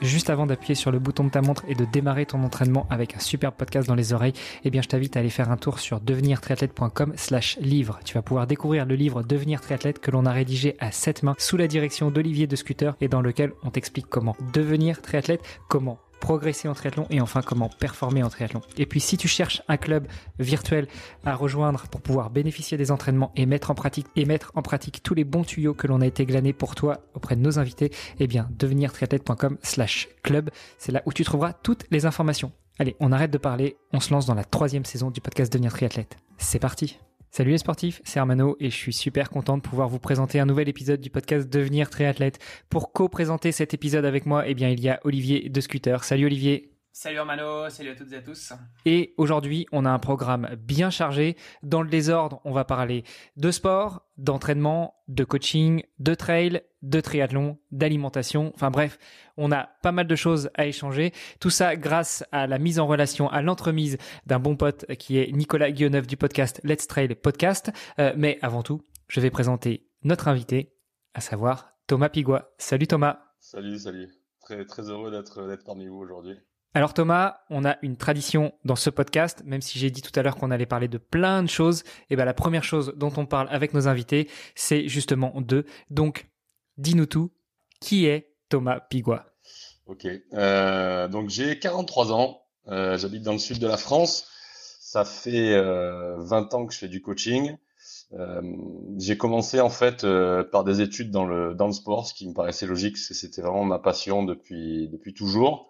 juste avant d'appuyer sur le bouton de ta montre et de démarrer ton entraînement avec un super podcast dans les oreilles, eh bien je t'invite à aller faire un tour sur devenirtriathlète.com slash livre. Tu vas pouvoir découvrir le livre Devenir triathlète que l'on a rédigé à sept mains sous la direction d'Olivier de Scooter et dans lequel on t'explique comment devenir triathlète, comment progresser en triathlon et enfin comment performer en triathlon. Et puis si tu cherches un club virtuel à rejoindre pour pouvoir bénéficier des entraînements et mettre en pratique tous les bons tuyaux que l'on a été glanés pour toi auprès de nos invités, eh bien devenirtriathlète.com slash club, c'est là où tu trouveras toutes les informations. Allez, on arrête de parler, on se lance dans la troisième saison du podcast Devenir triathlète. C'est parti Salut les sportifs, c'est Armano et je suis super content de pouvoir vous présenter un nouvel épisode du podcast Devenir triathlète. Pour co-présenter cet épisode avec moi, eh bien il y a Olivier de Scooter. Salut Olivier. Salut Armano, salut à toutes et à tous. Et aujourd'hui, on a un programme bien chargé. Dans le désordre, on va parler de sport, d'entraînement, de coaching, de trail, de triathlon, d'alimentation. Enfin bref, on a pas mal de choses à échanger. Tout ça grâce à la mise en relation, à l'entremise d'un bon pote qui est Nicolas Guilleneuf du podcast Let's Trail Podcast. Euh, mais avant tout, je vais présenter notre invité, à savoir Thomas Pigua. Salut Thomas. Salut, salut. Très, très heureux d'être parmi vous aujourd'hui. Alors Thomas, on a une tradition dans ce podcast, même si j'ai dit tout à l'heure qu'on allait parler de plein de choses, et eh ben la première chose dont on parle avec nos invités, c'est justement d'eux. Donc, dis-nous tout, qui est Thomas Pigua Ok, euh, donc j'ai 43 ans, euh, j'habite dans le sud de la France, ça fait euh, 20 ans que je fais du coaching. Euh, j'ai commencé en fait par des études dans le dans le sport, ce qui me paraissait logique, c'était vraiment ma passion depuis toujours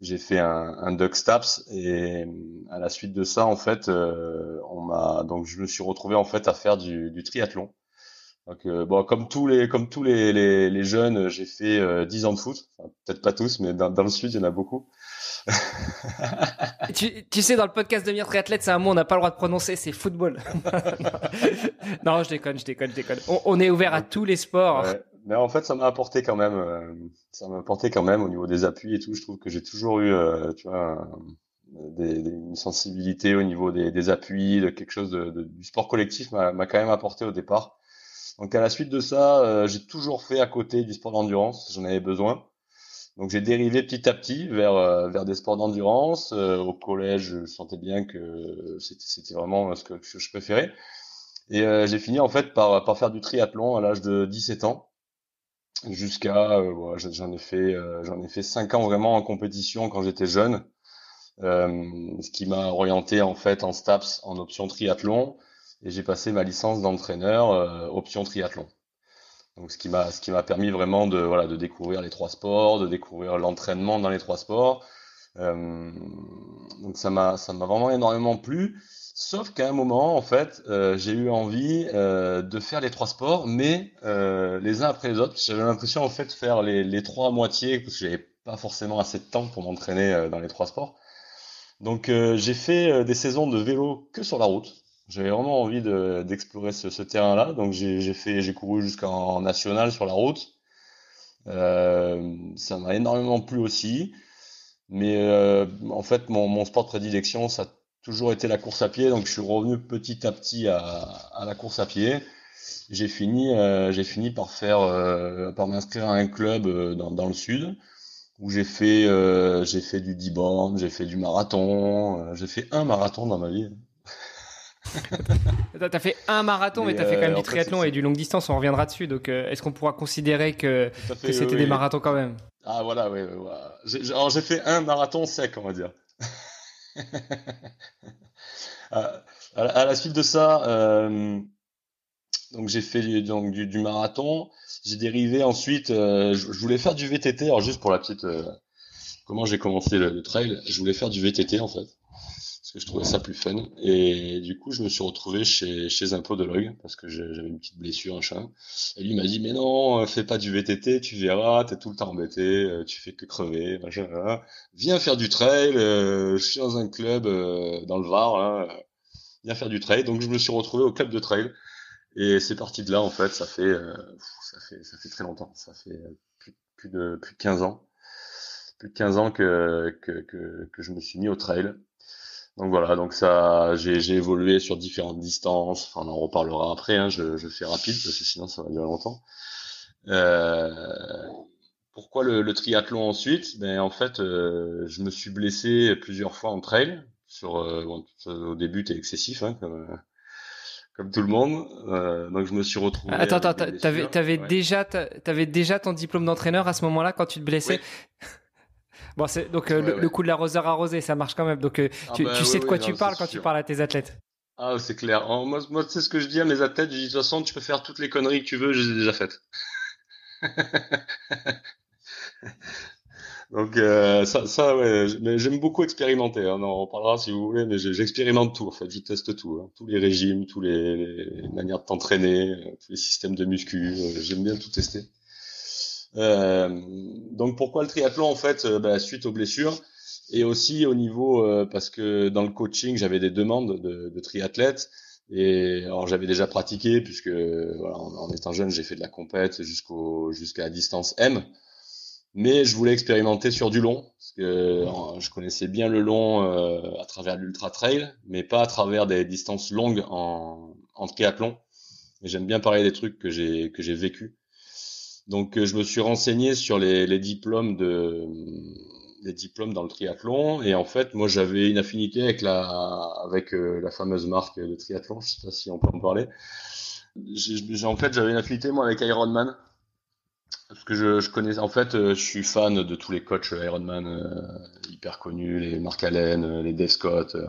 j'ai fait un, un Duck Staps et à la suite de ça, en fait, euh, on m'a donc je me suis retrouvé en fait à faire du, du triathlon. Donc euh, bon, comme tous les comme tous les, les, les jeunes, j'ai fait euh, 10 ans de foot. Peut-être pas tous, mais dans, dans, le sud, il y en a beaucoup. tu, tu, sais, dans le podcast Devenir triathlète, c'est un mot on n'a pas le droit de prononcer, c'est football. non, je déconne, je déconne, je déconne. On, on est ouvert à tous les sports. Ouais mais en fait, ça m'a apporté quand même, euh, ça m'a apporté quand même au niveau des appuis et tout. Je trouve que j'ai toujours eu, euh, tu vois, des, des, une sensibilité au niveau des, des, appuis, de quelque chose de, de, du sport collectif m'a quand même apporté au départ. Donc à la suite de ça, euh, j'ai toujours fait à côté du sport d'endurance. J'en avais besoin. Donc j'ai dérivé petit à petit vers euh, vers des sports d'endurance. au collège, je sentais bien que c'était vraiment ce que, que je préférais. Et j'ai fini en fait par, par faire du triathlon à l'âge de 17 ans jusqu'à euh, voilà, j'en ai fait euh, j'en ai fait cinq ans vraiment en compétition quand j'étais jeune. Euh, ce qui m'a orienté en fait en STAPS en option triathlon. Et j'ai passé ma licence d'entraîneur euh, option triathlon. Donc ce qui m'a ce qui m'a permis vraiment de voilà de découvrir les trois sports de découvrir l'entraînement dans les trois sports. Euh, donc ça m'a ça m'a vraiment énormément plu Sauf qu'à un moment, en fait, euh, j'ai eu envie euh, de faire les trois sports, mais euh, les uns après les autres. J'avais l'impression en fait de faire les, les trois à moitié parce que j'avais pas forcément assez de temps pour m'entraîner euh, dans les trois sports. Donc euh, j'ai fait euh, des saisons de vélo que sur la route. J'avais vraiment envie d'explorer ce, terrain-là, donc j'ai fait, j'ai couru jusqu'en national sur la route. ça m'a énormément plu aussi, mais en fait mon, mon sport de prédilection, ça toujours été la course à pied, donc je suis revenu petit à petit à, à la course à pied. J'ai fini, euh, j'ai fini par faire, euh, par m'inscrire à un club euh, dans, dans, le sud où j'ai fait, euh, j'ai fait du 10 bornes, j'ai fait du marathon, euh, j'ai fait un marathon dans ma vie. t'as fait un marathon, mais, mais t'as fait quand même du triathlon fait, et du longue distance. On reviendra dessus. Donc, est-ce qu'on pourra considérer que, que c'était oui, des oui. marathons quand même? Ah voilà, oui. oui. Alors j'ai fait un marathon sec, on va dire. à, à, la suite de ça, euh, donc j'ai fait donc du, du marathon. J'ai dérivé ensuite. Euh, je, je, voulais faire du VTT. Alors juste pour la petite, euh, comment j'ai commencé le, le, trail, je voulais faire du VTT en fait parce que je trouvais ça plus fun. Et du coup, je me suis retrouvé chez, chez un podologue parce que j'avais une petite blessure, un chat. Et lui m'a dit, mais non, fais pas du VTT, tu verras, t'es tout le temps embêté, tu fais que crever, machin. Là. Viens faire du trail, euh, je suis dans un club euh, dans le Var, là. viens faire du trail. Donc je me suis retrouvé au club de trail. Et c'est parti de là, en fait, ça fait, euh, ça fait, ça fait très longtemps. Ça fait plus, plus de, plus de 15 ans. Plus de 15 ans que, que, que, que je me suis mis au trail. Donc voilà, donc ça, j'ai évolué sur différentes distances. Enfin, on en reparlera après. Hein, je, je, fais rapide parce que sinon ça va durer longtemps. Euh, pourquoi pourquoi le, triathlon ensuite? Ben en fait, je me suis blessé plusieurs fois en trail. Sur, au début, t'es excessif, hein, comme, comme tout le monde. donc je me suis retrouvé. Attends, attends, t'avais, t'avais déjà, t'avais déjà ton diplôme d'entraîneur à ce moment-là quand tu te blessais? Bon, c'est donc le, coup de l'arroseur arrosé, ça marche quand même. Donc ah tu, bah tu sais de quoi tu parles quand tu parles à tes athlètes. Ah, c'est clair. moi, moi tu sais ce que je dis à mes athlètes, je dis de toute façon, tu peux faire toutes les conneries que tu veux, je les ai déjà faites. Donc euh, ça, ça ouais, mais j'aime beaucoup expérimenter. Hein. on en parlera si vous voulez, mais j'expérimente tout. En fait, je teste tout, hein. tous les régimes, tous les, manières de t'entraîner, euh, tous les systèmes de muscu. Euh, j'aime bien tout tester. Euh, donc pourquoi le triathlon en fait bah, Suite aux blessures, et aussi au niveau euh, parce que dans le coaching j'avais des demandes de, de triathlètes et alors j'avais déjà pratiqué puisque voilà, en, étant jeune j'ai fait de la compète jusqu'au jusqu'à distance M. Mais je voulais expérimenter sur du long parce que je connaissais bien le long euh, à travers l'ultra trail mais pas à travers des distances longues en, en triathlon. Et j'aime bien parler des trucs que j'ai que j'ai vécu donc je me suis renseigné sur les, les diplômes de des diplômes dans le triathlon. Et en fait moi j'avais une affinité avec la avec euh, la fameuse marque de triathlon. Je sais pas si on peut en parler. J'ai en fait j'avais une affinité moi avec Ironman. Parce que je, je connais en fait euh, je suis fan de tous les coachs Ironman euh, hyper connus les Mark Allen les Dave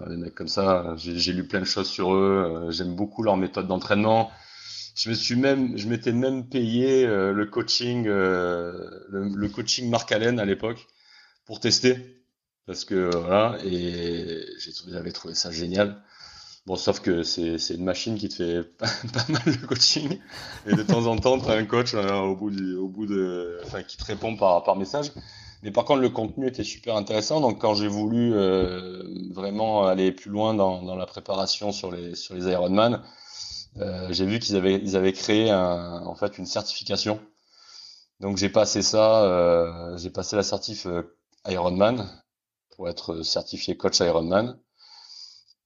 les mecs comme ça. J'ai lu plein de choses sur eux. J'aime beaucoup leur méthode d'entraînement je me suis même je m'étais même payé le coaching le, le, coaching Mark Allen à l'époque pour tester. Parce que voilà, et j'avais trouvé ça génial. Bon, sauf que c'est une machine qui te fait pas, mal de coaching. Et de temps en temps, tu as un coach euh, au bout, du, au bout de, enfin, qui te répond par, par message. Mais par contre, le contenu était super intéressant. Donc, quand j'ai voulu euh, vraiment aller plus loin dans, dans, la préparation sur les, sur les Ironman, euh, j'ai vu qu'ils avaient, ils avaient créé un, en fait une certification. Donc, j'ai passé ça, euh, j'ai passé la certif euh, Ironman pour être certifié coach Ironman.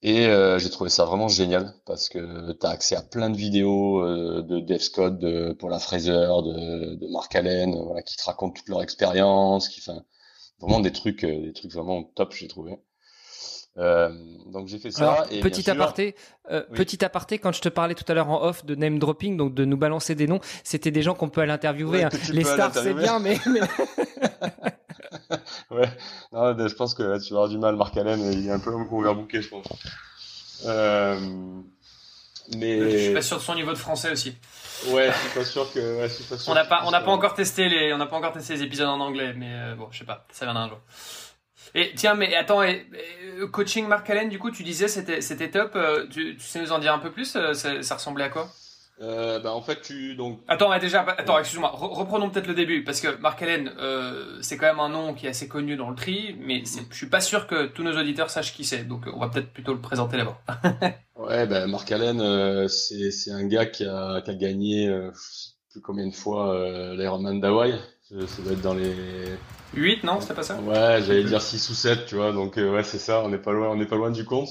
Et euh, j'ai trouvé ça vraiment génial parce que tu as accès à plein de vidéos euh, de Dave Scott, de Paula Fraser, de, de Mark Allen, voilà, qui te racontent toute leur expérience, qui font vraiment des trucs, euh, des trucs vraiment top, j'ai trouvé. Donc j'ai fait ça. et petit aparté, petit aparté, quand je te parlais tout à l'heure en off de name dropping, donc de nous balancer des noms, c'était des gens qu'on peut aller interviewer. Hein. Les stars c'est bien, mais... mais... ouais, non, je pense que tu vas avoir du mal, Marc Allen, il est un peu overbooké, je pense. Euh, mais... Je suis pas sûr de son niveau de français aussi. Ouais, je suis pas sûr que. Ouais, pas sûr on n'a pas, on n'a pas encore testé les, on n'a pas encore testé les épisodes en anglais, mais euh, bon, je sais pas, ça viendra un jour. Et tiens, mais attends, et, coaching Marc Allen, du coup, tu disais c'était, c'était top. Euh, tu, tu, sais nous en dire un peu plus ça, ça ressemblait à quoi? Euh, bah, en fait, tu donc. Attends, déjà, attends, excuse-moi. reprenons peut-être le début parce que Mark Allen, euh, c'est quand même un nom qui est assez connu dans le tri, mais je suis pas sûr que tous nos auditeurs sachent qui c'est. Donc, on va peut-être plutôt le présenter là-bas. ouais, bah, Mark Allen, euh, c'est c'est un gars qui a qui a gagné, euh, je sais plus combien de fois euh, l'Ironman d'Hawaï. Ça doit être dans les 8, non, c'était pas ça Ouais, j'allais dire 6 ou 7, tu vois. Donc ouais, c'est ça. On n'est pas loin, on n'est pas loin du compte.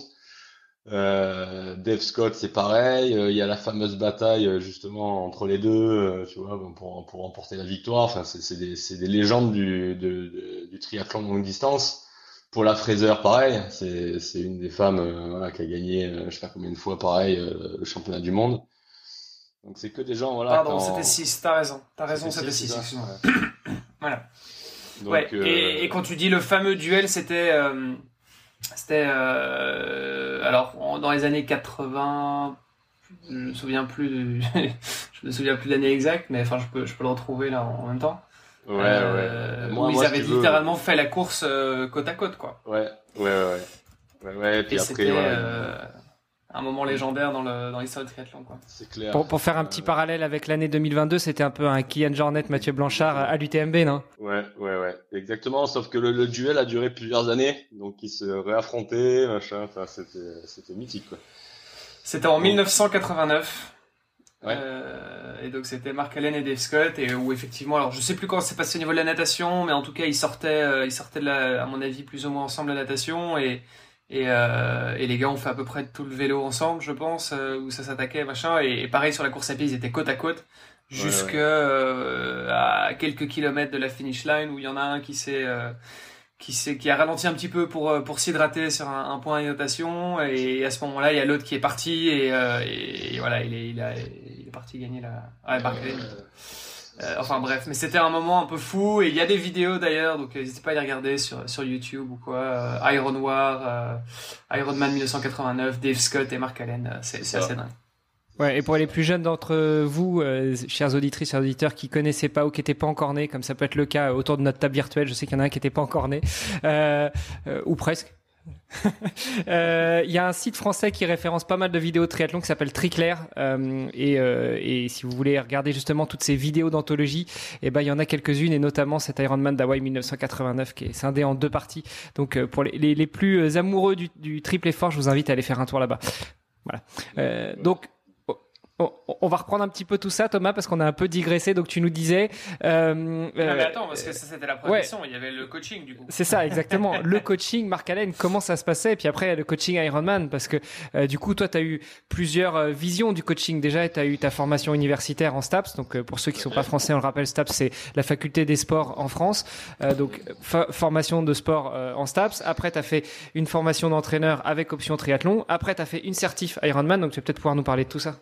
Euh, Dave Scott, c'est pareil. Euh, il y a la fameuse bataille euh, justement entre les deux, euh, tu vois, pour, pour remporter la victoire. Enfin, c'est des, des, légendes du, de, du triathlon de longue distance. Pour la Fraser, pareil. C'est une des femmes voilà, qui a gagné, je sais pas combien de fois, pareil, le championnat du monde. Donc c'est que des gens, voilà. Pardon, c'était 6, t'as raison. T'as raison, c'était 6. voilà. ouais. Et, et, quand tu dis le fameux duel, c'était c'était euh, alors dans les années 80, je me souviens plus, je me souviens plus de l'année exacte, mais enfin je peux je peux le retrouver là en, même temps. Ouais, euh, ouais. où ils avaient littéralement fait la course euh, côte à côte, quoi. Ouais, ouais, ouais. Ouais, ouais, puis après, voilà un moment légendaire dans l'histoire du triathlon quoi. C'est clair. Pour, pour, faire un petit parallèle avec l'année 2022, c'était un peu un Kian Jornet, Mathieu Blanchard à l'UTMB, non? Ouais, ouais, ouais, exactement. Sauf que le, duel a duré plusieurs années, donc ils se réaffrontaient, machin. Enfin, c'était c'était mythique quoi. C'était en 1989. Ouais. Euh, et donc c'était Mark Allen et Dave Scott et où effectivement alors je sais plus comment c'est passé au niveau de la natation mais en tout cas ils sortaient euh, ils sortaient de la, à mon avis plus ou moins ensemble la natation et et, euh, et, les gars ont fait à peu près tout le vélo ensemble, je pense, euh, où ça s'attaquait, machin. Et, pareil sur la course à pied, ils étaient côte à côte. jusque à quelques kilomètres de la finish line où il y en a un qui s'est qui, qui a ralenti un petit peu pour, euh, pour s'hydrater sur un, point de notation. Et à ce moment-là, il y a l'autre qui est parti. Et, euh, et, voilà, il est, il, a, il est parti gagner la. Ah, euh, enfin bref, mais c'était un moment un peu fou. Et il y a des vidéos d'ailleurs, donc n'hésitez pas à les regarder sur, sur YouTube ou quoi. Iron War, Iron Man 1989, Dave Scott et Mark Allen. C'est assez dingue. Ouais, et pour les plus jeunes d'entre vous, euh, chers auditrices, chers auditeurs, qui connaissaient pas ou qui n'étaient pas encore nés, comme ça peut être le cas autour de notre table virtuelle, je sais qu'il y en a un qui n'était pas encore né, euh, euh, ou presque. Il y a un site français qui référence pas mal de vidéos de triathlon qui s'appelle Triclair et, et, si vous voulez regarder justement toutes ces vidéos d'anthologie, et eh ben il y en a quelques-unes et notamment cet Ironman d'Hawaii 1989 qui est scindé en deux parties. Donc pour les, les, les plus amoureux du, du triple effort, je vous invite à aller faire un tour là-bas. Voilà. donc on va reprendre un petit peu tout ça, Thomas, parce qu'on a un peu digressé. Donc tu nous disais. Euh, mais euh, attends, parce que ça c'était la progression. Il y avait le coaching du coup. C'est ça, exactement. le coaching, Marc Allen, comment ça se passait? Et puis après le coaching Ironman, parce que euh, du coup toi tu as eu plusieurs visions du coaching. Déjà, tu as eu ta formation universitaire en STAPS. Donc pour ceux qui sont pas français, on le rappelle, STAPS c'est la faculté des sports en France. donc formation de sport en STAPS. Après tu as fait une formation d'entraîneur avec option triathlon. Après tu as fait une certif Ironman. Donc tu vas peut-être pouvoir nous parler de tout ça.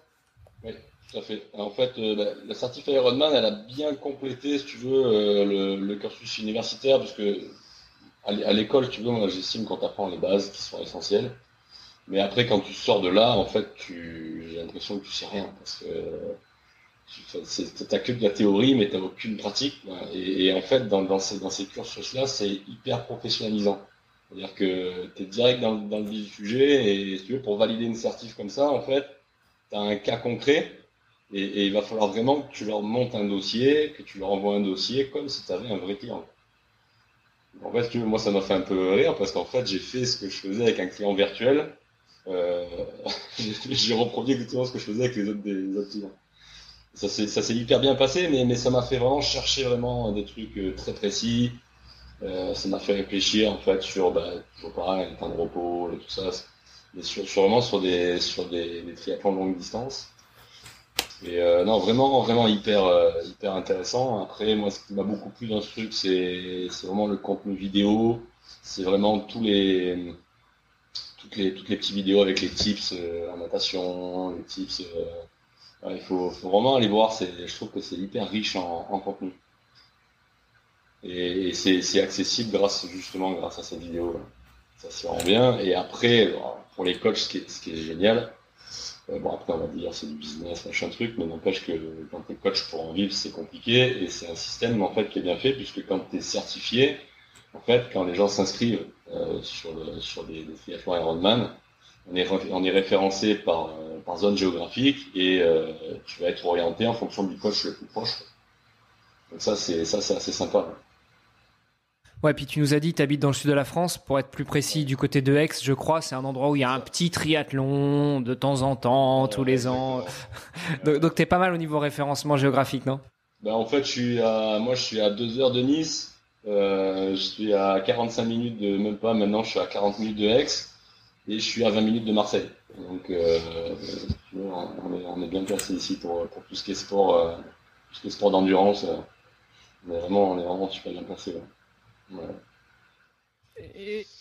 Fait. En fait, euh, la, certif Ironman, elle a bien complété, si tu veux, euh, le, cursus universitaire, parce que à l'école, tu veux, j'estime qu'on t'apprend les bases qui sont essentielles. Mais après, quand tu sors de là, en fait, tu, j'ai l'impression que tu sais rien, parce que tu n'as que de la théorie, mais tu n'as aucune pratique. Et, en fait, dans, ces, dans ces cursus-là, c'est hyper professionnalisant. C'est-à-dire que tu es direct dans, dans, le vif du sujet, et si tu veux, pour valider une certif comme ça, en fait, tu as un cas concret et, il va falloir vraiment que tu leur montes un dossier, que tu leur envoies un dossier comme si tu avais un vrai client. En fait, moi, ça m'a fait un peu rire parce qu'en fait, j'ai fait ce que je faisais avec un client virtuel. Euh, j'ai reproduit exactement ce que je faisais avec les autres, des, autres clients. Ça s'est hyper bien passé, mais, mais ça m'a fait vraiment chercher vraiment des trucs euh, très précis. Euh, ça m'a fait réfléchir en fait sur bah, toujours pareil, temps de repos et tout ça mais sur, vraiment sur des sur des, des triathlons longue distance. Et euh, non, vraiment, vraiment hyper, euh, hyper intéressant. Après, moi, ce qui m'a beaucoup plu dans ce truc, c'est, vraiment le contenu vidéo. C'est vraiment tous les, toutes les, toutes les petites vidéos avec les tips euh, en natation, les tips. il faut, vraiment aller voir. Je trouve que c'est hyper riche en, en contenu. Et, c'est, accessible grâce, justement, grâce à cette vidéo. Ça se rend bien. Et après, pour les coachs, ce qui est, ce qui est génial, bon après on va dire c'est du business, machin truc, mais n'empêche que quand tu coach pour en vivre, c'est compliqué et c'est un système en fait qui est bien fait puisque quand tu es certifié, en fait quand les gens s'inscrivent euh, sur, sur des triathlons Ironman, on est, on est référencé par, euh, par zone géographique et tu vas être orienté en fonction du coach le plus proche. Donc ça c'est ça c'est assez sympa. Ouais, puis tu nous as dit, tu habites dans le sud de la France, pour être plus précis, du côté de Aix, je crois, c'est un endroit où il y a un petit triathlon de temps en temps, tous les ans. donc, tu es pas mal au niveau référencement géographique, non? Ben, En fait, je suis à, moi, je suis à 2 heures de Nice, euh, je suis à 45 minutes de, même pas, maintenant, je suis à 40 minutes de Aix, et je suis à 20 minutes de Marseille. Donc, euh, on, est, on, est, bien placé ici pour, pour tout ce qui est sport, euh, tout ce qui est sport d'endurance. on, est vraiment, on est vraiment super bien placé.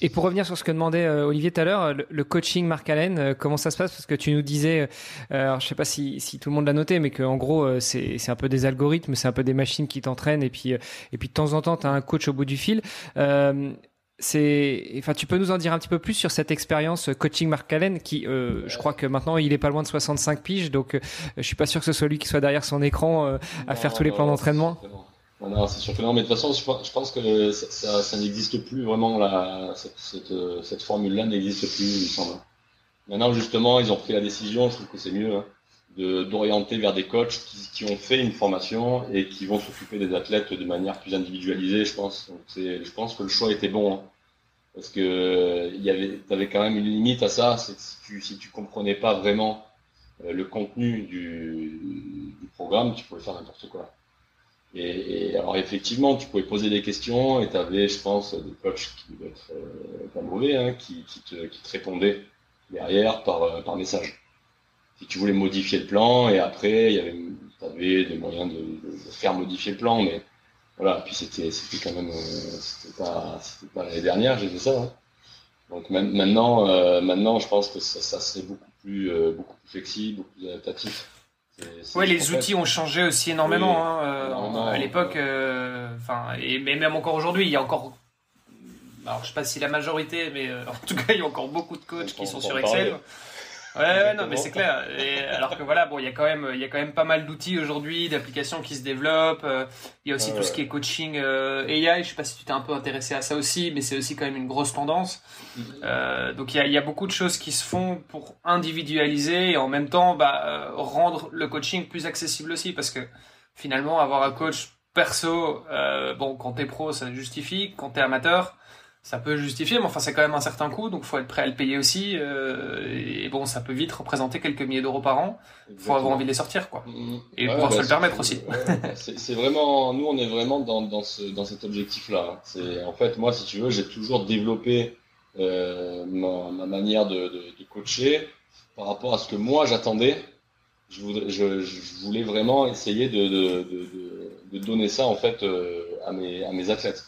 Et, pour revenir sur ce que demandait euh, Olivier tout à l'heure, le, coaching Marc Allen, euh, comment ça se passe? Parce que tu nous disais, euh, alors je sais pas si, tout le monde l'a noté, mais qu'en gros c'est un peu des algorithmes, c'est un peu des machines qui t'entraînent, et puis et puis de temps en temps tu as un coach au bout du fil. c'est, enfin, tu peux nous en dire un petit peu plus sur cette expérience coaching Marc Allen, qui, je crois que maintenant il est pas loin de 65 piges, donc je suis pas sûr que ce soit lui qui soit derrière son écran à faire tous les plans d'entraînement. C'est sûr que non, mais de toute façon, je pense que ça, n'existe plus vraiment, cette, cette, formule-là n'existe plus, il me semble. Maintenant, justement, ils ont pris la décision, je trouve que c'est mieux, hein, d'orienter vers des coachs qui, qui, ont fait une formation et qui vont s'occuper des athlètes de manière plus individualisée, je pense. Donc, je pense que le choix était bon. Hein, parce que il y avait, avais quand même une limite à ça, c'est si tu, si tu comprenais pas vraiment euh, le contenu du, du programme, tu pouvais faire n'importe quoi. Et, alors effectivement, tu pouvais poser des questions et tu avais, je pense, des coachs qui devaient être euh, pas mauvais, hein, qui, te, qui, te, répondaient derrière par, euh, par message. si tu voulais modifier le plan, et après, avait, avais des moyens de, faire modifier le plan, mais voilà, puis c'était, quand même, euh, c'était pas, l'année dernière, j'ai fait ça. Hein. Donc maintenant, maintenant, je pense que ça, serait beaucoup plus, beaucoup plus flexible, beaucoup plus adaptatif. Oui, les outils ont changé aussi énormément. hein, à l'époque, enfin, et mais même encore aujourd'hui, il y a encore alors je sais pas si la majorité, mais en tout cas il y a encore beaucoup de coachs qui sont sur Excel. Ouais, non, mais c'est clair. Et alors que voilà, bon, il y a quand même, il y a quand même pas mal d'outils aujourd'hui, d'applications qui se développent. Euh, il y a aussi tout ce qui est coaching euh, AI. Je sais pas si tu t'es un peu intéressé à ça aussi, mais c'est aussi quand même une grosse tendance. Mm-hmm. Euh, donc il y a, il y a beaucoup de choses qui se font pour individualiser et en même temps, bah, euh, rendre le coaching plus accessible aussi, parce que finalement, avoir un coach perso, bon, quand t'es pro, ça justifie. Quand t'es amateur, ça peut justifier, mais enfin c'est quand même un certain coût, donc faut être prêt à le payer aussi. Euh, et bon, ça peut vite représenter quelques milliers d'euros par an. Il faut avoir envie de les sortir, quoi, mmh. et pouvoir bah, se le permettre aussi. c'est vraiment, nous on est vraiment dans, dans, ce, dans cet objectif-là. Hein. C'est en fait moi, si tu veux, j'ai toujours développé euh, ma, ma, manière de, de, de, coacher par rapport à ce que moi j'attendais. Je, je, je, voulais vraiment essayer de, de, de, donner ça en fait euh, à mes, à mes athlètes.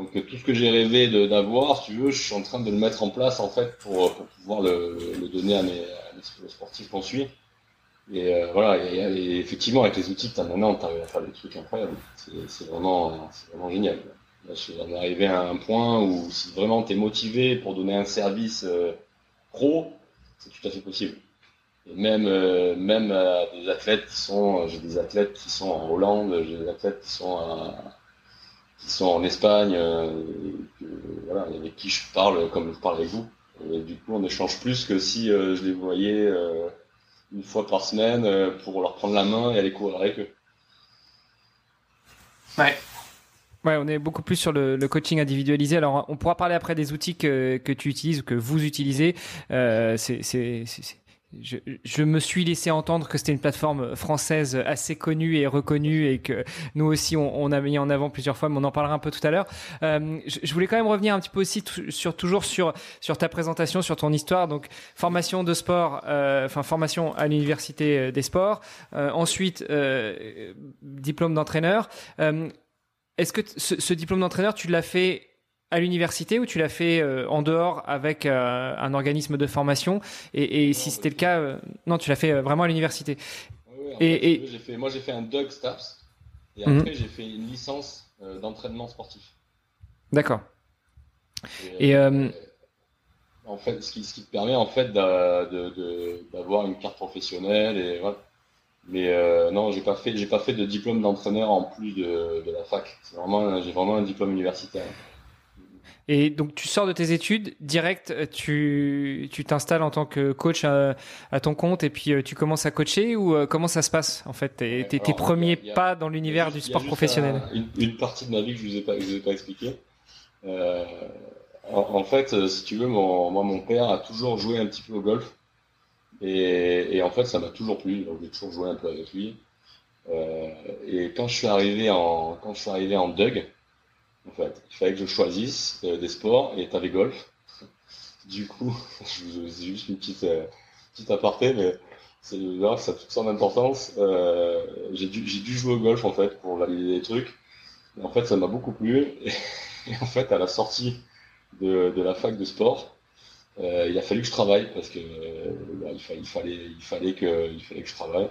Donc tout ce que j'ai rêvé d'avoir, si tu veux, je suis en train de le mettre en place en fait pour, pour pouvoir le, le, donner à mes, sportifs qu'on suit. Et euh, voilà, et, effectivement avec les outils maintenant, tu arrives à faire des trucs incroyables. C'est vraiment, vraiment génial. Là, je suis arrivé à un point où si vraiment tu es motivé pour donner un service euh, pro, c'est tout à fait possible. Et même, euh, même des athlètes qui sont, j'ai des athlètes qui sont en Hollande, j'ai des athlètes qui sont à, sont en Espagne, euh, avec qui je parle comme je parle avec vous. Du coup, on échange plus que si euh, je les voyais euh, une fois par semaine pour leur prendre la main et aller courir avec eux. Ouais. Ouais, on est beaucoup plus sur le, coaching individualisé. Alors, on pourra parler après des outils que, tu utilises ou que vous utilisez. C'est je, je, me suis laissé entendre que c'était une plateforme française assez connue et reconnue et que nous aussi on, on a mis en avant plusieurs fois, mais on en parlera un peu tout à l'heure. Euh, je, je, voulais quand même revenir un petit peu aussi sur toujours sur sur ta présentation, sur ton histoire. Donc formation de sport, euh, enfin formation à l'université des sports. Euh, ensuite euh, diplôme d'entraîneur. Euh, est-ce que ce, ce diplôme d'entraîneur tu l'as fait à l'université ou tu l'as fait euh, en dehors avec euh, un organisme de formation? Et, et si c'était le cas, euh, non, tu l'as fait vraiment à l'université. Oui, et, et... Fait, moi, j'ai fait un Doug Staps et mhm. après, j'ai fait une licence d'entraînement sportif. D'accord. Et, en fait, ce qui, ce qui, te permet en fait d'avoir une carte professionnelle et voilà. Mais non, j'ai pas fait, j'ai pas fait de diplôme d'entraîneur en plus de, de la fac. C'est vraiment, j'ai vraiment un diplôme universitaire. Et donc tu sors de tes études, direct, euh, tu tu t'installes en tant que coach à, ton compte et puis euh, tu commences à coacher ou euh, comment ça se passe en fait? Tes, tes, premiers pas dans l'univers du sport professionnel une, partie de ma vie que je vous ai pas, je vous ai pas expliqué. Euh, en, fait, si tu veux, mon, moi mon père a toujours joué un petit peu au golf et, et en fait ça m'a toujours plu. Donc j'ai toujours joué un peu avec lui. Euh, et quand je suis arrivé en quand je suis arrivé en Doug, en fait. Il fallait que je choisisse euh, des sports et t'avais golf. Du coup, je vous juste une petite, euh, petite aparté, mais c'est ça a toute son importance. Euh, j'ai dû, dû jouer au golf en fait pour valider des trucs. En fait, ça m'a beaucoup plu. Et, en fait, à la sortie de, la fac de sport, il a fallu que je travaille parce que bah, il, fallait, il fallait que, il fallait que je travaille.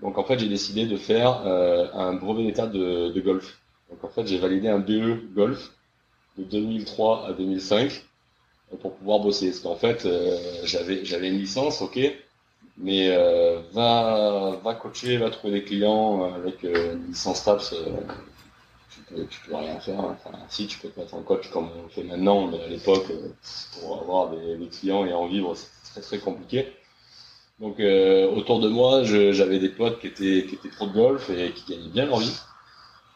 Donc en fait, j'ai décidé de faire un brevet d'état de golf. Donc en fait, j'ai validé un BE golf de 2003 à 2005 pour pouvoir bosser. Parce qu'en fait, euh, j'avais une licence, ok, mais euh, va coacher, va trouver des clients euh, avec une licence TAPS. tu peux, tu peux rien faire. Enfin, si tu peux te mettre en coach comme on fait maintenant, mais à l'époque, pour avoir des, des, clients et en vivre, c'est très très compliqué. Donc autour de moi, j'avais des potes qui étaient qui étaient pro de golf et qui gagnaient bien leur vie.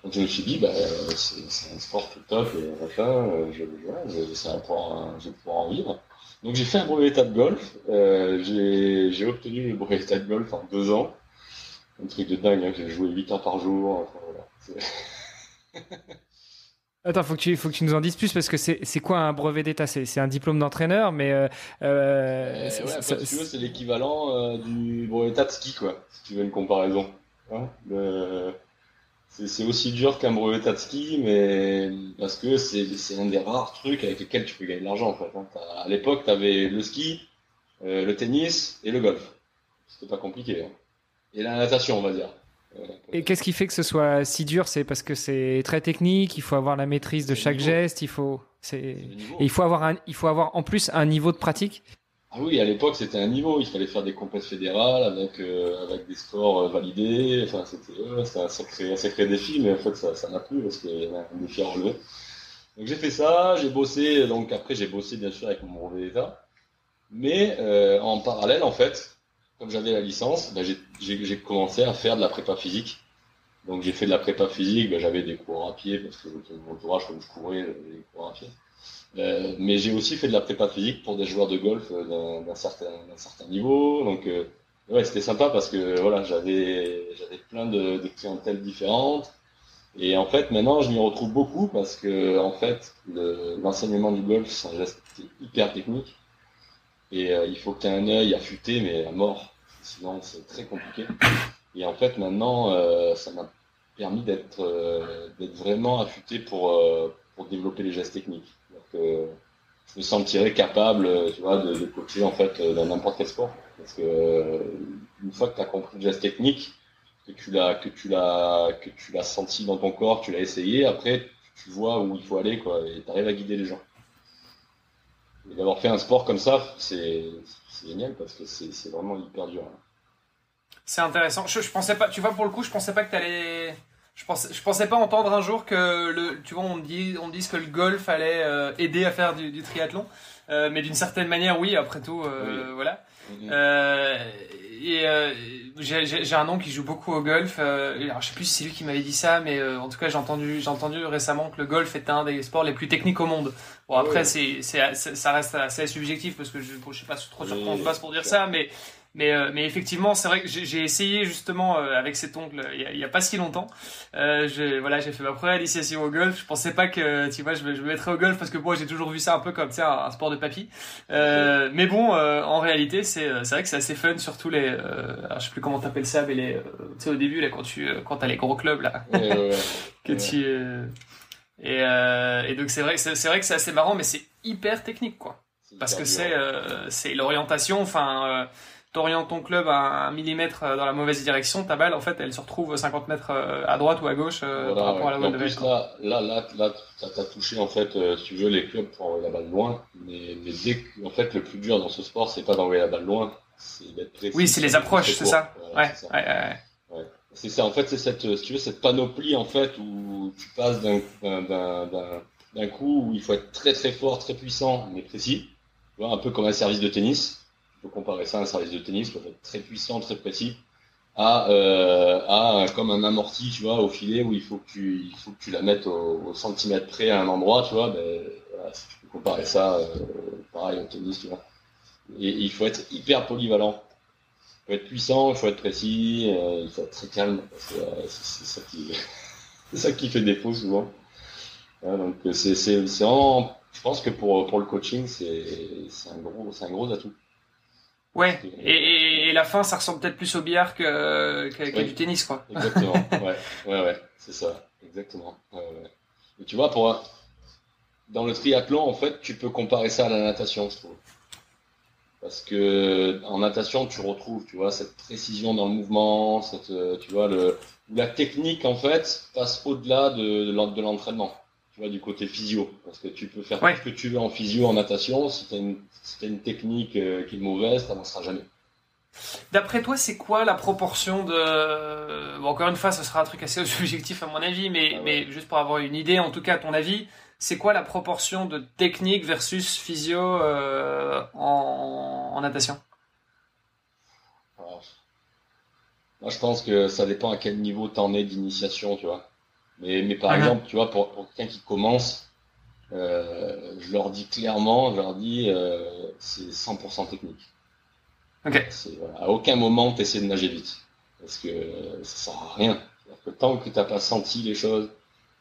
Donc je me suis dit, bah, c'est un sport tout top, et enfin, euh, je, je, ça pouvoir, je vais pouvoir en vivre. Donc j'ai fait un brevet d'état de golf, euh, j'ai obtenu le brevet d'état de golf en deux ans. Un truc de dingue, hein, j'ai joué 8 heures par jour. Enfin, voilà. Attends, faut que tu, faut que tu nous en dises plus parce que c'est quoi un brevet d'État? C'est un diplôme d'entraîneur, mais. Euh, euh, ouais, si tu veux, c'est l'équivalent euh, du brevet d'État de ski, quoi, si tu veux une comparaison. Hein c'est aussi dur qu'un brevet de ski, mais parce que c'est un des rares trucs avec lesquels tu peux gagner de l'argent, en fait. Hein. À l'époque, tu avais le ski, le tennis et le golf. C'était pas compliqué. Hein. Et la natation, on va dire. Et qu'est-ce qui fait que ce soit si dur? C'est parce que c'est très technique, il faut avoir la maîtrise de chaque geste, il faut, il faut avoir un, il faut avoir en plus un niveau de pratique. Ah oui, à l'époque c'était un niveau, il fallait faire des compétitions fédérales avec euh, avec des scores euh, validés. Enfin, c'était un sacré un sacré défi, mais en fait ça ça n'a plus parce qu'il y avait un défi à relever. Donc j'ai fait ça, j'ai bossé. Donc après j'ai bossé bien sûr avec mon brevet d'état, mais euh, en parallèle en fait, comme j'avais la licence, ben, j'ai commencé à faire de la prépa physique. Donc j'ai fait de la prépa physique, ben, j'avais des cours à pied, parce que mon entourage, comme je courais, des cours à pied. Euh, mais j'ai aussi fait de la prépa physique pour des joueurs de golf euh, d'un certain, niveau. Donc euh, ouais, c'était sympa parce que voilà, j'avais plein de, clientèles différentes. Et en fait, maintenant, je m'y retrouve beaucoup parce que en fait, l'enseignement du golf, c'est un geste hyper technique. Et il faut que tu aies un œil affûté, mais à mort. Sinon, c'est très compliqué. Et en fait, maintenant, ça m'a permis d'être d'être vraiment affûté pour, pour développer les gestes techniques. Je me sentirais capable, tu vois, de, coacher en fait dans n'importe quel sport. Parce que une fois que tu as compris le geste technique, que tu l'as que tu l'as que tu l'as senti dans ton corps, tu l'as essayé, après tu vois où il faut aller quoi, et tu arrives à guider les gens d'avoir fait un sport comme ça, c'est génial parce que c'est vraiment hyper dur. Hein. C'est intéressant. Je, pensais pas, tu vois, pour le coup, je pensais pas que tu allais. Je pensais, je pensais pas entendre un jour que le, tu vois, on dit, on dise que le golf allait euh, aider à faire du, du triathlon, euh, mais d'une certaine manière, oui. Après tout, euh, voilà. Euh, et euh, j'ai un oncle qui joue beaucoup au golf. Euh, alors, je sais plus si c'est lui qui m'avait dit ça, mais euh, en tout cas, j'ai entendu, j'ai entendu récemment que le golf est un des sports les plus techniques au monde. Bon, après, c'est, ça reste assez subjectif parce que je, je sais pas trop sur quoi on passe pour dire ça, mais mais, euh, mais effectivement, c'est vrai que j'ai essayé justement euh, avec cet oncle il y, a, pas si longtemps. Euh, je, voilà, j'ai fait ma première initiation au golf. Je pensais pas que, tu vois, je me, je me mettrais au golf parce que moi j'ai toujours vu ça un peu comme un, un sport de papy. Euh, mais bon, en réalité, c'est c'est vrai que c'est assez fun, surtout les, alors, je sais plus comment t'appelles ça, mais les, tu sais au début là quand tu quand t'as les gros clubs là, que tu et, et donc c'est vrai, c'est vrai que c'est assez marrant, mais c'est hyper technique quoi. Parce que c'est c'est l'orientation, enfin t'orientes ton club à un millimètre euh, dans la mauvaise direction, ta balle, en fait, elle se retrouve 50 mètres euh, à droite ou à gauche euh, par rapport à la balle de plus, là, là, là, là, t'as touché, en fait, si tu veux, les clubs pour envoyer la balle loin. Mais, mais dès que, en fait, le plus dur dans ce sport, c'est pas d'envoyer la balle loin, c'est d'être précis. Oui, c'est les approches, c'est ça. ouais, ouais, ouais, ouais. C'est ça, en fait, c'est cette, si tu veux, cette panoplie, en fait, où tu passes d'un, d'un, d'un coup où il faut être très très fort, très puissant, mais précis. Tu vois, un peu comme un service de tennis comparer ça à un service de tennis, peut être très puissant, très précis, à, euh, à comme un amorti, tu vois, au filet où il faut que tu, il faut que tu la mettes au, centimètre près à un endroit, tu vois, ben, tu peux comparer ça, euh, pareil au tennis, tu vois. Et, il faut être hyper polyvalent. Il faut être puissant, il faut être précis, euh, il faut être très calme, c'est ça ça qui fait défaut souvent. donc c'est, vraiment, je pense que pour, pour le coaching, c'est, un gros, c'est un gros atout. Ouais, et, et, la fin, ça ressemble peut-être plus au billard que, que, du tennis, quoi. Exactement, ouais, ouais, ouais, c'est ça, exactement. Ouais, ouais. Mais tu vois, pour dans le triathlon, en fait, tu peux comparer ça à la natation, je trouve. Parce que en natation, tu retrouves, tu vois, cette précision dans le mouvement, cette, tu vois, le, la technique, en fait, passe au-delà de, de l'entraînement tu vois, du côté physio. Parce que tu peux faire tout ce que tu veux en physio, en natation. Si tu as, si une technique euh, qui est mauvaise, tu n'avanceras jamais. D'après toi, c'est quoi la proportion de... Bon, encore une fois, ce sera un truc assez subjectif à mon avis, mais, ah mais juste pour avoir une idée, en tout cas, à ton avis, c'est quoi la proportion de technique versus physio euh, en, en, natation? Moi, je pense que ça dépend à quel niveau tu en es d'initiation, tu vois. Mais, mais par exemple, tu vois, pour, pour quelqu'un qui commence, euh, je leur dis clairement, je leur dis, euh, c'est 100% technique. Ok. Voilà, à aucun moment tu essaies de nager vite. Parce que ça sert à rien. Que tant que tu n'as pas senti les choses,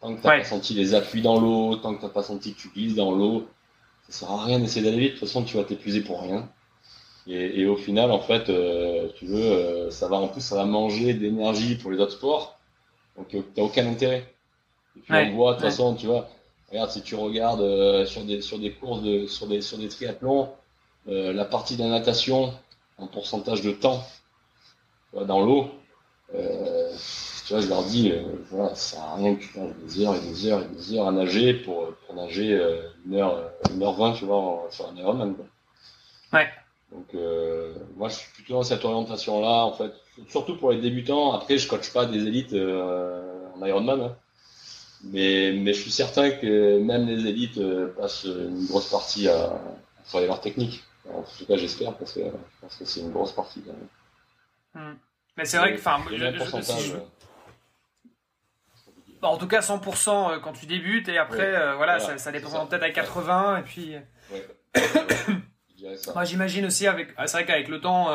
Tant que tu n'as pas senti les appuis dans l'eau, tant que tu n'as pas senti que tu glisses dans l'eau, ça sert à rien d'essayer d'aller vite. De toute façon, tu vas t'épuiser pour rien. Et, au final, en fait, euh, tu veux, euh, ça va en plus, ça va manger d'énergie pour les autres sports. Donc, tu n'as aucun intérêt. Et puis on voit, de toute façon, tu vois, regarde, si tu regardes sur, des, sur des courses, de, sur, des, sur des triathlons, la partie de la natation en pourcentage de temps dans l'eau, tu vois, je leur dis, euh, voilà, ça sert à rien que tu fasses des heures et des heures et des heures à nager pour, pour nager euh, une heure, une heure vingt, tu vois, sur un Ironman. Ouais. Donc, euh, moi, je suis plutôt dans cette orientation-là, en fait, surtout pour les débutants. Après, je coach pas des élites euh, en Ironman, hein. mais, mais je suis certain que même les élites euh, passent une grosse partie à, travailler leur technique. En tout cas, j'espère, parce que c'est une grosse partie. Quand même. Hmm. Mais c'est vrai que, enfin, bah, en tout cas, 100% euh, quand tu débutes et après, euh, voilà, ça, dépend peut-être à 80 et puis. Moi, j'imagine aussi avec. C'est vrai qu'avec le temps,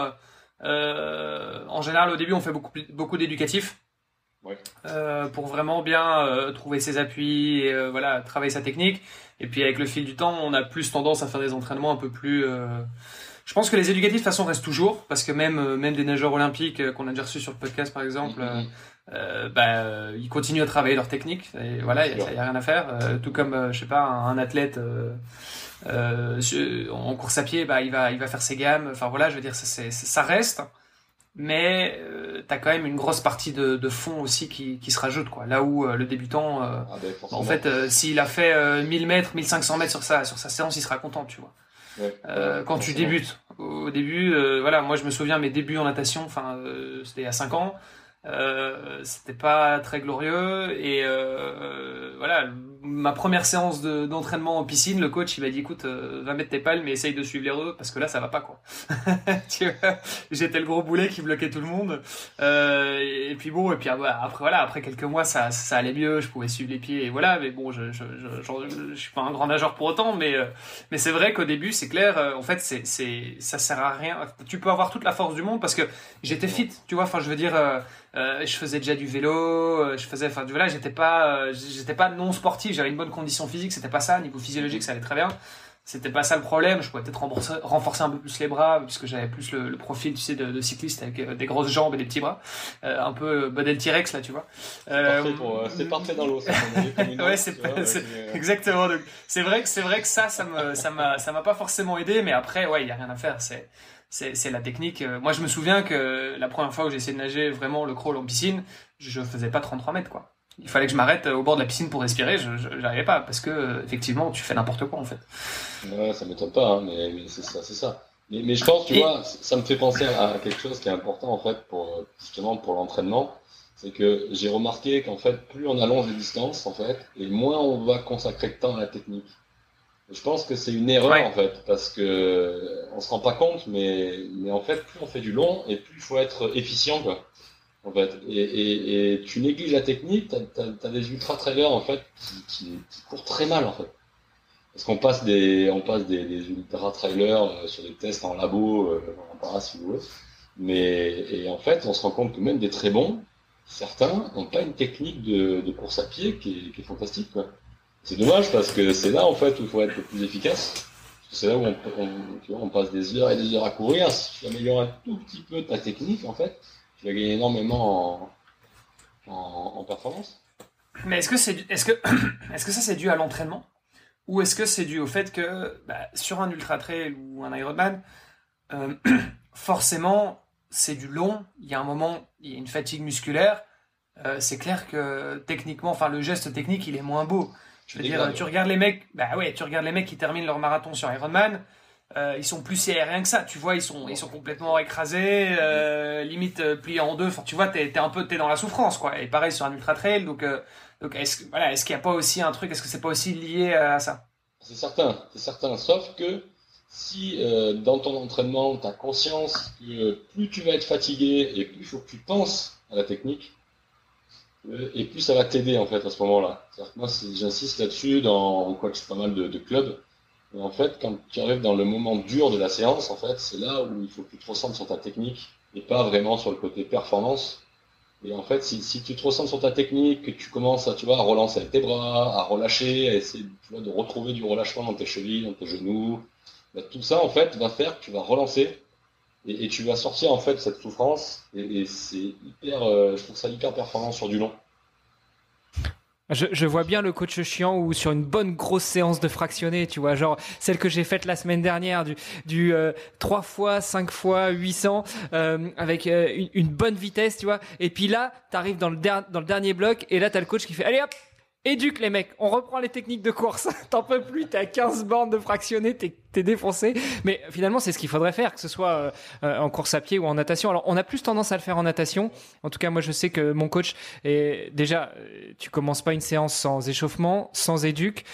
euh, en général, au début, on fait beaucoup, beaucoup d'éducatif. pour vraiment bien trouver ses appuis et voilà travailler sa technique et puis avec le fil du temps on a plus tendance à faire des entraînements un peu plus je pense que les éducatifs de toute façon restent toujours parce que même même des nageurs olympiques qu'on a déjà reçus sur le podcast par exemple mm-hmm euh, bah, euh, ils continuent à travailler leur technique. Et voilà, il n'y a, rien à faire. Euh, tout comme, euh, je sais pas, un, athlète en course à pied, bah, il va, il va faire ses gammes. Enfin voilà, je veux dire, ça, ça reste. Mais tu as quand même une grosse partie de, de fond aussi qui, qui se rajoute. Quoi. Là où le débutant, ah ben, en fait, s'il a fait 1000 mètres, 1500 mètres sur sa, sur sa séance, il sera content, tu vois. Ouais, quand tu débutes, au début, voilà, moi je me souviens mes débuts en natation, enfin, c'était à 5 ans. Euh, c'était pas très glorieux et euh, voilà ma première séance d'entraînement en piscine le coach il m'a dit écoute euh, va mettre tes palmes et essaye de suivre les reux parce que là ça va pas quoi. J'étais le gros boulet qui bloquait tout le monde. Euh, et, puis bon et puis ah, après voilà après quelques mois ça, ça allait mieux je pouvais suivre les pieds et voilà mais bon je je, je, je, suis pas un grand nageur pour autant mais mais c'est vrai qu'au début c'est clair en fait c'est c'est ça sert à rien. Tu peux avoir toute la force du monde parce que j'étais fit tu vois enfin je veux dire euh, je faisais déjà du vélo, euh, je faisais, enfin voilà, j'étais pas, euh, j'étais pas non sportif, j'avais une bonne condition physique, c'était pas ça, niveau physiologique ça allait très bien. C'était pas ça le problème, je pouvais peut-être renforcer, un peu plus les bras, puisque j'avais plus le, profil, tu sais, de, cycliste avec des grosses jambes et des petits bras. un peu modèle T-Rex, là, tu vois. c'est parfait dans l'eau, ouais, c'est exactement. C'est vrai que c'est vrai que ça, ça me, ça m'a, ça m'a pas forcément aidé, mais après, ouais, il y a rien à faire. C'est, c'est la technique. Euh, moi, je me souviens que la première fois où j'ai essayé de nager vraiment le crawl en piscine, je faisais pas 33 mètres, quoi. Il fallait que je m'arrête au bord de la piscine pour respirer, je n'arrivais pas, parce que, euh, effectivement, tu fais n'importe quoi, en fait. Ouais, ça m'étonne pas, hein, mais, c'est ça, c'est ça. Mais, mais, je pense, tu vois, ça me fait penser à quelque chose qui est important, en fait, pour, justement, pour l'entraînement. C'est que j'ai remarqué qu'en fait, plus on allonge les distances, en fait, et moins on va consacrer de temps à la technique. Je pense que c'est une erreur en fait, parce que on se rend pas compte, mais, mais en fait, plus on fait du long et plus il faut être efficient quoi. En fait, et, et, et tu négliges la technique, t'as as, des ultra trailers en fait qui, qui, qui, courent très mal en fait. Parce qu'on passe des on passe des, des ultra trailers euh, sur des tests en labo, euh, en para si vous voulez. Mais et en fait, on se rend compte que même des très bons, certains n'ont pas une technique de, de course à pied qui est, qui est fantastique quoi. C'est dommage parce que c'est là en fait où il faut être le plus efficace. C'est là où on, passe des heures et des heures à courir. Si tu améliores un tout petit peu ta technique, en fait, tu vas gagner énormément en, performance. Mais est-ce que c'est est-ce que est-ce que ça c'est dû à l'entraînement? Ou est-ce que c'est dû au fait que bah, sur un ultra trail ou un Ironman, euh, forcément c'est du long. Il y a un moment, il y a une fatigue musculaire. Euh, c'est clair que techniquement, enfin le geste technique, il est moins beau. Je veux dire, tu regardes les mecs, bah ouais, tu regardes les mecs qui terminent leur marathon sur Ironman, euh, ils sont plus aériens que ça. Tu vois, ils sont, ils sont complètement écrasés, euh, limite euh, pliés en deux. Enfin, tu vois, t'es, t'es un peu, t'es dans la souffrance, quoi. Et pareil sur un ultra trail. Donc, donc, est-ce, voilà, est-ce qu'il n'y a pas aussi un truc, est-ce que c'est pas aussi lié à ça? C'est certain, c'est certain. Sauf que si dans ton entraînement, tu as conscience que plus tu vas être fatigué et plus il faut que tu penses à la technique, et plus ça va t'aider en fait à ce moment-là. Moi, j'insiste là-dessus, dans, coach pas mal de, clubs. Et en fait, quand tu arrives dans le moment dur de la séance, en fait, c'est là où il faut que tu te ressentes sur ta technique et pas vraiment sur le côté performance. Et en fait, si, tu te ressens sur ta technique, que tu commences à, tu vois, à relancer avec tes bras, à relâcher, à essayer de retrouver du relâchement dans tes chevilles, dans tes genoux, bah, tout ça, en fait, va faire que tu vas relancer et, tu vas sortir, en fait, cette souffrance. Et, c'est hyper, euh, je trouve ça hyper performant sur du long. Je, vois bien le coach chiant ou sur une bonne grosse séance de fractionné, tu vois, genre celle que j'ai faite la semaine dernière, du, du 3 euh, fois, 5 fois, 800, euh, avec euh, une, une, bonne vitesse, tu vois. Et puis là, t'arrives dans le, dans le dernier bloc et là, t'as le coach qui fait, allez hop, éduque les mecs, on reprend les techniques de course. T'en peux plus, t'es à 15 bornes de fractionné, t'es es défoncé. Mais finalement, c'est ce qu'il faudrait faire, que ce soit euh, euh, en course à pied ou en natation. Alors, on a plus tendance à le faire en natation. En tout cas, moi, je sais que mon coach est déjà, euh, tu commences pas une séance sans échauffement, sans éduque,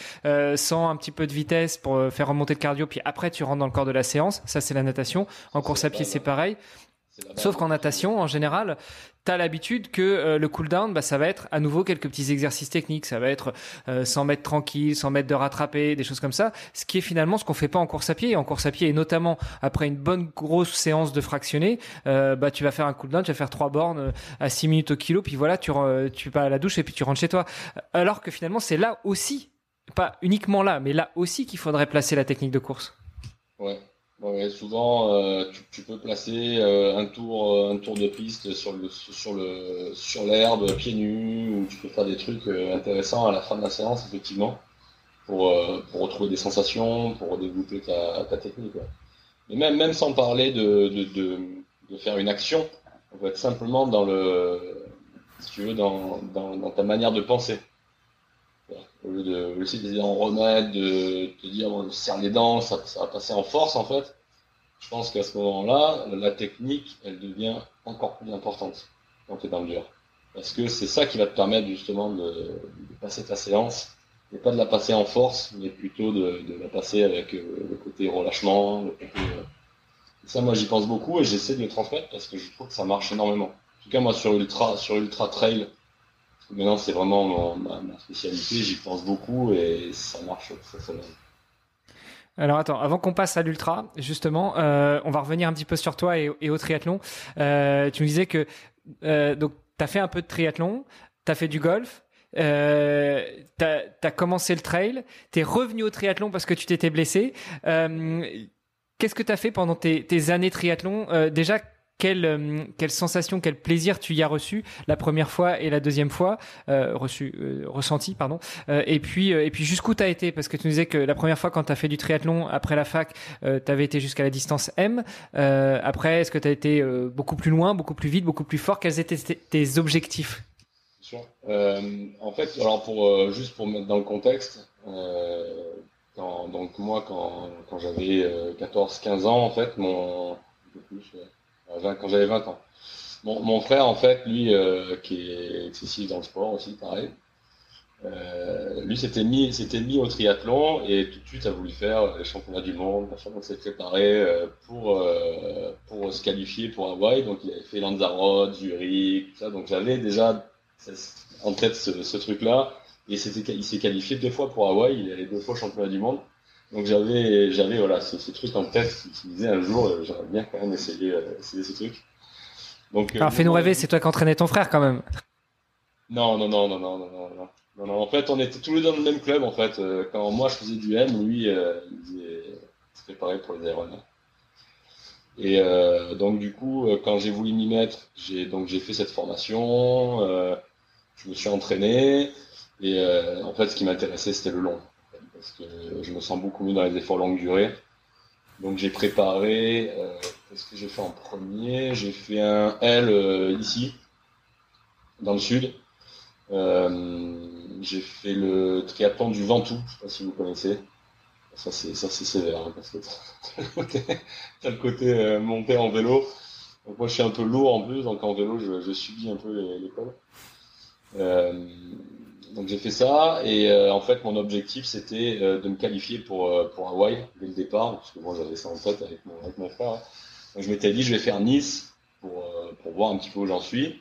sans un petit peu de vitesse pour faire remonter le cardio, puis après, tu rentres dans le corps de la séance. Ça, c'est la natation. En course à pied, c'est pareil. Sauf qu'en natation, en général, tu as l'habitude que euh, le cooldown, bah, ça va être à nouveau quelques petits exercices techniques. Ça va être euh, 100 mètres tranquille, 100 mètres de rattraper, des choses comme ça. Ce qui est finalement ce qu'on fait pas en course à pied. En course à pied, et notamment après une bonne grosse séance de fractionné, euh, bah, tu vas faire un cooldown, tu vas faire trois bornes euh, à 6 minutes au kilo, puis voilà, tu, tu vas à la douche et puis tu rentres chez toi. Alors que finalement, c'est là aussi, pas uniquement là, mais là aussi qu'il faudrait placer la technique de course. Ouais, Souvent, euh, tu, peux placer euh, un tour, euh, un tour de piste sur le sur le sur l'herbe, pieds nus, ou tu peux faire des trucs intéressants à la fin de la séance, effectivement, pour pour retrouver des sensations, pour développer ta, technique. Mais même même sans parler de de, de, de faire une action, on peut être simplement dans le si tu veux dans dans, ta manière de penser. Au lieu de essayer en remettre, de te dire serre les dents, ça, ça va passer en force en fait. Je pense qu'à ce moment-là, la technique, elle devient encore plus importante quand tu es dans le dur. Parce que c'est ça qui va te permettre justement de, passer ta séance, et pas de la passer en force, mais plutôt de, la passer avec euh, le côté relâchement. Le côté, euh... Ça, moi, j'y pense beaucoup et j'essaie de le transmettre parce que je trouve que ça marche énormément. En tout cas, moi, sur Ultra, sur Ultra Trail, Maintenant, c'est vraiment ma, spécialité, j'y pense beaucoup et ça marche bien. Alors attends, avant qu'on passe à l'ultra, justement, euh, on va revenir un petit peu sur toi et, au triathlon. Euh, tu nous disais que euh, donc tu as fait un peu de triathlon, tu as fait du golf, euh, tu as, commencé le trail, tu es revenu au triathlon parce que tu t'étais blessé. Euh, Qu'est-ce que tu as fait pendant tes, tes années triathlon? Euh, Déjà, quelle, euh, quelle sensation, quel plaisir tu y as reçu la première fois et la deuxième fois euh, reçu, euh, ressenti, pardon. Et puis et puis jusqu'où t'as été? Parce que tu nous disais que la première fois quand t'as fait du triathlon après la fac, t'avais été jusqu'à la distance M. après, est-ce que t'as été beaucoup plus loin, beaucoup plus vite, beaucoup plus fort? Quels étaient tes objectifs? En fait, alors pour juste pour mettre dans le contexte. Quand, donc moi, quand, quand j'avais 14-15 ans, en fait, mon, quand j'avais 20 ans. Mon, frère, en fait, lui, euh, qui est excessif dans le sport aussi, pareil, euh, lui s'était mis, mis au triathlon et tout de suite a voulu faire les championnats du monde. On s'est préparé euh, pour pour se qualifier pour Hawaï. Donc il avait fait Lanzarote, Zurich, tout ça. Donc j'avais déjà en tête ce, truc-là. Et il s'est qualifié deux fois pour Hawaï. Il est deux fois championnat du monde. Donc j'avais, j'avais voilà, ce, ce, truc en tête qui, disait un jour, euh, j'aimerais bien quand même essayer, euh, essayer ce truc. Donc, euh, Alors fais-nous rêver, c'est toi qui entraînais ton frère quand même. Non, non, non, non, non, non, non, non, non. En fait, on était tous les deux dans le même club. En fait, quand moi je faisais du M, lui, euh, il se préparait pour les aéronefs. Et euh, donc du coup, quand j'ai voulu m'y mettre, j'ai donc j'ai fait cette formation, euh, je me suis entraîné et en fait, ce qui m'intéressait, c'était le long parce que je me sens beaucoup mieux dans les efforts longue durée. Donc j'ai préparé, euh, qu'est-ce que j'ai fait en premier? J'ai fait un L euh, ici, dans le sud. Euh, j'ai fait le triathlon du Ventoux, je sais pas si vous connaissez. Ça c'est ça c'est sévère hein, parce que t'as le côté, euh, monté en vélo. Donc moi je suis un peu lourd en plus, donc en vélo je, je subis un peu l'école. Euh, donc j'ai fait ça et euh, en fait mon objectif c'était euh, de me qualifier pour euh, pour Hawaï dès le départ parce que moi j'avais ça en tête avec mon avec mon frère. Donc je m'étais dit je vais faire Nice pour pour voir un petit peu où j'en suis.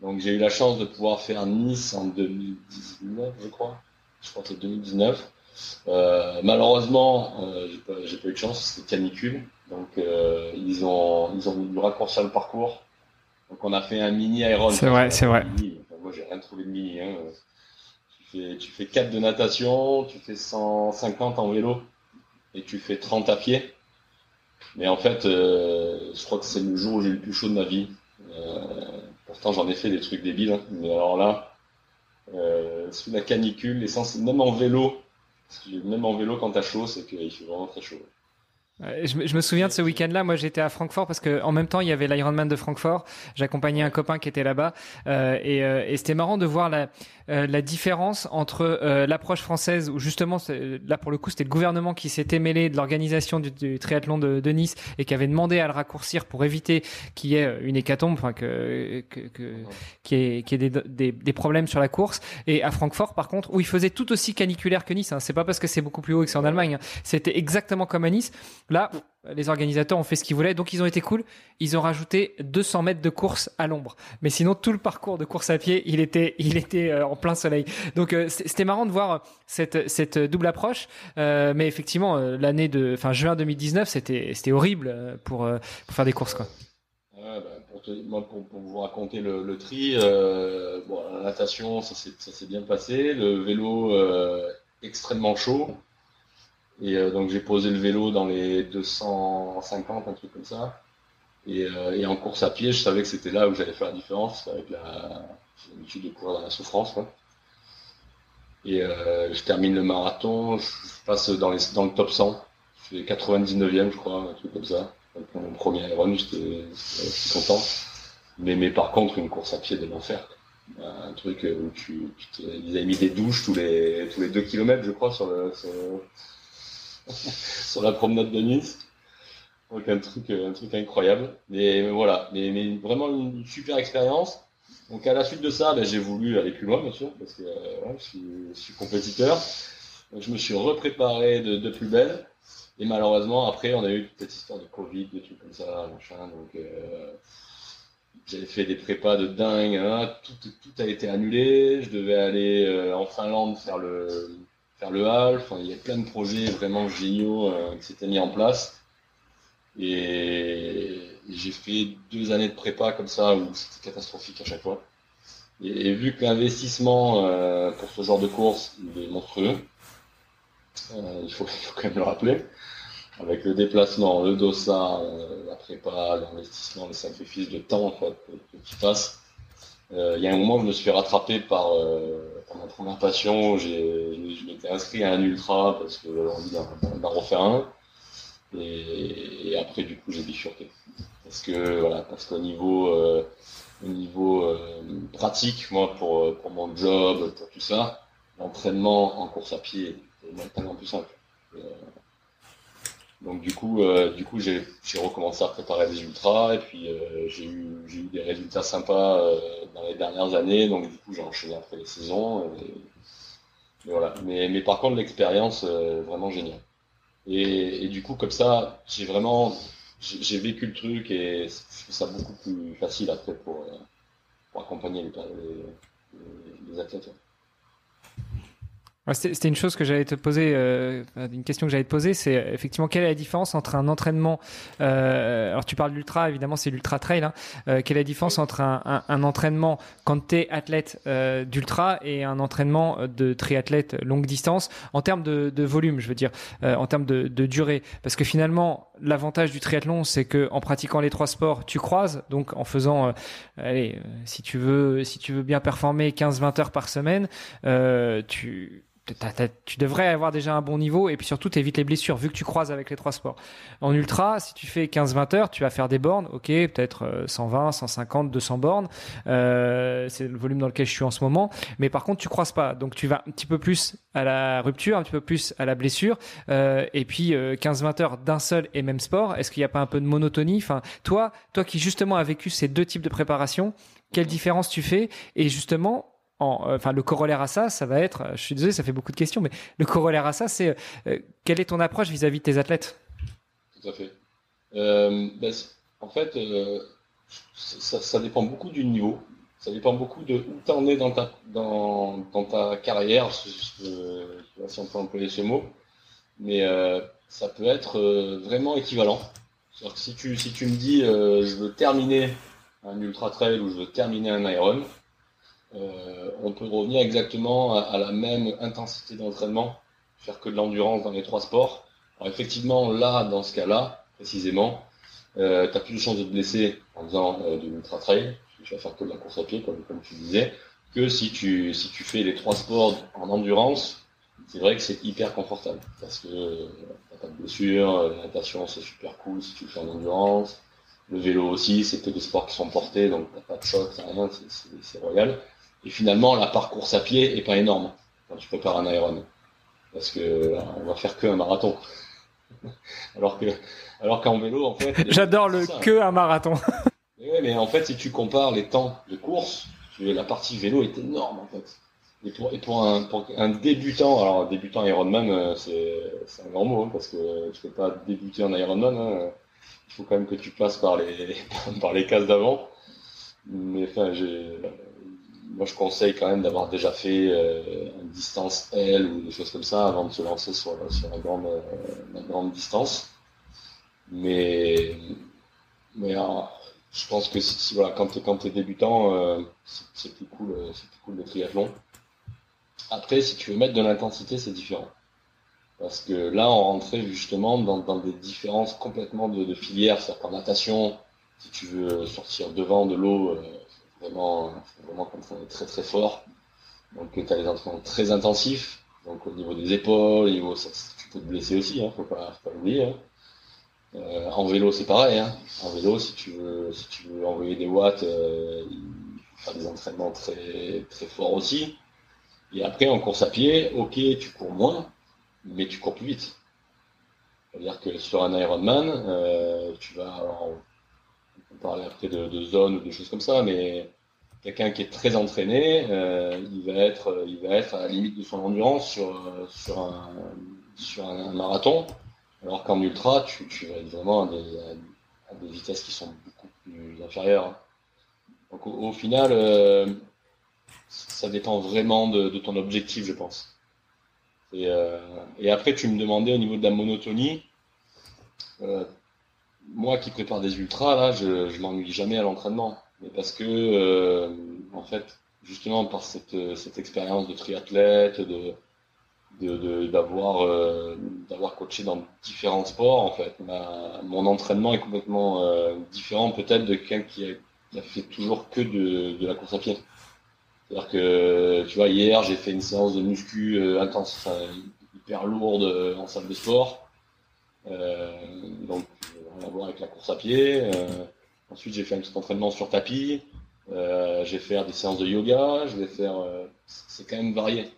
Donc j'ai eu la chance de pouvoir faire Nice en 2019 je crois. Je crois que c'est 2019. malheureusement j'ai pas eu de chance c'était canicule donc ils ont ils ont le parcours Donc on a fait un mini Iron. C'est vrai, c'est vrai. moi j'ai rien trouvé de mini. Hein. Tu, fais, tu fais 4 de natation, tu fais 150 en vélo et tu fais 30 à pied. Mais en fait, euh, je crois que c'est le jour où j'ai eu le plus chaud de ma vie. Euh, pourtant j'en ai fait des trucs débiles, hein. mais alors là, euh, sous la canicule, même en vélo, même en vélo quand t'as chaud, c'est qu'il fait vraiment très chaud. Je, me souviens de ce week-end-là. Moi, j'étais à Francfort parce que en même temps, il y avait l'Ironman de Francfort. J'accompagnais un copain qui était là-bas, euh, et, euh, et c'était marrant de voir la, euh, la différence entre euh, l'approche française, où justement, là pour le coup, c'était le gouvernement qui s'était mêlé de l'organisation du, du, triathlon de, de, Nice et qui avait demandé à le raccourcir pour éviter qu'il y ait une hécatombe, enfin que, que, que qu'il y ait, qu'il y ait des, des, des, problèmes sur la course. Et à Francfort, par contre, où il faisait tout aussi caniculaire que Nice. Hein. C'est pas parce que c'est beaucoup plus haut que c'est en Allemagne. Hein. C'était exactement comme à Nice. Là, les organisateurs ont fait ce qu'ils voulaient, donc ils ont été cool. Ils ont rajouté 200 mètres de course à l'ombre. Mais sinon, tout le parcours de course à pied, il était, il était euh, en plein soleil. Donc euh, c'était marrant de voir cette, double approche. Euh, mais effectivement, l'année de, enfin juin 2019, c'était, horrible pour, faire des courses quoi. bah, pour, vous raconter le, tri, la natation, ça s'est bien passé. Le vélo, extrêmement chaud. Et euh, donc j'ai posé le vélo dans les 250, un truc comme ça. Et, euh, et en course à pied, je savais que c'était là où j'allais faire la différence avec l'habitude de courir dans la souffrance. Et euh, je termine le marathon, je passe dans, les, dans le top 100. Je fais 99e, je crois, un truc comme ça. Mon premier run, j'étais content. Mais, mais par contre, une course à pied de l'enfer. Un truc où tu, tu ils avaient mis des douches tous les tous les deux kilomètres, je crois, sur le, sur la promenade de Nice. Donc un truc, truc incroyable. Mais, voilà, mais, vraiment une super expérience. Donc à la suite de ça, ben, j'ai voulu aller plus loin, bien sûr, parce que euh, je, suis, compétiteur. Donc je me suis repréparé de, plus belle. Et malheureusement, après, on a eu toute cette histoire de Covid, des trucs comme ça, machin. Donc euh, j'avais fait des prépas de dingue. Hein. Tout, a été annulé. Je devais aller euh, en Finlande faire le faire le. Enfin, il y a plein de projets vraiment géniaux euh, qui s'étaient mis en place. Et j'ai fait deux années de prépa comme ça où c'était catastrophique à chaque fois. Et, vu que l'investissement euh, pour ce genre de course il est monstrueux, euh, il, faut, quand même le rappeler, avec le déplacement, le dossard, la prépa, l'investissement, le sacrifice de temps quoi, que, il y a un moment je me suis fait rattraper par ma première passion, je m'étais inscrit à un ultra parce que j'avais envie d'en refaire un. Et, après, du coup, j'ai bifurqué. Parce que voilà, parce qu'au niveau, euh, au niveau euh, pratique, moi, pour, pour mon job, pour tout ça, l'entraînement en course à pied est tellement plus simple. Euh, donc du coup, euh, du coup, j'ai recommencé à préparer des ultras et puis euh, j'ai eu, des résultats sympas euh, dans les dernières années. Donc du coup, j'ai enchaîné après les saisons. Voilà. Mais, mais par contre, l'expérience vraiment géniale. Et, et, du coup, comme ça, j'ai vraiment, j'ai vécu le truc et je trouve ça beaucoup plus facile après pour, pour accompagner les athlètes. C'était une chose que j'allais te poser, euh, une question que j'allais te poser, c'est effectivement quelle est la différence entre un entraînement, euh, alors tu parles d'ultra, évidemment c'est l'ultra trail, hein, euh, quelle est la différence entre un, un, un entraînement quand tu es athlète euh, d'ultra et un entraînement de triathlète longue distance en termes de, de volume, je veux dire, euh, en termes de, de, durée, parce que finalement l'avantage du triathlon c'est que en pratiquant les trois sports tu croises, donc en faisant, allez, si tu veux, si tu veux bien performer 15-20 heures par semaine, tu tu devrais avoir déjà un bon niveau et puis surtout tu évites les blessures vu que tu croises avec les trois sports. En ultra, si tu fais 15-20 heures, tu vas faire des bornes, ok, peut-être 120, 150, 200 bornes, euh, c'est le volume dans lequel je suis en ce moment, mais par contre tu croises pas, donc tu vas un petit peu plus à la rupture, un petit peu plus à la blessure, euh, et puis 15-20 euh, heures d'un seul et même sport, est-ce qu'il n'y a pas un peu de monotonie? Enfin, toi, toi qui justement as vécu ces deux types de préparation, quelle différence tu fais? Et justement, euh, enfin, le corollaire à ça, ça va être, je suis désolé, ça fait beaucoup de questions, mais le corollaire à ça, c'est euh, quelle est ton approche vis-à-vis de tes athlètes? Tout à fait. Euh, ben, en fait, ça, dépend beaucoup du niveau. Ça dépend beaucoup de où tu en es dans ta, dans, dans ta carrière, si on peut employer ce mot, mais ça peut être vraiment équivalent. Que si tu, si tu me dis, je veux terminer un ultra trail où je veux terminer un Iron, on peut revenir exactement à, la même intensité d'entraînement, faire que de l'endurance dans les trois sports. Alors effectivement, là, dans ce cas-là, précisément, euh, tu as plus de chances de te blesser en faisant de l'ultra trail, tu vas faire que de la course à pied, comme, tu disais, que si tu, si tu fais les trois sports en endurance, c'est vrai que c'est hyper confortable parce que euh, t'as pas de blessure, la natation c'est super cool si tu fais en endurance, le vélo aussi, c'est que des sports qui sont portés, donc t'as pas de choc, t'as rien, c'est royal. Et finalement, la parcours à pied est pas énorme quand tu prépares un Iron. Parce que on va faire que un marathon. alors que, alors qu'en vélo, en fait. J'adore le que un marathon. mais, mais en fait, si tu compares les temps de course, la partie vélo est énorme, en fait. Et pour, et pour, un, pour un débutant, alors débutant Ironman, euh, c'est un grand mot, hein, parce que tu peux pas débuter en Ironman. Hein. Il faut quand même que tu passes par les, par les cases d'avant. Mais enfin, j'ai, moi je conseille quand même d'avoir déjà fait euh, une distance L ou des choses comme ça avant de se lancer sur, sur la, grande, euh, la grande distance. Mais, mais je pense que voilà, quand tu es, débutant, euh, c'est plus cool, plus cool le triathlon. Après, si tu veux mettre de l'intensité, c'est différent. Parce que là, on rentrait justement dans, dans des différences complètement de, de filières. C'est-à-dire qu'en natation, si tu veux sortir devant de l'eau, vraiment, vraiment est très très fort. Donc tu as des entraînements très intensifs. Donc au niveau des épaules, au niveau, tu peux te blesser aussi, hein, faut pas, faut pas l'oublier. Hein. Euh, en vélo c'est pareil. Hein. En vélo, si tu veux, si tu veux envoyer des watts, euh, il faut faire des entraînements très très forts aussi. Et après en course à pied, ok, tu cours moins, mais tu cours plus vite. C'est-à-dire que sur un Ironman, euh, tu vas alors, on parler après de, de zone ou des choses comme ça, mais quelqu'un qui est très entraîné, euh, il va être, il va être à la limite de son endurance sur sur un marathon, alors qu'en ultra, tu, vas être vraiment à des, vitesses qui sont beaucoup plus inférieures. Donc au, final, euh, ça dépend vraiment de, de, ton objectif, je pense. Euh, et, après, tu me demandais au niveau de la monotonie. Moi qui prépare des ultras, là, je, je m'ennuie jamais à l'entraînement. Mais parce que, euh, en fait, justement, par cette, cette expérience de triathlète, de d'avoir euh, d'avoir coaché dans différents sports en fait mon entraînement est complètement euh, différent peut-être de quelqu'un qui a, qui a, fait toujours que de, de la course à pied c'est à dire que tu vois hier j'ai fait une séance de muscu intense hyper lourde en salle de sport donc voir avec la course à pied. Euh, ensuite, j'ai fait un petit entraînement sur tapis. Euh, je vais faire des séances de yoga. Je vais faire. Euh, c'est quand même varié.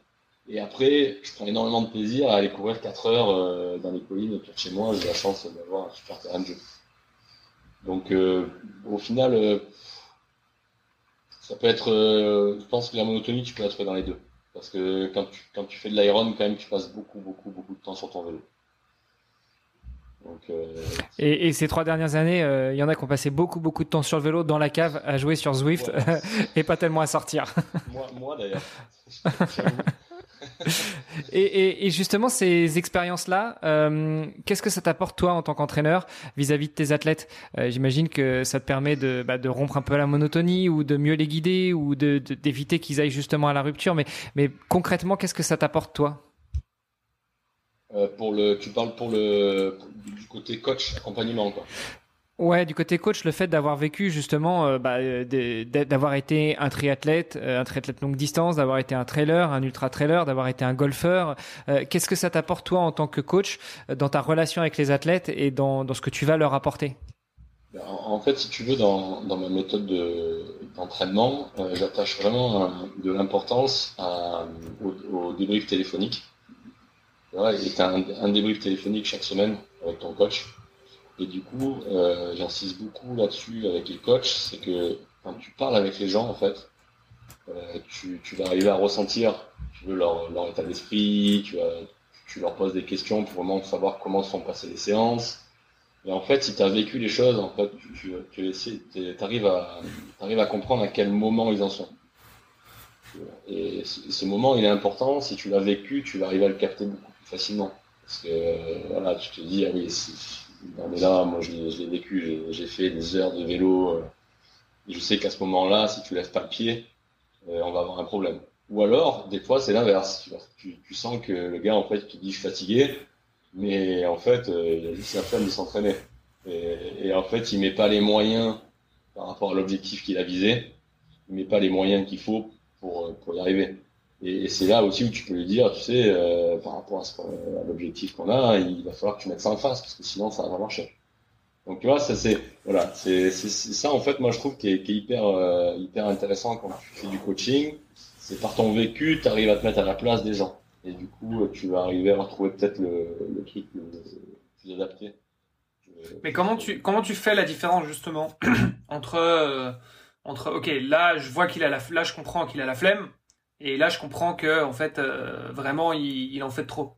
Et après, je prends énormément de plaisir à aller courir 4 heures dans les collines autour de chez moi. J'ai la chance d'avoir un super terrain de jeu. Donc, au final, ça peut être. je pense que la monotonie, tu peux la trouver dans les deux. Parce que quand tu, quand tu fais de l'iron, quand même, tu passes beaucoup, beaucoup, beaucoup de temps sur ton vélo. Euh, et, ces trois dernières années, il euh, y en a qui ont passé beaucoup, beaucoup de temps sur le vélo, dans la cave, à jouer sur Zwift, et pas tellement à sortir. moi, d'ailleurs. et, justement, ces expériences-là, euh, qu'est-ce que ça t'apporte toi en tant qu'entraîneur vis-à-vis de tes athlètes? J'imagine que ça te permet de, bah, de, rompre un peu la monotonie ou de mieux les guider ou d'éviter qu'ils aillent justement à la rupture. Mais, mais concrètement, qu'est-ce que ça t'apporte toi? Pour le, tu parles pour le du côté coach accompagnement quoi. Ouais, du côté coach, le fait d'avoir vécu justement, euh, bah, d'avoir été un triathlète, euh, un triathlète longue distance, d'avoir été un trailer, un ultra trailer, d'avoir été un golfeur, qu'est-ce que ça t'apporte toi en tant que coach dans ta relation avec les athlètes et dans, dans ce que tu vas leur apporter? Ben, En fait, si tu veux, dans, dans ma méthode d'entraînement, j'attache vraiment de l'importance au, au débrief téléphonique. Ouais, et un, un, débrief téléphonique chaque semaine avec ton coach. Et du coup, euh, j'insiste beaucoup là-dessus avec les coachs, c'est que quand tu parles avec les gens, en fait, euh, tu, vas arriver à ressentir tu veux, leur, état d'esprit, tu, leur poses des questions pour vraiment savoir comment sont passées les séances. Et en fait, si tu as vécu les choses, en fait, tu, tu, tu arrives à, arrives à comprendre à quel moment ils en sont. Et ce moment, il est important. Si tu l'as vécu, tu vas arriver à le capter beaucoup facilement. Parce que voilà, tu te dis, ah oui, mais là, moi je l'ai vécu, j'ai fait des heures de vélo, euh, je sais qu'à ce moment-là, si tu lèves pas le pied, euh, on va avoir un problème. Ou alors, des fois, c'est l'inverse. Tu, sens que le gars, en fait, te dit je suis fatigué, mais en fait, euh, il a juste la flemme de s'entraîner. Et, en fait, il met pas les moyens par rapport à l'objectif qu'il a visé. Il met pas les moyens qu'il faut pour y arriver. Et, c'est là aussi où tu peux lui dire, tu sais, euh, par rapport à, l'objectif qu'on a, il va falloir que tu mettes ça en face, parce que sinon ça va pas marcher. Donc tu vois, ça c'est voilà, c'est ça en fait, moi je trouve qui est, hyper euh, hyper intéressant quand tu fais du coaching. C'est par ton vécu, tu arrives à te mettre à la place des gens, et du coup tu vas arriver à retrouver peut-être le, le truc le, plus adapté. Mais comment tu comment tu fais la différence justement entre euh, entre ok là je vois qu'il a la là je comprends qu'il a la flemme et là, je comprends que en fait, euh, vraiment, il, il, en fait trop.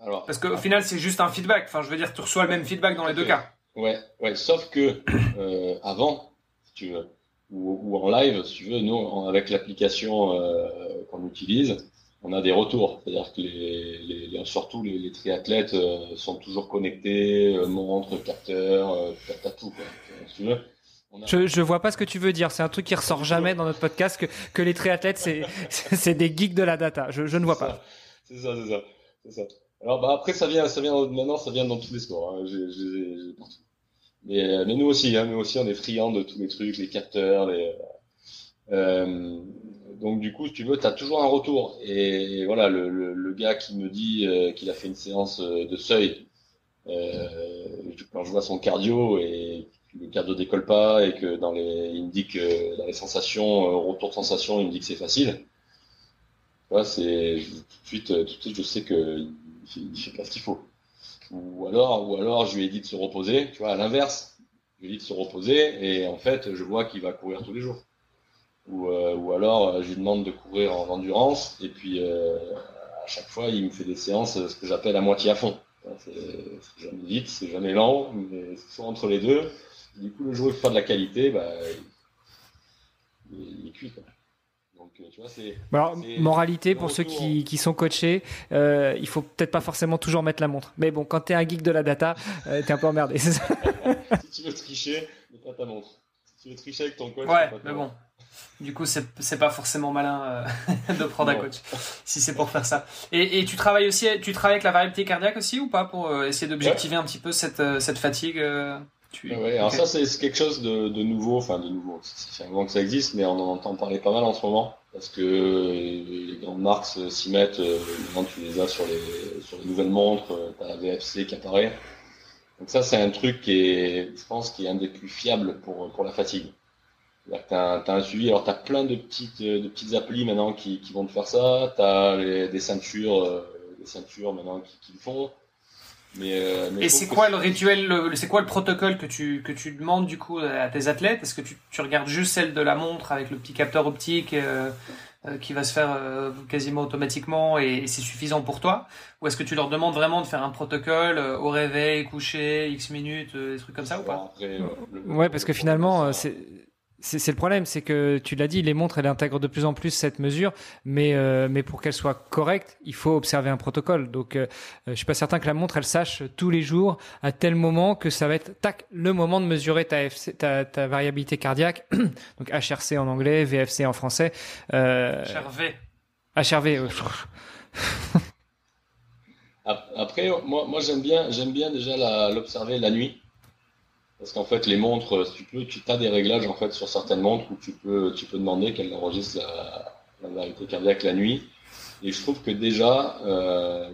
Alors, Parce qu'au final, c'est juste un feedback. Enfin, je veux dire, tu reçois le même feedback dans les deux cas. Ouais, ouais. Sauf que euh, avant, si tu veux, ou, ou, en live, si tu veux, nous, avec l'application euh, qu'on utilise, on a des retours. C'est-à-dire que les, les, surtout les, les triathlètes euh, sont toujours connectés, euh, montres, capteurs, euh, t'as tout. Quoi, si tu veux. Je, je vois pas ce que tu veux dire. C'est un truc qui ressort jamais dans notre podcast que, que les triathlètes, c'est, c'est des geeks de la data. Je, je ne vois pas. C'est ça, c'est ça, c'est ça. Alors, bah, après, ça vient, ça vient, maintenant, ça vient dans tous les sports. Hein. J'ai, j'ai, partout. Mais, mais nous aussi, hein, nous aussi, on est friands de tous les trucs, les capteurs, les, euh, donc, du coup, si tu veux, tu as toujours un retour. Et, voilà, le, le, le, gars qui me dit euh, qu'il a fait une séance euh, de seuil, euh, quand je vois son cardio et le cardio décolle pas et que dans les, il me dit que dans les sensations, euh, retour de sensation, il me dit que c'est facile. C'est tout de suite, tout de suite, je sais que il fait pas ce qu'il faut. Ou alors, ou alors, je lui ai dit de se reposer. Tu vois, à l'inverse, je lui ai dit de se reposer et en fait, je vois qu'il va courir tous les jours. Ou, euh, ou alors, je lui demande de courir en endurance et puis euh, à chaque fois, il me fait des séances, ce que j'appelle à moitié à fond. C'est jamais vite, c'est jamais lent, mais soit entre les deux. Du coup, le jour où il fait de la qualité, bah, il, est cuit. Quoi. Donc, euh, tu vois, c'est. Alors, moralité pour ceux qui, qui, sont coachés, euh, il faut peut-être pas forcément toujours mettre la montre. Mais bon, quand tu es un geek de la data, euh, tu es un peu emmerdé. si tu veux tricher, mets pas ta montre. Si tu veux tricher avec ton coach, ouais, mais bon. Du coup, c'est pas forcément malin euh, de prendre un coach si c'est pour faire ça. Et, et, tu travailles aussi, tu travailles avec la variabilité cardiaque aussi ou pas pour euh, essayer d'objectiver un petit peu cette, cette fatigue Ouais, alors ça c'est quelque chose de, de, nouveau, enfin de nouveau, c'est un moment que ça existe, mais on en entend parler pas mal en ce moment, parce que les grandes marques s'y mettent, euh, maintenant tu les as sur les, sur les nouvelles montres, euh, t'as la VFC qui apparaît. Donc ça c'est un truc qui est, je pense, qui est un des plus fiables pour, pour la fatigue. T'as, as un suivi, alors t'as plein de petites, de petites applis maintenant qui, qui vont te faire ça, t'as les, des ceintures, euh, des ceintures maintenant qui, qui le font. Euh, mais, et c'est quoi le rituel, c'est quoi le protocole que tu, que tu demandes du coup à tes athlètes? Est-ce que tu, tu, regardes juste celle de la montre avec le petit capteur optique euh, euh qui va se faire euh, quasiment automatiquement et, c'est suffisant pour toi? Ou est-ce que tu leur demandes vraiment de faire un protocole au réveil, coucher, X minutes, des trucs comme ça ou pas? Ouais, parce que finalement, c'est c'est le problème, c'est que tu l'as dit, les montres, elles intègrent de plus en plus cette mesure, mais euh, mais pour qu'elle soit correcte, il faut observer un protocole. Donc, euh, je suis pas certain que la montre, elle sache tous les jours à tel moment que ça va être tac le moment de mesurer ta, ta, ta variabilité cardiaque. Donc HRC en anglais, VFC en français. Euh, HRV. HRV. Après, moi, moi j'aime bien, j'aime bien déjà l'observer la nuit. Parce qu'en fait, les montres, tu peux, tu as des réglages en fait sur certaines montres où tu peux, tu peux demander qu'elles enregistrent la, variété cardiaque la nuit. Et je trouve que déjà, euh,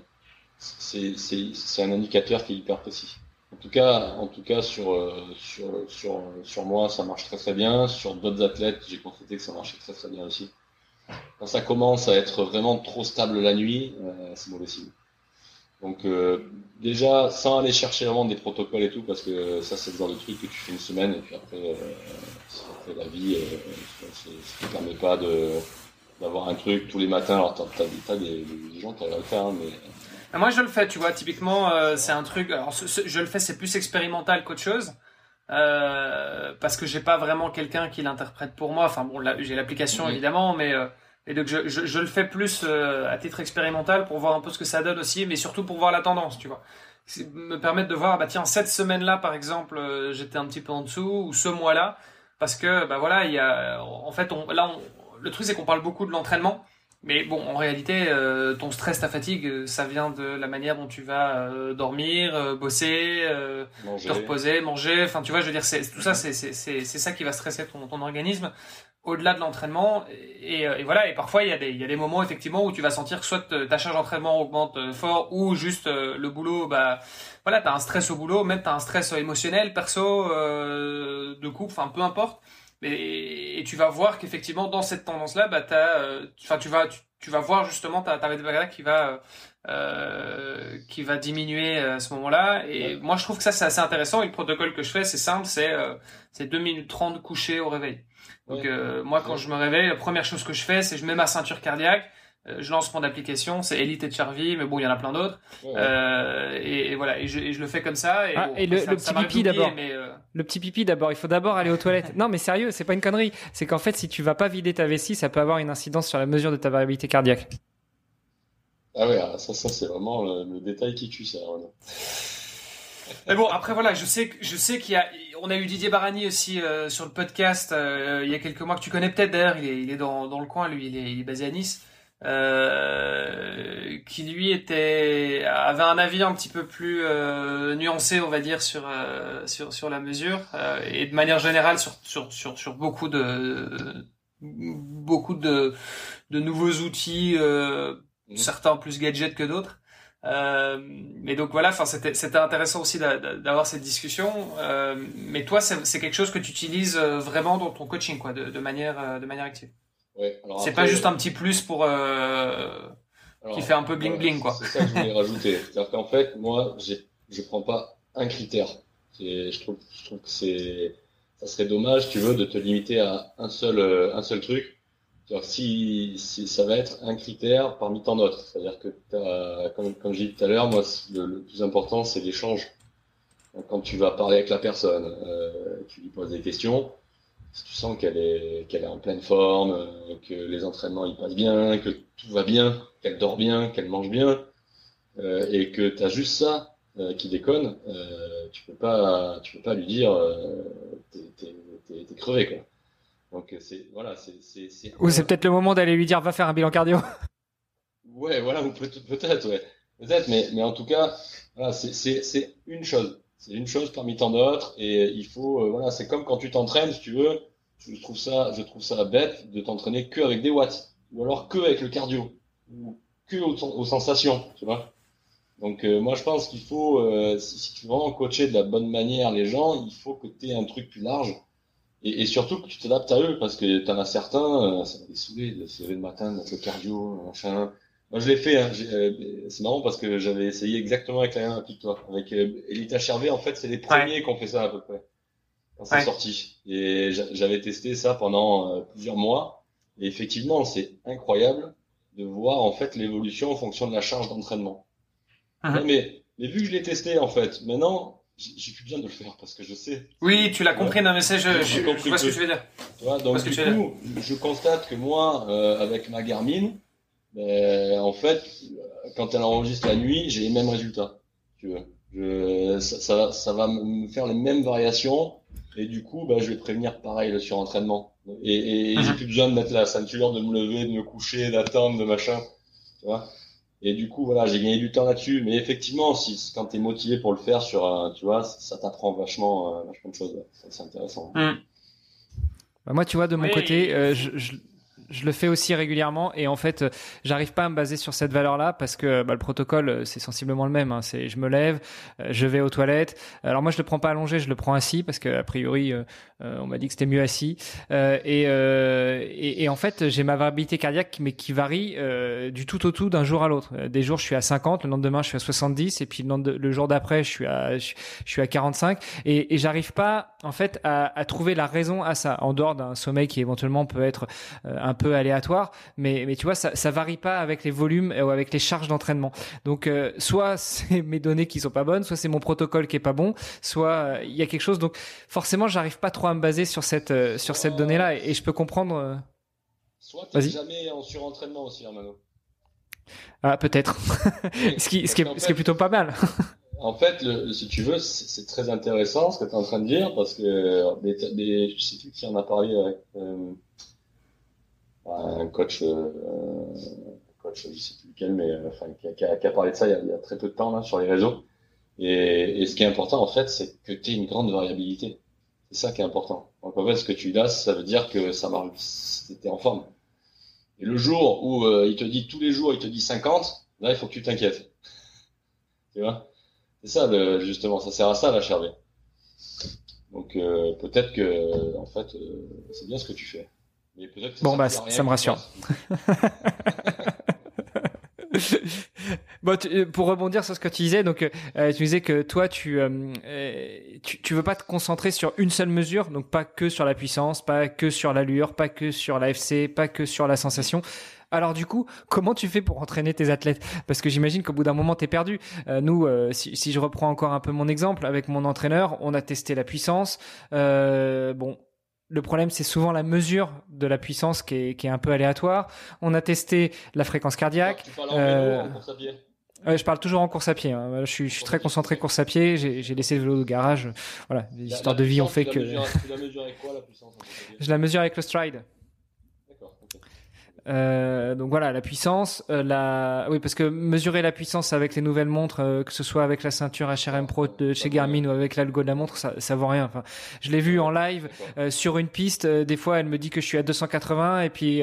c'est un indicateur qui est hyper précis. En tout cas, en tout cas sur, euh, sur, sur, sur moi, ça marche très très bien. Sur d'autres athlètes, j'ai constaté que ça marchait très très bien aussi. Quand ça commence à être vraiment trop stable la nuit, euh, c'est mauvais signe. Donc euh, déjà, sans aller chercher vraiment des protocoles et tout, parce que ça c'est le genre de truc que tu fais une semaine et puis après, euh, la vie, euh, ça ne permet pas d'avoir un truc tous les matins. Alors t'as as, des, des, gens qui arrivent à le faire, hein, mais ah, moi je le fais, tu vois. Typiquement, euh, c'est un truc. Alors je le fais, c'est plus expérimental qu'autre chose. Parce que j'ai pas vraiment quelqu'un qui l'interprète pour moi. Enfin bon, j'ai l'application évidemment, mais et donc je, je, je le fais plus euh, à titre expérimental pour voir un peu ce que ça donne aussi, mais surtout pour voir la tendance, tu vois. Me permettre de voir, bah tiens, cette semaine-là par exemple, euh, j'étais un petit peu en dessous, ou ce mois-là, parce que bah voilà, il y a en fait on, là le truc c'est qu'on parle beaucoup de l'entraînement, mais bon en réalité euh, ton stress, ta fatigue, ça vient de la manière dont tu vas euh, dormir, bosser, te reposer, manger. Enfin tu vois, je veux dire c'est tout ça c'est c'est c'est ça qui va stresser ton ton organisme au-delà de l'entraînement et, et, voilà et parfois il y a des il y a des moments effectivement où tu vas sentir que soit ta charge d'entraînement augmente fort ou juste le boulot bah voilà, t'as un stress au boulot, même t'as un stress émotionnel, perso, euh, de couple, enfin peu importe. Et, tu vas voir qu'effectivement dans cette tendance-là, bah t'as, euh, enfin tu vas, tu, vas voir justement ta ta qui va euh, qui va diminuer à ce moment-là. Et moi je trouve que ça c'est assez intéressant. Et le protocole que je fais, c'est simple, c'est c'est 2 minutes 30 couché au réveil. Donc moi quand je me réveille, la première chose que je fais, c'est je mets ma ceinture cardiaque euh, je lance mon application, c'est Elite et Charvy, mais bon, il y en a plein d'autres. Euh, et, voilà, et je, le fais comme ça. Et, ah, le, petit pipi d'abord. Euh, le petit pipi d'abord, il faut d'abord aller aux toilettes. non, mais sérieux, c'est pas une connerie. C'est qu'en fait, si tu vas pas vider ta vessie, ça peut avoir une incidence sur la mesure de ta variabilité cardiaque. Ah ouais, ah, ça, ça c'est vraiment le, détail qui tue ça. Mais bon, après voilà, je sais, je sais qu'il y a, on a eu Didier Barani aussi sur le podcast il y a quelques mois que tu connais peut-être d'ailleurs. Il est, il est dans, dans le coin, lui, il est, il est basé à Nice. Euh, qui lui était avait un avis un petit peu plus euh, nuancé, on va dire, sur euh, sur sur la mesure et de manière générale sur sur sur sur beaucoup de beaucoup de de nouveaux outils, certains plus gadgets que d'autres. Mais donc voilà, enfin c'était c'était intéressant aussi d'avoir cette discussion. mais toi, c'est quelque chose que tu utilises vraiment dans ton coaching, quoi, de, de manière de manière active c'est pas juste un petit plus pour euh, qui fait un peu bling bling quoi. C'est ça que je voulais rajouter. C'est-à-dire qu'en fait, moi, je prends pas un critère. Je trouve, je trouve que c'est, ça serait dommage, tu veux, de te limiter à un seul, euh, un seul truc. Si, si ça va être un critère parmi tant d'autres. C'est-à-dire que, comme, comme j'ai dit tout à l'heure, moi, le, plus important, c'est l'échange. Quand tu vas parler avec la personne, euh, tu lui poses des questions si tu sens qu'elle est, qu'elle est en pleine forme, euh, que les entraînements ils passent bien, que tout va bien, qu'elle dort bien, qu'elle mange bien, euh, et que tu as juste ça qui déconne, tu peux pas, tu peux pas lui dire t'es, crevé quoi. Donc c'est voilà, c'est c'est. Ou c'est peut-être le moment d'aller lui dire va faire un bilan cardio. Ouais, voilà, ou peut-être, peut-être, ouais, peut-être, mais mais en tout cas, voilà, c'est c'est c'est une chose. C'est une chose parmi tant d'autres et il faut euh, voilà, c'est comme quand tu t'entraînes, si tu veux, je trouve ça je trouve ça bête de t'entraîner que avec des watts ou alors que avec le cardio ou que aux, sensations, tu vois. Donc euh, moi je pense qu'il faut euh, si, tu veux vraiment coacher de la bonne manière les gens, il faut que tu aies un truc plus large et, et surtout que tu t'adaptes à eux parce que tu en as certains ça va les saouler de se lever le matin, de le cardio, machin moi, je l'ai fait. Hein. Euh, c'est marrant parce que j'avais essayé exactement avec la même que toi. Avec euh, Elita Chervé, en fait, c'est les premiers qui ont fait ça à peu près quand c'est sorti. Et j'avais testé ça pendant euh, plusieurs mois. Et effectivement, c'est incroyable de voir en fait l'évolution en fonction de la charge d'entraînement. Uh-huh. mais, mais vu que je l'ai testé en fait, maintenant j'ai plus besoin de le faire parce que je sais. Oui, tu l'as compris. Non, mais c'est je, je, je, vois ce que tu veux dire. donc du coup, je constate que moi, euh, avec ma Garmin, ben, en fait, quand elle enregistre la nuit, j'ai les mêmes résultats. Tu veux. Je, ça, ça, ça, va me faire les mêmes variations et du coup, ben, je vais prévenir pareil le surentraînement. Et, et j'ai mhm. plus besoin de mettre la ceinture, de me lever, de me coucher, d'attendre, de machin. Tu vois. Et du coup, voilà, j'ai gagné du temps là-dessus. Mais effectivement, si quand t'es motivé pour le faire sur, un, tu vois, ça t'apprend vachement, euh, vachement de choses. C'est intéressant. Mhm. Bah moi, tu vois, de mon côté, euh, je, je, je le fais aussi régulièrement et en fait, euh, j'arrive pas à me baser sur cette valeur-là parce que bah, le protocole euh, c'est sensiblement le même. Hein. C'est je me lève, euh, je vais aux toilettes. Alors moi je le prends pas allongé, je le prends assis parce que a priori on m'a dit que c'était mieux assis. Et, et, et, en fait j'ai ma variabilité cardiaque mais qui varie du tout au tout d'un jour à l'autre. Des jours je suis à 50, le lendemain je suis à 70 et puis le, le jour d'après je suis à je, suis à 45 et, et j'arrive pas en fait à, à, trouver la raison à ça en dehors d'un sommeil qui éventuellement peut être un peu aléatoire, mais, mais tu vois, ça, ça varie pas avec les volumes ou avec les charges d'entraînement. Donc, euh, soit c'est mes données qui sont pas bonnes, soit c'est mon protocole qui est pas bon, soit euh, il y a quelque chose. Donc, forcément, j'arrive pas trop à me baser sur cette, euh, sur cette donnée-là et, je peux comprendre. Soit tu jamais en surentraînement aussi, Armano. Ah, peut-être. ce, qui, ce, qui est, ce qui est plutôt pas mal. en fait, le, si tu veux, c'est très intéressant ce que tu es en train de dire parce que des, des, je sais plus qui en a parlé avec euh, un coach, euh, coach, je sais plus lequel, mais enfin, qui a, qui, a, parlé de ça il y, a, il y, a, très peu de temps là sur les réseaux. Et, et ce qui est important en fait, c'est que tu aies une grande variabilité. C'est ça qui est important. Donc en fait, ce que tu lasses, ça veut dire que ça marche, t'es en forme. Et le jour où euh, il te dit tous les jours, il te dit 50, là il faut que tu t'inquiètes. tu vois? C'est ça, justement, ça sert à ça la charvée. Donc euh, peut-être que, en fait, euh, c'est bien ce que tu fais. Mais peut-être bon, bah, ça, me rassure. bon, euh, pour rebondir sur ce que tu disais, donc tu disais que toi, tu, tu, tu veux pas te concentrer sur une seule mesure, donc pas que sur la puissance, pas que sur l'allure, pas que sur l'AFC, pas que sur la sensation. Alors du coup, comment tu fais pour entraîner tes athlètes? Parce que j'imagine qu'au bout d'un moment, tu es perdu. Euh, nous, euh, si, je reprends encore un peu mon exemple, avec mon entraîneur, on a testé la puissance. Euh, bon, le problème, c'est souvent la mesure de la puissance qui est, un peu aléatoire. On a testé la fréquence cardiaque. Tu parles en vélo, en course à pied? Je parle toujours en course à pied. Hein. Je, suis, je suis très concentré course à pied. J'ai laissé le vélo au garage. Voilà, les histoires de vie ont fait que. tu la mesures avec quoi la puissance Je la mesure avec le stride. Euh, donc voilà, la puissance, euh, la... oui parce que mesurer la puissance avec les nouvelles montres, euh, que ce soit avec la ceinture HRM Pro de chez Garmin ou avec l'algo de la montre, ça, ça vaut rien. Enfin, je l'ai vu en live euh, sur une piste. des fois, elle me dit que je suis à 280 et puis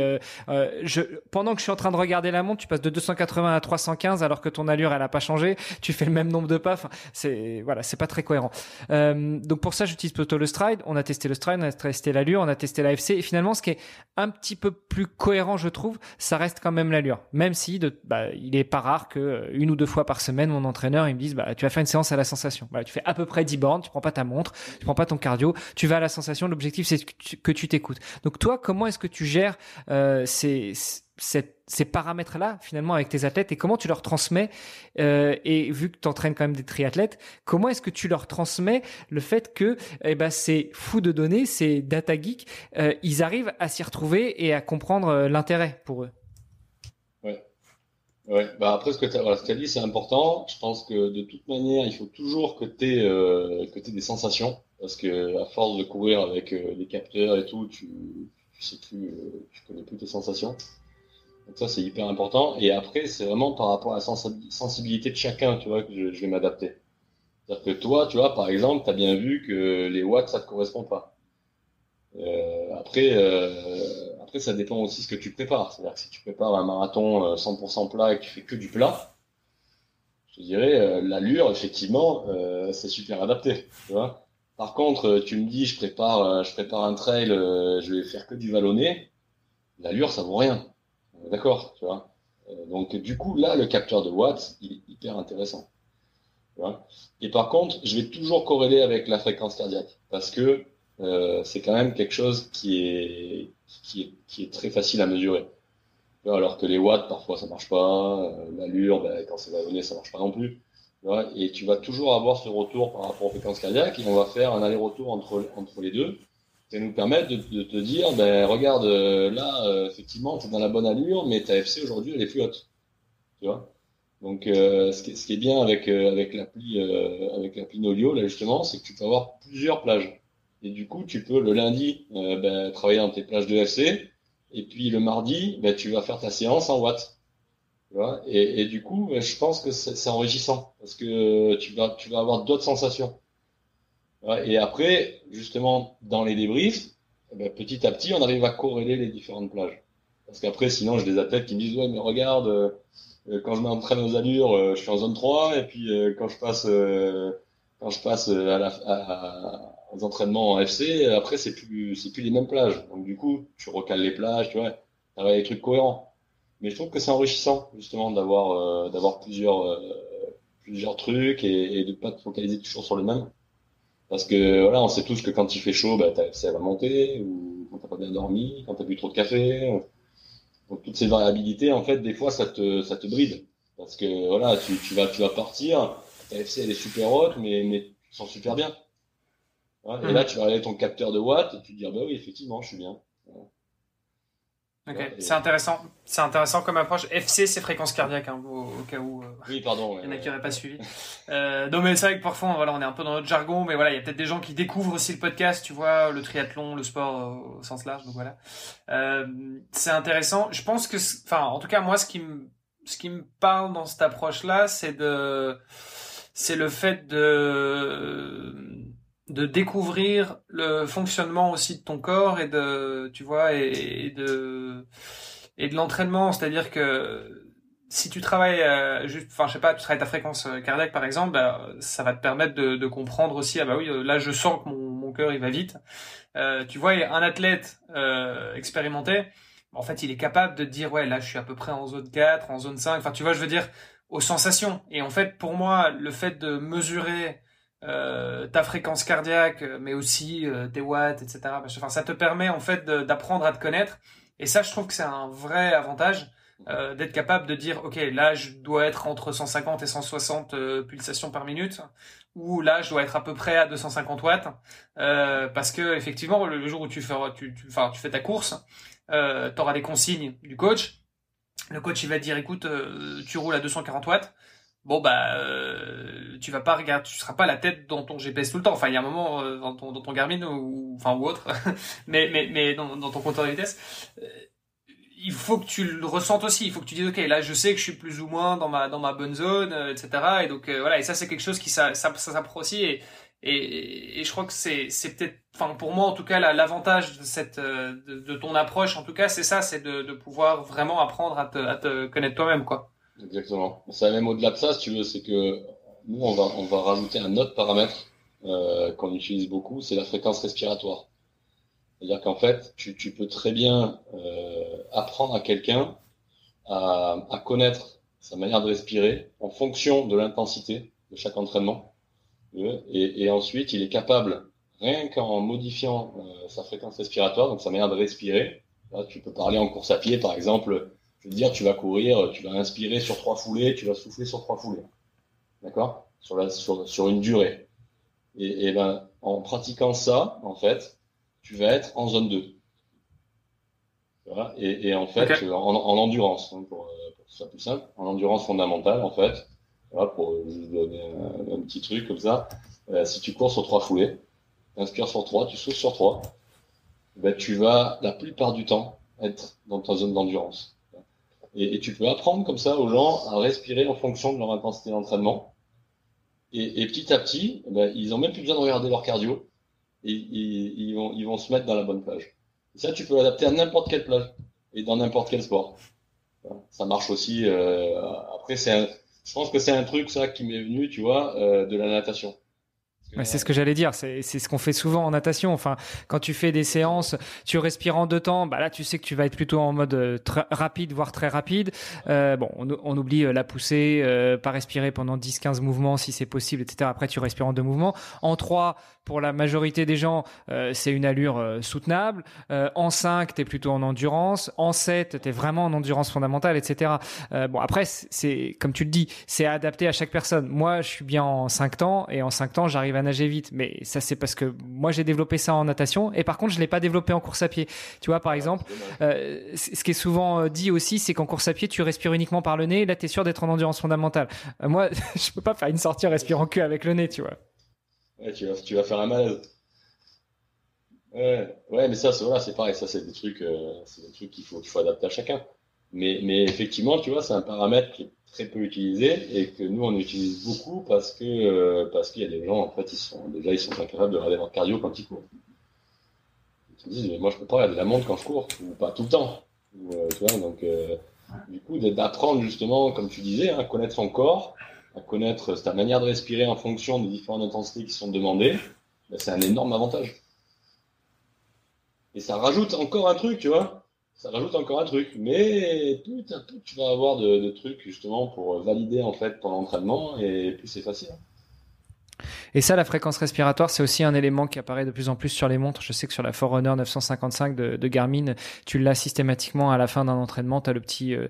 je, pendant que je suis en train de regarder la montre, tu passes de 280 à 315 alors que ton allure elle a pas changé. Tu fais le même nombre de pas. Enfin, c'est voilà, c'est pas très cohérent. donc pour ça, j'utilise plutôt le stride. On a testé le stride, on a testé l'allure, on a testé l'AFC et finalement, ce qui est un petit peu plus cohérent, je trouve, ça reste quand même l'allure. Même si bah, il est pas rare que euh, une ou deux fois par semaine, mon entraîneur, il me dise, bah, tu vas faire une séance à la sensation. Bah, tu fais à peu près 10 bornes, tu prends pas ta montre, tu prends pas ton cardio, tu vas à la sensation. L'objectif, c'est que tu t'écoutes. Donc toi, comment est-ce que tu gères euh, ces paramètres-là finalement avec tes athlètes et comment tu leur transmets euh, et vu que tu entraînes quand même des triathlètes, comment est-ce que tu leur transmets le fait que eh ben c'est fou de données, c'est data geek, euh, ils arrivent à s'y retrouver et à comprendre euh, l'intérêt pour eux? Ouais. Ouais, bah après ce que tu as, dit c'est important. Je pense que de toute manière, il faut toujours que tu aies, des sensations parce que à force de courir avec les capteurs et tout, tu tu sais plus tu connais plus tes sensations. Donc ça, c'est hyper important. Et après, c'est vraiment par rapport à la sensibilité de chacun, tu vois, que je, vais m'adapter. C'est-à-dire que toi, tu vois, par exemple, tu as bien vu que les watts, ça te correspond pas. Euh, après, euh, après, ça dépend aussi de ce que tu prépares. C'est-à-dire que si tu prépares un marathon 100% euh, plat et que tu fais que du plat, je te dirais, euh, l'allure, effectivement, euh, c'est super adapté. Tu vois Par contre, tu me dis, je prépare, je prépare un trail, je vais faire que du vallonné. L'allure, ça vaut rien. D'accord, tu vois. Euh, donc du coup, là, le capteur de watts, est hyper intéressant. Et par contre, je vais toujours corréler avec la fréquence cardiaque parce que euh, c'est quand même quelque chose qui est, qui est, très facile à mesurer. Alors que les watts, parfois, ça marche pas. Euh, L'allure, ben, quand c'est vallonné, ça marche pas non plus. Et tu vas toujours avoir ce retour par rapport aux fréquences cardiaques et on va faire un aller-retour entre, entre les deux ça nous permettre de, de, te dire, ben regarde, euh, là, euh, effectivement, tu es dans la bonne allure, mais ta FC aujourd'hui, elle est plus haute. Tu vois? Donc, euh, ce, qui, ce, qui, est bien avec avec l'appli avec l'appli Nolio, là justement, c'est que tu peux avoir plusieurs plages. Et du coup, tu peux le lundi ben, travailler dans tes plages de FC, et puis le mardi, ben, tu vas faire ta séance en watts. Tu vois? Et, et, du coup, ben, je pense que c'est enrichissant parce que tu vas tu vas avoir d'autres sensations. Et après, justement, dans les débriefs, eh ben, petit à petit, on arrive à corréler les différentes plages. Parce qu'après, sinon, j'ai des athlètes qui me disent, ouais, mais regarde, euh, euh, quand je m'entraîne aux allures, euh, je suis en zone 3, et puis quand je passe, quand je passe à la, à, aux entraînements en FC, après, c'est plus, c'est plus les mêmes plages. Donc, du coup, tu recales les plages, tu vois, t'as des trucs cohérents. Mais je trouve que c'est enrichissant, justement, d'avoir, d'avoir plusieurs, plusieurs trucs et, et de pas te focaliser toujours sur le même. Parce que voilà, on sait tous que quand il fait chaud, bah, ça va monter, ou quand t'as pas bien dormi, quand t'as bu trop de café. Donc toutes ces variabilités, en fait, des fois, ça te, ça te bride. Parce que voilà, tu, tu vas, tu vas partir, ta FC elle est super haute, mais, mais tu sens super bien. Et là, tu vas regarder ton capteur de watts et tu te dis, bah oui, effectivement, je suis bien. Ok, c'est intéressant. C'est intéressant comme approche. FC, c'est fréquence cardiaque, hein, au, cas où. Euh, oui, pardon. il y en a qui n'auraient pas suivi. euh, non, mais c'est vrai que parfois, voilà, on est un peu dans notre jargon, mais voilà, il y a peut-être des gens qui découvrent aussi le podcast, tu vois, le triathlon, le sport euh, au sens large, donc voilà. Euh, c'est intéressant. Je pense que, enfin, en tout cas, moi, ce qui me, ce qui me parle dans cette approche-là, c'est de, c'est le fait de, de découvrir le fonctionnement aussi de ton corps et de, tu vois, et, de, et de l'entraînement. C'est-à-dire que si tu travailles, euh, juste, enfin, je sais pas, tu travailles ta fréquence euh, cardiaque par exemple, bah, ça va te permettre de, de, comprendre aussi, ah bah oui, euh, là je sens que mon, mon cœur il va vite. Euh, tu vois, un athlète euh, expérimenté, en fait, il est capable de dire, ouais, là je suis à peu près en zone 4, en zone 5. Enfin, tu vois, je veux dire, aux sensations. Et en fait, pour moi, le fait de mesurer euh, ta fréquence cardiaque, mais aussi euh, tes watts, etc. Enfin, ça te permet en fait d'apprendre à te connaître. Et ça, je trouve que c'est un vrai avantage euh, d'être capable de dire, ok, là, je dois être entre 150 et 160 euh, pulsations par minute, ou là, je dois être à peu près à 250 watts, euh, parce que effectivement, le, jour où tu enfin, tu fais ta course, euh, tu auras des consignes du coach. Le coach, il va te dire, écoute, tu roules à 240 watts bon bah euh, tu vas pas regarder tu seras pas la tête dans ton GPS tout le temps. Enfin il y a un moment euh, dans ton dans ton Garmin ou enfin ou autre. Mais mais mais dans, ton compteur de vitesse euh, il faut que tu le ressentes aussi. Il faut que tu dises ok là je sais que je suis plus ou moins dans ma dans ma bonne zone etc et donc voilà. Et ça c'est quelque chose qui ça ça, ça aussi. Et, et, et je crois que c'est c'est peut-être enfin pour moi en tout cas l'avantage de cette de, de, ton approche en tout cas c'est ça c'est de, de pouvoir vraiment apprendre à te à te connaître toi-même quoi Exactement. Ça même au-delà de ça, si tu veux, c'est que nous, on va, on va rajouter un autre paramètre euh, qu'on utilise beaucoup, c'est la fréquence respiratoire. C'est-à-dire qu'en fait, tu, tu, peux très bien euh, apprendre à quelqu'un à, connaître sa manière de respirer en fonction de l'intensité de chaque entraînement. Et, et, ensuite, il est capable, rien qu'en modifiant euh, sa fréquence respiratoire, donc sa manière de respirer, là, tu peux parler en course à pied, par exemple, dire, tu vas courir, tu vas inspirer sur trois foulées, tu vas souffler sur trois foulées. D'accord? Sur, la, sur, sur une durée. Et, et, ben, en pratiquant ça, en fait, tu vas être en zone 2. Voilà. Et, et, en fait, en, en, endurance, hein, pour, pour, que ce soit plus simple, en endurance fondamentale, en fait, voilà, pour juste donner un, petit truc comme ça, euh, si tu cours sur trois foulées, inspires sur trois, tu souffles sur trois, ben, tu vas la plupart du temps être dans ta zone d'endurance. Et, tu peux apprendre comme ça aux gens à respirer en fonction de leur intensité d'entraînement. Et, et, petit à petit, eh ben, ils ont même plus besoin de regarder leur cardio. Et, ils, vont, se mettre dans la bonne plage. Et ça, tu peux l'adapter à n'importe quelle plage et dans n'importe quel sport. Ça marche aussi. Euh, après, je pense que c'est un truc ça qui m'est venu, tu vois, euh, de la natation c'est ce que j'allais dire. C'est ce qu'on fait souvent en natation. Enfin, quand tu fais des séances, tu respires en deux temps. Bah là, tu sais que tu vas être plutôt en mode euh, très rapide, voire très rapide. Euh, bon, on, on, oublie euh, la poussée, euh, pas respirer pendant 10-15 mouvements si c'est possible, etc. Après, tu respires en deux mouvements. En trois, pour la majorité des gens, euh, c'est une allure soutenable. en cinq, t'es plutôt en endurance. En sept, t'es vraiment en endurance fondamentale, etc. bon, après, c'est comme tu le dis, c'est adapté à chaque personne. Moi, je suis bien en cinq temps et en cinq temps, j'arrive à nager vite. Mais ça, c'est parce que moi, j'ai développé ça en natation et par contre, je l'ai pas développé en course à pied. Tu vois, par exemple, euh, ce qui est souvent euh, dit aussi, c'est qu'en course à pied, tu respires uniquement par le nez. Là, tu es sûr d'être en endurance fondamentale. Euh, moi, je peux pas faire une sortie en respirant que avec le nez, tu vois. Tu vas, tu vas faire un malaise. Ouais, mais ça, c'est pareil. Ça, c'est des trucs, euh, c'est des trucs qu'il faut, qu'il faut adapter à chacun. Mais, mais effectivement, tu vois, c'est un paramètre qui est très peu utilisé et que nous on utilise beaucoup euh, parce qu'il y a des gens en fait ils sont déjà ils sont incapables de regarder leur cardio quand ils courent. Ils se disent mais moi je peux pas regarder la montre quand je cours ou pas tout le temps. Euh, tu vois donc du coup d'apprendre justement comme tu disais à connaître son corps, à connaître ta manière de respirer en fonction des différentes intensités qui sont demandées, ben, c'est un énorme avantage. Et ça rajoute encore un truc, tu vois ça rajoute encore un truc. Mais tout à tout, tu vas avoir de, de, trucs justement pour valider en fait ton entraînement et plus c'est facile. Et ça, la fréquence respiratoire, c'est aussi un élément qui apparaît de plus en plus sur les montres. Je sais que sur la Forerunner 955 de, de Garmin, tu l'as systématiquement à la fin d'un entraînement. Tu as le petit, euh,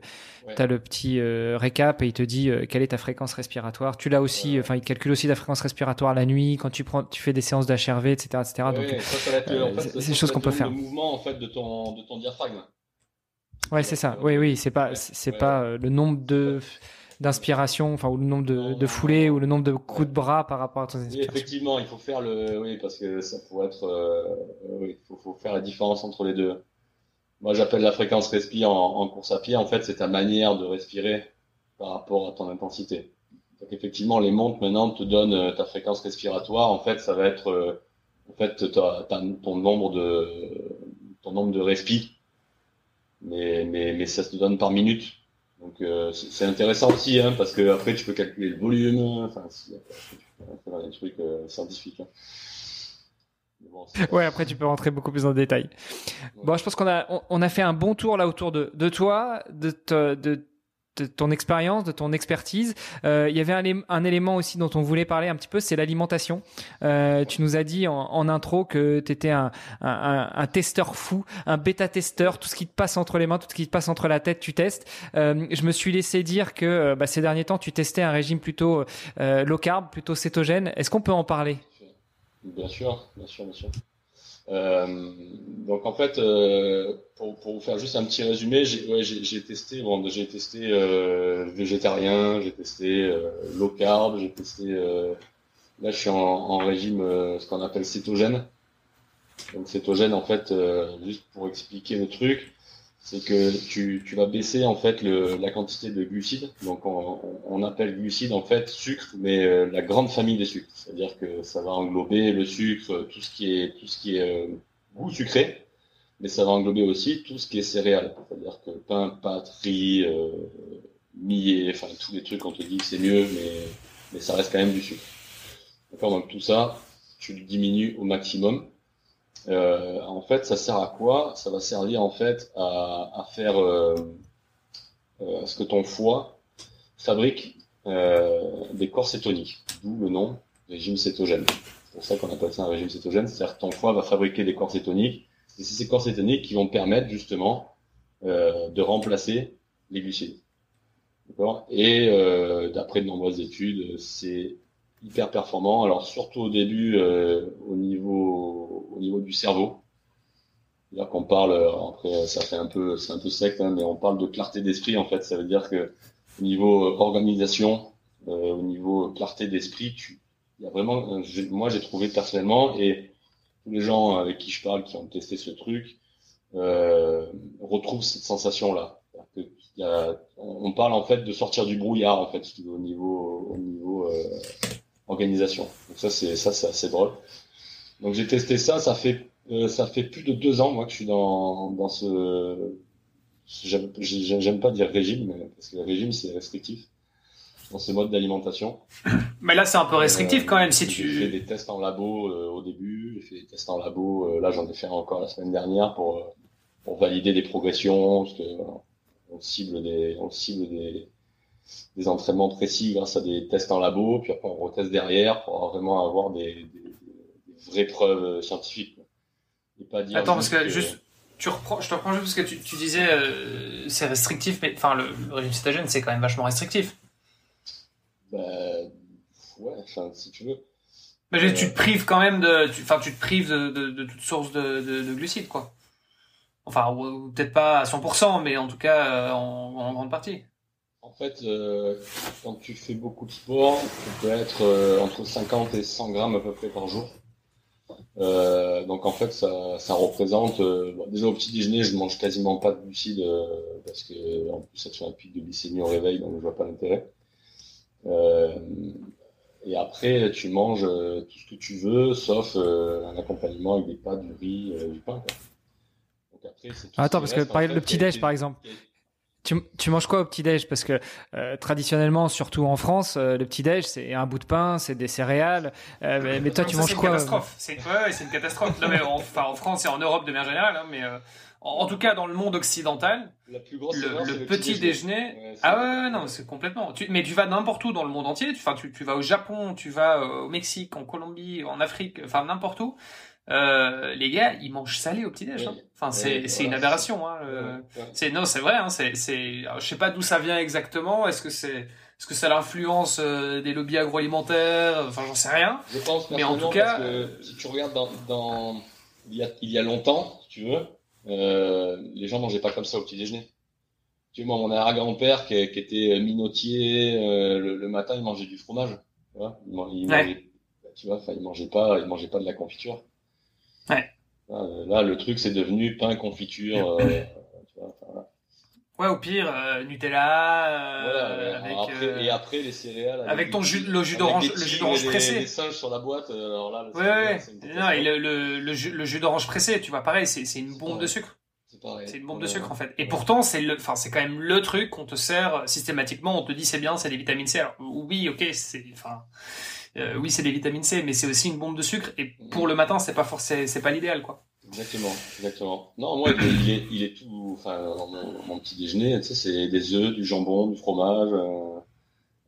as le petit euh, récap et il te dit euh, quelle est ta fréquence respiratoire. Tu l'as aussi, enfin, il calcule aussi ta fréquence respiratoire la nuit quand tu prends, tu fais des séances d'HRV, etc., etc. Donc, c'est des choses qu'on peut faire. Le mouvement en fait de ton de ton diaphragme. Ouais, c'est ça. Oui, oui, c'est pas, c'est pas le nombre de d'inspiration, enfin, ou le nombre de, de foulées, ou le nombre de coups de bras par rapport à ton inspiration. effectivement, il faut faire le, oui, parce que ça pourrait être, euh, oui, faut, faut, faire la différence entre les deux. Moi, j'appelle la fréquence respi en, en, course à pied. En fait, c'est ta manière de respirer par rapport à ton intensité. Donc, effectivement, les montres maintenant te donnent euh, ta fréquence respiratoire. En fait, ça va être, euh, en fait, ton nombre de, ton nombre de respi. Mais, mais, mais ça te donne par minute. Donc euh, c'est intéressant aussi, hein, parce que après tu peux calculer le volume, enfin, tu peux faire des trucs euh, scientifiques. Hein. ouais, après tu peux rentrer beaucoup plus en détail. Bon, je pense qu'on a on, a fait un bon tour là autour de, de toi, de, de de ton expérience, de ton expertise. Euh, il y avait un, élément aussi dont on voulait parler un petit peu, c'est l'alimentation. Euh, tu nous as dit en, intro que tu étais un, testeur fou, un bêta-testeur, tout ce qui te passe entre les mains, tout ce qui te passe entre la tête, tu testes. Euh, je me suis laissé dire que bah, ces derniers temps, tu testais un régime plutôt low carb, plutôt cétogène. Est-ce qu'on peut en parler? Bien sûr, bien sûr, bien sûr. Euh, donc en fait, euh, pour, pour, vous faire juste un petit résumé, j'ai ouais, testé, bon, j'ai testé euh, végétarien, j'ai testé euh, low carb, j'ai testé. Euh, là, je suis en, en régime, ce qu'on appelle cétogène. Donc cétogène, en fait, juste pour expliquer le truc, c'est que tu, vas baisser en fait la quantité de glucides. Donc on, appelle glucides en fait sucre, mais euh, la grande famille des sucres. C'est-à-dire que ça va englober le sucre, tout ce qui est tout ce qui est euh, goût sucré, mais ça va englober aussi tout ce qui est céréales. C'est-à-dire que pain, pâte, riz, euh, millet, enfin tous les trucs on te dit que c'est mieux, mais mais ça reste quand même du sucre. D'accord, donc tout ça, tu le diminues au maximum. Euh, en fait, ça sert à quoi? Ça va servir en fait à, faire euh, euh, ce que ton foie fabrique euh, des corps cétoniques, d'où le nom régime cétogène. C'est pour ça qu'on appelle ça un régime cétogène, c'est-à-dire que ton foie va fabriquer des corps cétoniques, et c'est ces corps cétoniques qui vont permettre justement de remplacer les glucides. Et euh, d'après de nombreuses études, c'est hyper performant. Alors surtout au début, euh, au niveau au niveau du cerveau. C'est-à-dire qu'on parle, après ça fait un peu c'est un peu sec, hein, mais on parle de clarté d'esprit en fait. Ça veut dire que au niveau organisation, euh, au niveau clarté d'esprit, il y a vraiment, moi j'ai trouvé personnellement et tous les gens avec qui je parle qui ont testé ce truc euh, retrouvent cette sensation là. On parle en fait de sortir du brouillard en fait au niveau au niveau euh, organisation. Donc ça c'est ça c'est assez drôle. Donc j'ai testé ça, ça fait euh, ça fait plus de deux ans moi que je suis dans dans ce j'aime pas dire régime mais parce que le régime c'est restrictif dans ce mode d'alimentation. Mais là c'est un peu restrictif quand même si tu j'ai fait des tests en labo euh, au début, j'ai fait des tests en labo euh, là j'en ai fait encore la semaine dernière pour pour valider des progressions parce que on cible des on cible des des entraînements précis grâce à des tests en labo, puis après on reteste derrière pour vraiment avoir des, des, des vraies preuves scientifiques. Et pas dire Attends, parce que, juste, tu reprends, je te reprends juste parce que tu, tu disais euh, c'est restrictif, mais enfin le, le, régime cétogène c'est quand même vachement restrictif. Bah ouais, enfin si tu veux. Mais euh... tu te prives quand même de, enfin tu, tu, te prives de, de, de toute source de, de, de, glucides quoi. Enfin peut-être pas à 100%, mais en tout cas euh, en, en grande partie. En fait, euh, quand tu fais beaucoup de sport, tu peux être euh, entre 50 et 100 grammes à peu près par jour. Euh, donc en fait, ça, ça représente. Euh, bon, déjà au petit déjeuner, je mange quasiment pas de glucides euh, parce que en plus ça te fait un pic de glycémie au réveil, donc je vois pas l'intérêt. et après, tu manges tout ce que tu veux, sauf un accompagnement avec des pâtes, du riz, du pain. Quoi. Donc après, Attends, parce que par le petit déj, par exemple. Tu, tu, manges quoi au petit-déj? Parce que euh, traditionnellement, surtout en France, euh, le petit-déj, c'est un bout de pain, c'est des céréales. Euh, mais, mais, toi, tu manges quoi C'est une catastrophe. C'est une catastrophe. non, mais en, enfin, en France et en Europe de manière générale. Hein, mais en, en, tout cas, dans le monde occidental, la plus grosse le, le, le, petit, déjeuner. Ouais, ah ouais, ouais, non, c'est complètement. Tu, mais tu vas n'importe où dans le monde entier. Tu, tu, tu vas au Japon, tu vas au Mexique, en Colombie, en Afrique, enfin n'importe où. Euh, les gars, ils mangent salé au petit-déj. Oui. Hein. Enfin, c'est c'est une aberration. Hein, le... C'est non, c'est vrai. Hein, c'est c'est. Je sais pas d'où ça vient exactement. Est-ce que c'est est-ce que c'est l'influence euh, des lobbies agroalimentaires? Enfin, j'en sais rien. Je pense. Mais en tout cas, que, si tu regardes dans, dans il y a il y a longtemps, si tu veux, euh, les gens mangeaient pas comme ça au petit-déjeuner. tu vois, mon arrière-grand-père qui, était minotier, le, matin, il mangeait du fromage. Tu vois, il, mangeait, tu vois, il mangeait pas, il mangeait pas de la confiture. Ouais. Là, le truc, c'est devenu pain, confiture. tu vois, Ouais, au pire, euh, Nutella. Euh, avec, après, euh, et après les céréales. Avec, ton jus, le jus d'orange, le jus d'orange pressé. Les singes sur la boîte. Alors là, ouais, ouais. Non, et le, le, le, jus, le jus d'orange pressé, tu vois, pareil, c'est, une bombe de sucre. C'est une bombe de sucre en fait. Et pourtant, c'est le, enfin, c'est quand même le truc qu'on te sert systématiquement. On te dit c'est bien, c'est des vitamines C. Alors, oui, ok, c'est, enfin, euh, oui, c'est des vitamines C, mais c'est aussi une bombe de sucre. Et pour le matin, c'est pas forcément, c'est pas l'idéal, quoi. Exactement, exactement. Non, moi, il est, il est tout, enfin, mon, petit déjeuner, tu sais, c'est des œufs, du jambon, du fromage. Euh.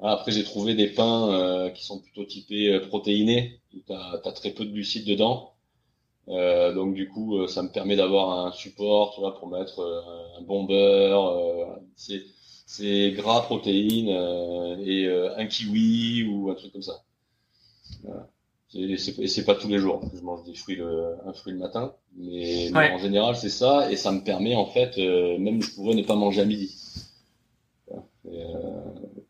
Après, j'ai trouvé des pains euh, qui sont plutôt typés euh, protéinés, tu as, très peu de glucides dedans. Euh, donc, du coup, ça me permet d'avoir un support, tu vois, pour mettre un bon beurre. c'est gras, protéines et un kiwi ou un truc comme ça. Et c'est pas tous les jours. Je mange des fruits le, un fruit le matin, mais, en général c'est ça, et ça me permet en fait, euh, même je pourrais ne pas manger à midi, euh,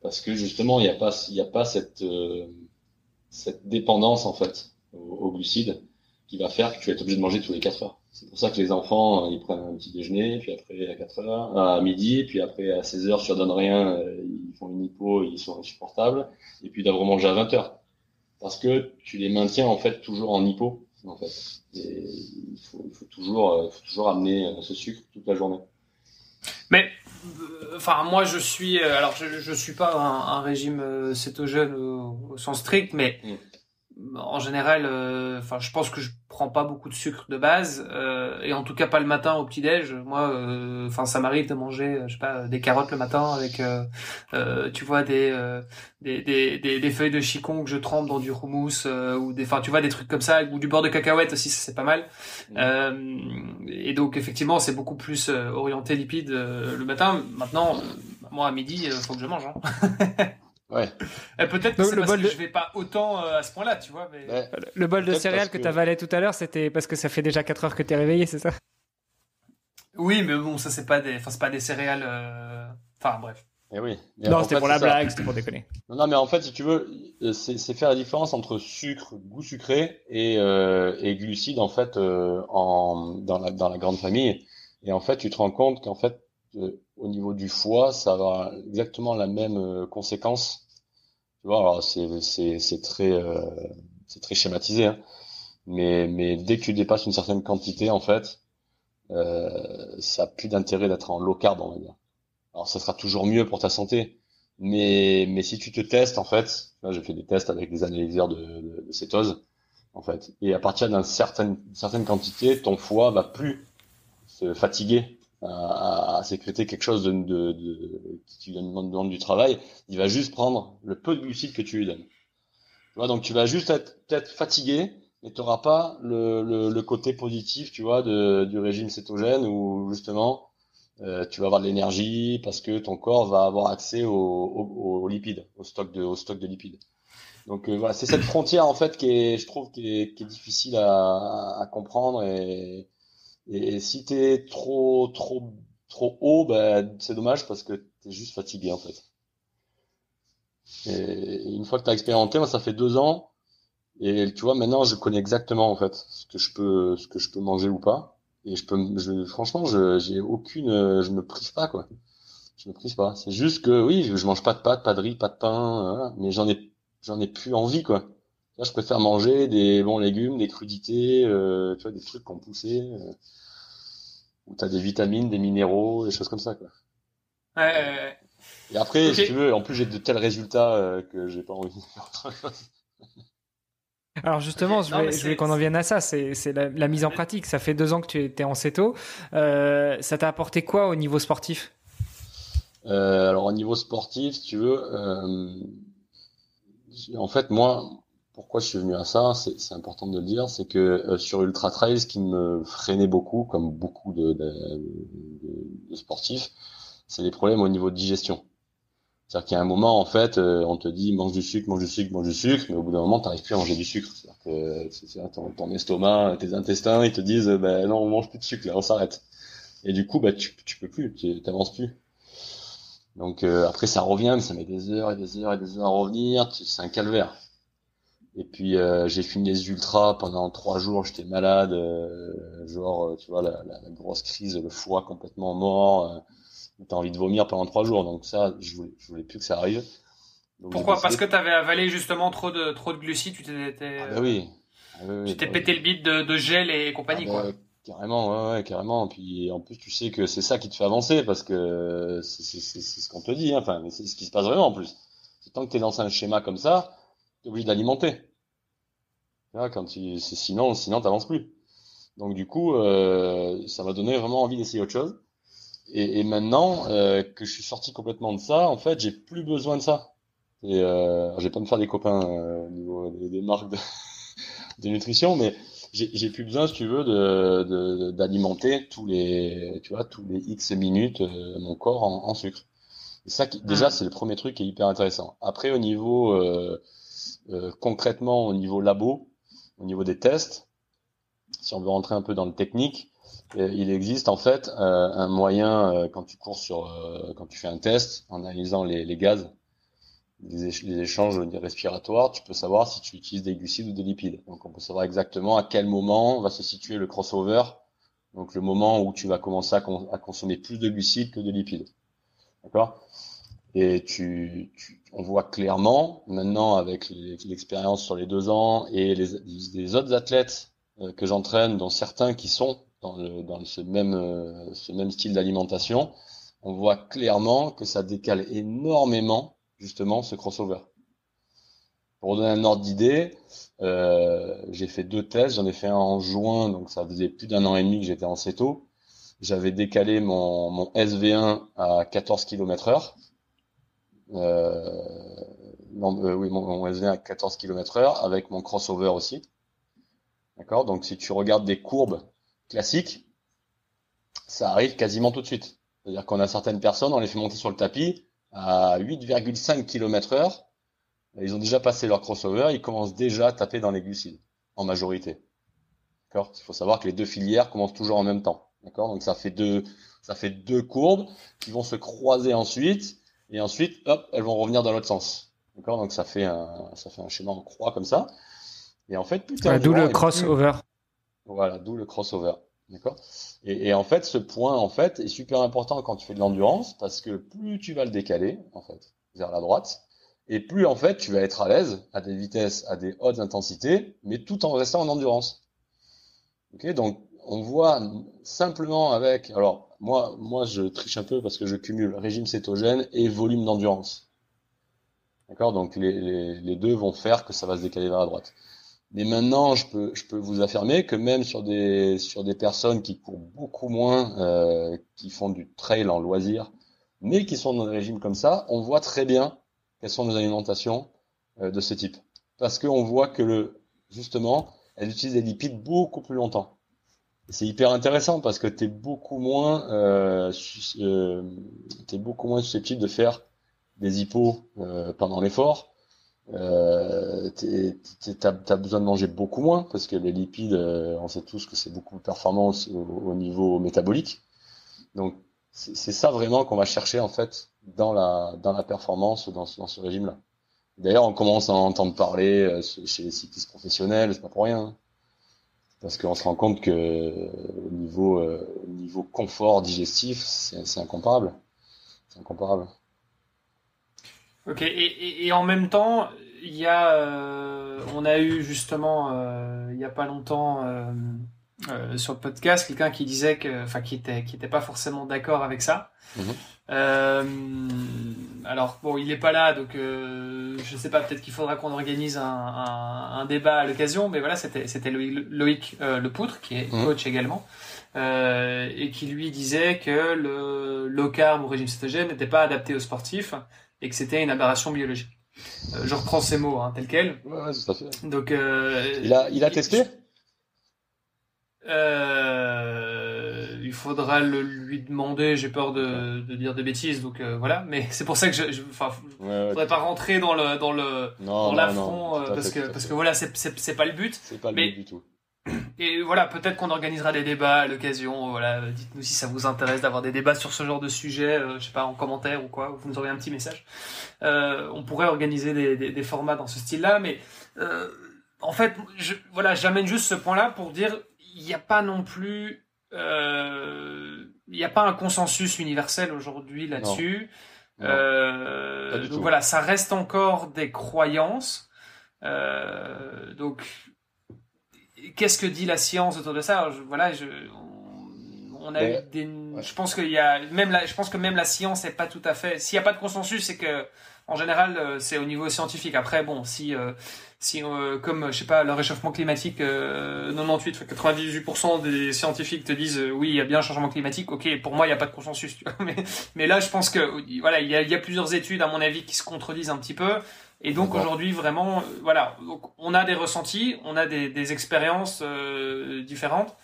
parce que justement il n'y a pas, il y a pas cette euh, cette dépendance en fait aux, glucides qui va faire que tu vas être obligé de manger tous les 4 heures. C'est pour ça que les enfants ils prennent un petit déjeuner, puis après à 4 heures, à midi, puis après à 16 heures, je leur donne rien, ils font une hypo, ils sont insupportables, et puis doivent manger à 20 heures parce que tu les maintiens en fait toujours en hypo en fait. Et il faut, il faut toujours, euh, faut toujours amener euh, ce sucre toute la journée. Mais euh, enfin moi je suis alors je, je suis pas un, un régime cétogène au, au, sens strict mais mm en général, euh, enfin, je pense que je prends pas beaucoup de sucre de base, euh, et en tout cas pas le matin au petit déj. Moi, euh, enfin, ça m'arrive de manger, je sais pas, des carottes le matin avec, tu vois, des, des, des, des, feuilles de chicon que je trempe dans du houmous ou des, enfin, tu vois, des trucs comme ça, ou du beurre de cacahuète aussi, ça c'est pas mal. et donc effectivement, c'est beaucoup plus orienté lipide le matin. Maintenant, moi à midi, faut que je mange. Hein. Ouais. Et peut-être que c'est parce que je vais pas autant euh, à ce point-là, tu vois. Mais... Le bol de céréales que, tu avalais tout à l'heure, c'était parce que ça fait déjà 4 heures que tu es réveillé, c'est ça? Oui, mais bon, ça c'est pas des, enfin c'est pas des céréales. Euh, enfin bref. Et eh oui. non, c'était pour la blague, c'était pour déconner. Non, non, mais en fait, si tu veux, euh, c'est faire la différence entre sucre, goût sucré et, euh, et glucides en fait en dans la dans la grande famille. Et en fait, tu te rends compte qu'en fait au niveau du foie, ça va exactement la même euh, conséquence. Tu vois, alors c'est c'est très euh, c'est très schématisé, hein. mais mais dès que tu dépasses une certaine quantité, en fait, euh, ça a plus d'intérêt d'être en low carb, on va dire. Alors ça sera toujours mieux pour ta santé, mais mais si tu te testes, en fait, j'ai fait des tests avec des analyseurs de, de, de cétose, en fait, et à partir d'une certaine certaine quantité, ton foie va plus se fatiguer à, à, sécréter quelque chose de, de, de qui lui demande, du travail, il va juste prendre le peu de glucides que tu lui donnes. Tu vois, donc tu vas juste être peut-être fatigué, mais tu n'auras pas le, le, le, côté positif, tu vois, de, du régime cétogène où justement euh, tu vas avoir de l'énergie parce que ton corps va avoir accès aux, lipides, au stock de, au stock de lipides. Donc euh, voilà, c'est cette frontière en fait qui est, je trouve, qui est, qui est difficile à, à comprendre et, et si t'es trop, trop, trop haut, ben, c'est dommage parce que t'es juste fatigué, en fait. Et une fois que t'as expérimenté, moi, ça fait deux ans. Et tu vois, maintenant, je connais exactement, en fait, ce que je peux, ce que je peux manger ou pas. Et je peux, je, franchement, je, j'ai aucune, je me prive pas, quoi. Je me prive pas. C'est juste que, oui, je mange pas de pâtes, pas de riz, pas de pain, mais j'en ai, j'en ai plus envie, quoi. Là, je préfère manger des bons légumes, des crudités, euh, tu vois, des trucs qu'on poussé. Euh, où tu as des vitamines, des minéraux, des choses comme ça. Quoi. Ouais, ouais, Et après, si tu veux, en plus j'ai de tels résultats euh, que j'ai pas envie de faire autre chose. Alors justement, je voulais, qu'on en vienne à ça, c'est la, la, mise en pratique. Ça fait deux ans que tu étais en CETO. Euh, ça t'a apporté quoi au niveau sportif? Euh, Alors au niveau sportif, si tu veux, euh, en fait moi, pourquoi je suis venu à ça, c'est important de le dire, c'est que euh, sur Ultra Trail, ce qui me freinait beaucoup, comme beaucoup de, sportifs, c'est les problèmes au niveau de digestion. C'est-à-dire qu'il y a un moment, en fait, euh, on te dit mange du sucre, mange du sucre, mange du sucre, mais au bout d'un moment, tu n'arrives plus à manger du sucre. C'est-à-dire que ton, ton, estomac, tes intestins, ils te disent ben non, on mange plus de sucre, là, on s'arrête. Et du coup, bah, tu, tu peux plus, tu n'avances plus. Donc après ça revient, mais ça met des heures et des heures et des heures à revenir. C'est un calvaire. Et puis j'ai fini les ultras pendant trois jours. J'étais malade, genre tu vois la, la, grosse crise, le foie complètement mort. T'as envie de vomir pendant trois jours. Donc ça, je voulais, je voulais plus que ça arrive. Pourquoi? Parce que tu avais avalé justement trop de trop de glucides, tu t'étais. Ah bah oui. Ah tu t'es pété le bide de, de, gel et compagnie ah quoi. Bah, carrément, ouais, ouais, carrément. Puis en plus, tu sais que c'est ça qui te fait avancer parce que c'est ce qu'on te dit. Hein. Enfin, c'est ce qui se passe vraiment en plus. Tant que tu es dans un schéma comme ça, es obligé d'alimenter. Quand tu, sinon, sinon t'avances plus. Donc du coup, euh, ça m'a donné vraiment envie d'essayer autre chose. Et, et maintenant euh, que je suis sorti complètement de ça, en fait, j'ai plus besoin de ça. Et euh, je vais pas me faire des copains euh, au niveau des, marques de, de, nutrition, mais j'ai plus besoin, si tu veux, de d'alimenter tous les, tu vois, tous les X minutes euh, mon corps en, en sucre. Et ça, qui, déjà, c'est le premier truc qui est hyper intéressant. Après, au niveau euh, euh, concrètement, au niveau labo, au niveau des tests, si on veut rentrer un peu dans le technique, il existe en fait un moyen quand tu cours sur, quand tu fais un test en analysant les, les gaz les, échanges respiratoires, tu peux savoir si tu utilises des glucides ou des lipides. Donc on peut savoir exactement à quel moment va se situer le crossover, donc le moment où tu vas commencer à, consommer plus de glucides que de lipides. D'accord? Et tu, on voit clairement maintenant avec l'expérience sur les deux ans et les, autres athlètes euh, que j'entraîne, dont certains qui sont dans, euh, ce même style d'alimentation, on voit clairement que ça décale énormément justement ce crossover. Pour donner un ordre d'idée, euh, j'ai fait deux tests. J'en ai fait un en juin, donc ça faisait plus d'un an et demi que j'étais en CETO. J'avais décalé mon, mon, SV1 à 14 km heure. Euh, non, euh, oui, mon, mon, SV1 à 14 km heure avec mon crossover aussi. D'accord? Donc si tu regardes des courbes classiques, ça arrive quasiment tout de suite. C'est-à-dire qu'on a certaines personnes, on les fait monter sur le tapis, à 8,5 km heure, ils ont déjà passé leur crossover, ils commencent déjà à taper dans les glucides, en majorité. D'accord? Il faut savoir que les deux filières commencent toujours en même temps. D'accord? Donc ça fait ça fait deux courbes qui vont se croiser ensuite, et ensuite, hop, elles vont revenir dans l'autre sens. D'accord? Donc ça fait un, ça fait un schéma en croix comme ça. Et en fait, putain. d'où le crossover. Voilà, d'où le crossover. D'accord? Et, et, en fait, ce point en fait est super important quand tu fais de l'endurance parce que plus tu vas le décaler en fait vers la droite et plus en fait tu vas être à l'aise à des vitesses à des hautes intensités, mais tout en restant en endurance. Ok, donc on voit simplement avec alors moi moi je triche un peu parce que je cumule régime cétogène et volume d'endurance. D'accord, donc les, deux vont faire que ça va se décaler vers la droite. Mais maintenant, je peux, je peux vous affirmer que même sur des, sur des personnes qui courent beaucoup moins, euh, qui font du trail en loisir, mais qui sont dans des régimes comme ça, on voit très bien quelles sont nos alimentations euh, de ce type. Parce qu'on voit que le, justement, elles utilisent des lipides beaucoup plus longtemps. C'est hyper intéressant parce que tu es beaucoup moins, euh, euh, beaucoup moins susceptible de faire des hippos euh, pendant l'effort euh, t'as as besoin de manger beaucoup moins parce que les lipides, euh, on sait tous que c'est beaucoup plus performant au, niveau métabolique. Donc c'est ça vraiment qu'on va chercher en fait dans la dans la performance dans, dans ce régime-là. D'ailleurs, on commence à en entendre parler chez les cyclistes professionnels, c'est pas pour rien. Parce qu'on se rend compte que au niveau au niveau confort digestif, c'est incomparable. C'est incomparable. Ok, et, en même temps, il y a, euh, on a eu justement, euh, il y a pas longtemps, euh, sur le podcast, quelqu'un qui disait que, enfin, qui était, qui était pas forcément d'accord avec ça. Mhm. alors bon, il est pas là, donc je sais pas, peut-être qu'il faudra qu'on organise un, un, un, débat à l'occasion, mais voilà, c'était, c'était Loïc, Le Poutre, qui est mhm. coach également. et qui lui disait que le low carb ou régime cétogène n'était pas adapté aux sportifs et que c'était une aberration biologique. Euh, je reprends ces mots hein, tels quels. Ouais, ouais, tout à fait. Donc, euh, il a, il a testé? Euh, il faudra le lui demander. J'ai peur de, de, dire des bêtises, donc euh, voilà. Mais c'est pour ça que je, je enfin, ouais, faudrait pas rentrer dans le dans le non, dans l'affront euh, parce que parce que voilà, c'est c'est pas le but. C'est pas le but du tout. et voilà, peut-être qu'on organisera des débats à l'occasion. Voilà, dites-nous si ça vous intéresse d'avoir des débats sur ce genre de sujet, je sais pas, en commentaire ou quoi. Vous nous envoyez un petit message. On pourrait organiser des, des, des, formats dans ce style-là, mais en fait, je, voilà, j'amène juste ce point-là pour dire, il n'y a pas non plus, euh, il n'y a pas un consensus universel aujourd'hui là-dessus. Euh, donc voilà, ça reste encore des croyances. Euh, donc qu'est-ce que dit la science autour de ça? Je, Voilà, je, on, a eu des, je pense qu'il y a même la, je pense que même la science n'est pas tout à fait. S'il n'y a pas de consensus, c'est que en général, euh, c'est au niveau scientifique. Après, bon, si euh, si euh, comme je sais pas le réchauffement climatique 98 98% des scientifiques te disent oui il y a bien un changement climatique ok pour moi il n'y a pas de consensus tu vois mais mais là je pense que voilà il y a, il y a plusieurs études à mon avis qui se contredisent un petit peu et donc aujourd'hui, vraiment, voilà, on a des ressentis, on a des, des expériences euh, différentes,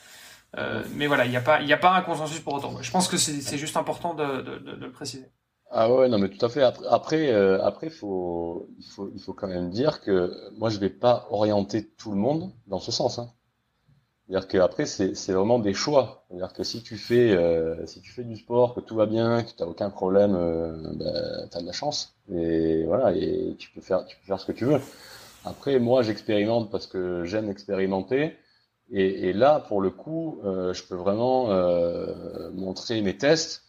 euh, mais voilà, il n'y a pas, il a pas un consensus pour autant. Je pense que c'est juste important de, de, de, le préciser. Ah ouais, non, mais tout à fait. Après, euh, après, faut, il faut, il faut quand même dire que moi, je vais pas orienter tout le monde dans ce sens. Hein. C'est-à-dire qu'après, c'est vraiment des choix. C'est-à-dire que si tu fais, euh, si tu fais du sport, que tout va bien, que tu n'as aucun problème, euh, ben, tu as de la chance. Et voilà, et tu peux faire, tu peux faire ce que tu veux. Après, moi, j'expérimente parce que j'aime expérimenter. Et, et, là, pour le coup, euh, je peux vraiment euh, montrer mes tests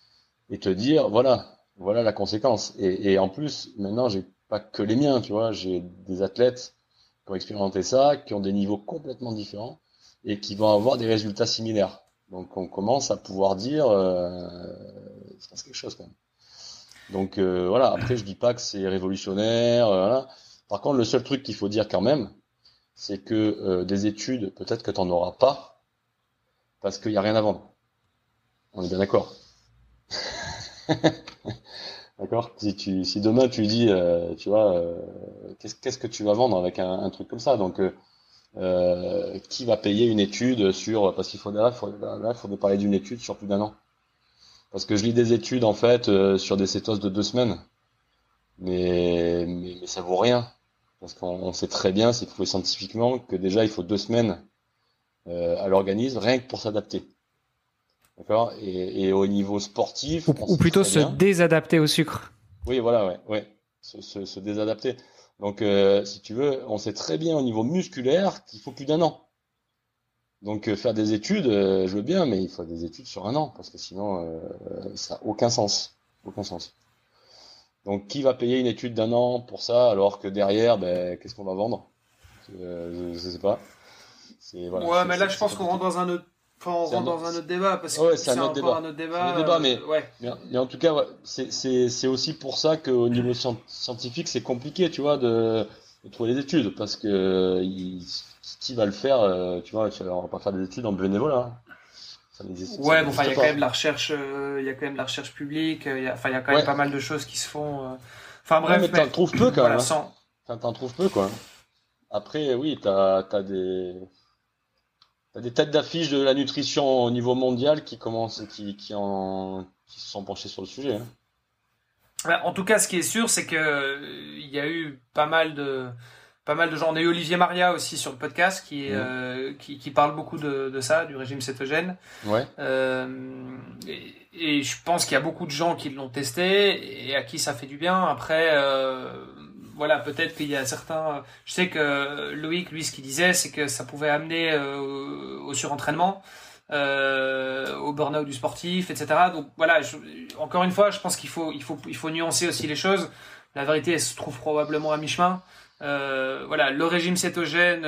et te dire, voilà, voilà la conséquence. Et, en plus, maintenant, j'ai pas que les miens, tu vois, j'ai des athlètes qui ont expérimenté ça, qui ont des niveaux complètement différents et qui vont avoir des résultats similaires. Donc on commence à pouvoir dire euh, quelque chose quand même. Donc euh, voilà, après je dis pas que c'est révolutionnaire. Euh. Par contre, le seul truc qu'il faut dire quand même, c'est que euh, des études, peut-être que tu n'en auras pas, parce qu'il n'y a rien à vendre. On est bien d'accord. d'accord. Si, tu, si demain tu dis, tu vois, qu'est-ce que tu vas vendre avec un, un truc comme ça? Donc euh, qui va payer une étude sur parce qu'il faudrait là, il faudrait parler d'une étude sur plus d'un an. Parce que je lis des études en fait euh, sur des cétoses de deux semaines. Mais, mais, mais ça vaut rien. Parce qu'on sait très bien c'est prouvé scientifiquement que déjà il faut deux semaines euh, à l'organisme rien que pour s'adapter d'accord et, et, au niveau sportif ou, plutôt se désadapter au sucre oui voilà ouais ouais se, se, se désadapter donc, euh, si tu veux, on sait très bien au niveau musculaire qu'il faut plus d'un an. Donc, euh, faire des études, euh, je veux bien, mais il faut des études sur un an, parce que sinon, ça n'a aucun sens. Aucun sens. Donc, qui va payer une étude d'un an pour ça, alors que derrière, ben, qu'est-ce qu'on va vendre? Je, ne sais pas. Voilà, ouais, mais là, je pense qu'on rentre dans un autre Enfin, on rentre dans un autre débat parce que c'est un, autre débat. un autre débat. mais, euh, ouais. mais, en tout cas, c'est aussi pour ça qu'au niveau scientifique, c'est compliqué, tu vois, de, de, trouver des études parce que il, qui va le faire, euh, tu vois, on va pas faire des études en bénévolat. Hein. Ça ouais, bon, enfin, il y a quand même la recherche, euh, il y a quand même la recherche publique, il y a, enfin, il y a quand même pas mal de choses qui se font. Enfin bref, mais, t'en trouves peu quand même. Hein. T'en trouves peu quoi. Après, oui, t'as as des des têtes d'affiche de la nutrition au niveau mondial qui commencent, qui, qui, en, qui se sont penchés sur le sujet. Hein. Bah, en tout cas, ce qui est sûr, c'est que euh, il y a eu pas mal de pas mal de gens. On a eu Olivier Maria aussi sur le podcast qui, mmh. euh, qui, qui, parle beaucoup de, de, ça, du régime cétogène. Ouais. Euh, et, et, je pense qu'il y a beaucoup de gens qui l'ont testé et à qui ça fait du bien. Après, euh, voilà, peut-être qu'il y a certains. Je sais que Loïc, lui, ce qu'il disait, c'est que ça pouvait amener euh, au surentraînement, euh, au burn-out du sportif, etc. Donc voilà, encore une fois, je pense qu'il faut, il faut, il faut nuancer aussi les choses. La vérité, elle se trouve probablement à mi-chemin. Euh, voilà, le régime cétogène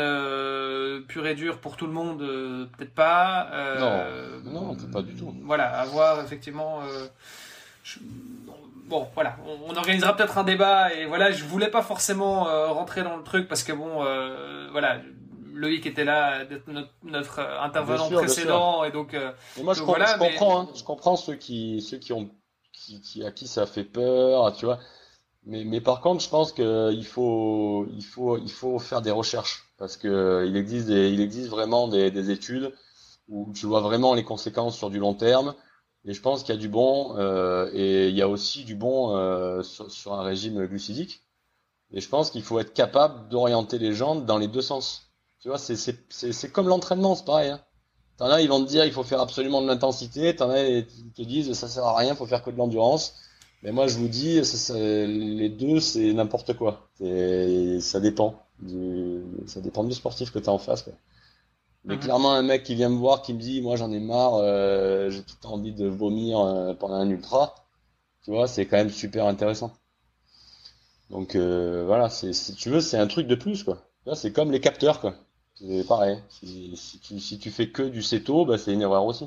pur et dur pour tout le monde, peut-être pas. Non, non, pas du tout. Voilà, avoir effectivement. Je, bon, voilà, on, organisera peut-être un débat et voilà, je voulais pas forcément euh, rentrer dans le truc parce que bon, euh, voilà, Loïc était là, notre, notre intervenant précédent et donc. Euh, moi, je, voilà, je comprends, hein, je comprends ceux qui, ceux qui ont, qui, qui, à qui ça fait peur, tu vois. Mais, mais par contre, je pense qu'il faut, il faut, il faut faire des recherches parce que il existe, des, il existe vraiment des, des études où tu vois vraiment les conséquences sur du long terme et je pense qu'il y a du bon euh, et il y a aussi du bon euh, sur, sur, un régime glucidique. Et je pense qu'il faut être capable d'orienter les gens dans les deux sens. Tu vois, c'est comme l'entraînement, c'est pareil. Hein. T'en as, ils vont te dire, il faut faire absolument de l'intensité. T'en as, ils te disent, ça sert à rien, faut faire que de l'endurance. Mais moi, je vous dis, les deux, c'est n'importe quoi. Ça dépend du, ça dépend du sportif que tu as en face. Quoi. Mais mhm. clairement, un mec qui vient me voir, qui me dit, moi, j'en ai marre, euh, j'ai tout envie de vomir euh, pendant un ultra, tu vois, c'est quand même super intéressant. Donc euh, voilà, si tu veux, c'est un truc de plus, quoi. C'est comme les capteurs, quoi. C'est pareil. Si, tu, si tu fais que du CETO, bah, c'est une erreur aussi.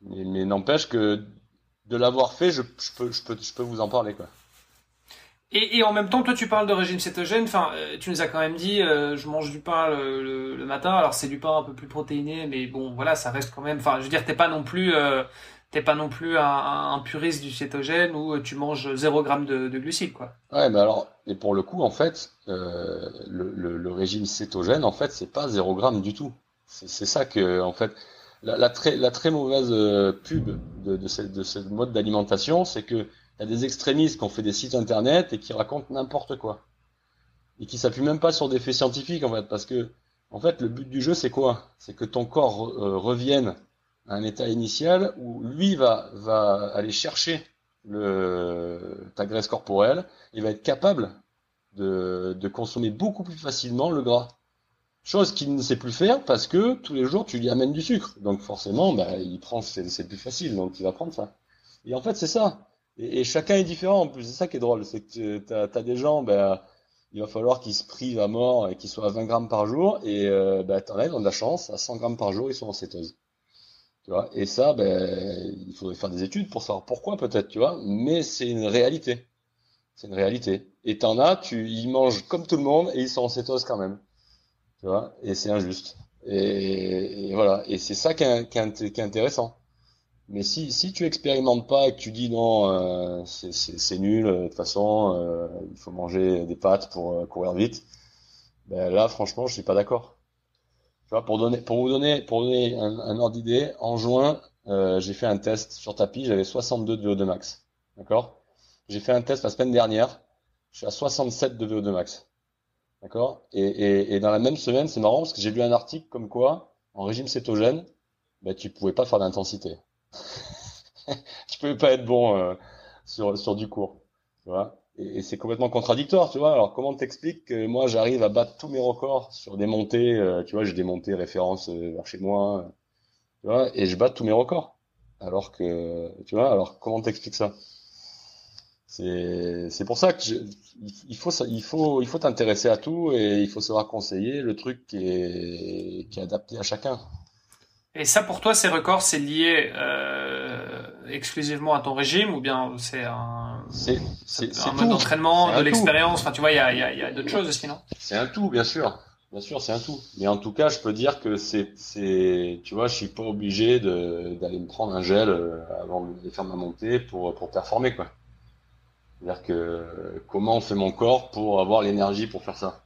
Mais, n'empêche que de l'avoir fait, je, peux, je, peux, je peux vous en parler, quoi. Et, en même temps, toi, tu parles de régime cétogène. Enfin, euh, tu nous as quand même dit, euh, je mange du pain le, matin. Alors, c'est du pain un peu plus protéiné, mais bon, voilà, ça reste quand même. Enfin, je veux dire, t'es pas non plus, euh, t'es pas non plus un, puriste du cétogène où tu manges 0 g de, de, glucides, quoi. Ouais, mais alors, et pour le coup, en fait, le, régime cétogène, en fait, c'est pas 0 g du tout. C'est ça que, en fait, la, très, la très mauvaise pub de, de, de ce mode d'alimentation, c'est que il y a des extrémistes qui ont fait des sites internet et qui racontent n'importe quoi. Et qui s'appuient même pas sur des faits scientifiques, en fait, parce que, en fait, le but du jeu, c'est quoi? C'est que ton corps euh, revienne à un état initial où lui va, va aller chercher ta graisse corporelle et va être capable de, de consommer beaucoup plus facilement le gras. Chose qu'il ne sait plus faire parce que tous les jours tu lui amènes du sucre. Donc forcément, bah, il prend, c'est plus facile, donc il va prendre ça. Et en fait, c'est ça. Et, chacun est différent en plus, c'est ça qui est drôle, c'est que tu as, des gens, ben, il va falloir qu'ils se privent à mort et qu'ils soient à 20 grammes par jour, et euh, ben, t'en as, ils ont de la chance, à 100 grammes par jour, ils sont en cétose. Tu vois, et ça, ben, il faudrait faire des études pour savoir pourquoi peut-être, tu vois, mais c'est une réalité. C'est une réalité. Et t'en as, tu, ils mangent comme tout le monde et ils sont en cétose quand même. Tu vois, et c'est injuste. Et, voilà. Et c'est ça qui est intéressant. Mais si, si tu expérimentes pas et que tu dis non, euh, c'est nul, euh, de toute façon, euh, il faut manger des pâtes pour courir vite, ben là, franchement, je suis pas d'accord. Tu vois, pour donner, pour vous donner, pour donner un, ordre d'idée, en juin, j'ai fait un test sur tapis, j'avais 62 de VO2 max. D'accord? J'ai fait un test la semaine dernière, je suis à 67 de VO2 max. D'accord? Et, et, et, dans la même semaine, c'est marrant parce que j'ai lu un article comme quoi, en régime cétogène, ben, tu pouvais pas faire d'intensité. tu pouvais pas être bon euh, sur, sur du court. Tu vois et, c'est complètement contradictoire, tu vois. Alors comment t'expliques que moi j'arrive à battre tous mes records sur des montées, euh, tu vois, j'ai des montées références euh, vers chez moi, tu vois, et je bats tous mes records. Alors que, tu vois, alors comment t'expliques ça? C'est pour ça que il faut il faut il faut t'intéresser à tout et il faut savoir conseiller le truc qui est qui est adapté à chacun. Et ça, pour toi, ces records, c'est lié euh, exclusivement à ton régime ou bien c'est un, c'est, un mode d'entraînement, de l'expérience? Enfin, tu vois, il y a, y a, y a d'autres choses aussi, non? C'est un tout, bien sûr. Bien sûr, c'est un tout. Mais en tout cas, je peux dire que c'est, c'est, tu vois, je suis pas obligé de, d'aller me prendre un gel euh, avant de faire ma montée pour, pour performer, quoi. C'est-à-dire que comment on fait mon corps pour avoir l'énergie pour faire ça?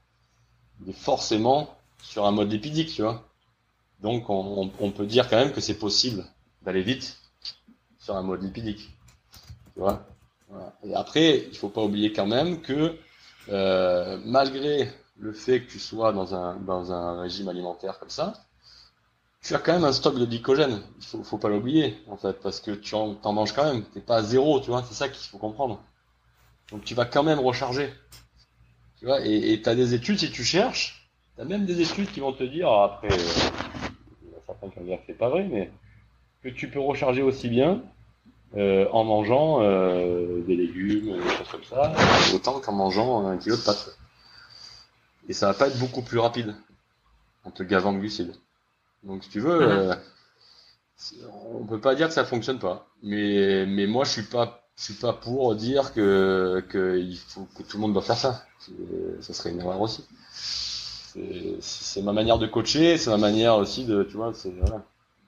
Il est forcément sur un mode lipidique, tu vois. Donc on, peut dire quand même que c'est possible d'aller vite sur un mode lipidique. Tu vois? Et après, il faut pas oublier quand même que euh, malgré le fait que tu sois dans un, régime alimentaire comme ça, tu as quand même un stock de glycogène. Il faut, faut pas l'oublier en fait, parce que tu en, en manges quand même. T'es pas à zéro, tu vois. C'est ça qu'il faut comprendre. Donc tu vas quand même recharger. Tu vois, et tu as des études si tu cherches. Tu as même des études qui vont te dire après c'est pas vrai, mais que tu peux recharger aussi bien euh, en mangeant euh, des légumes, des choses comme ça, autant qu'en mangeant un kilo de pâtes. Et ça va pas être beaucoup plus rapide en te gavant de glucides. Donc si tu veux, mhm. euh, on peut pas dire que ça fonctionne pas. Mais mais moi je suis pas je suis pas pour dire que que il faut que tout le monde doit faire ça. Ça serait une erreur aussi c'est ma manière de coacher, c'est ma manière aussi de, tu vois, c'est voilà,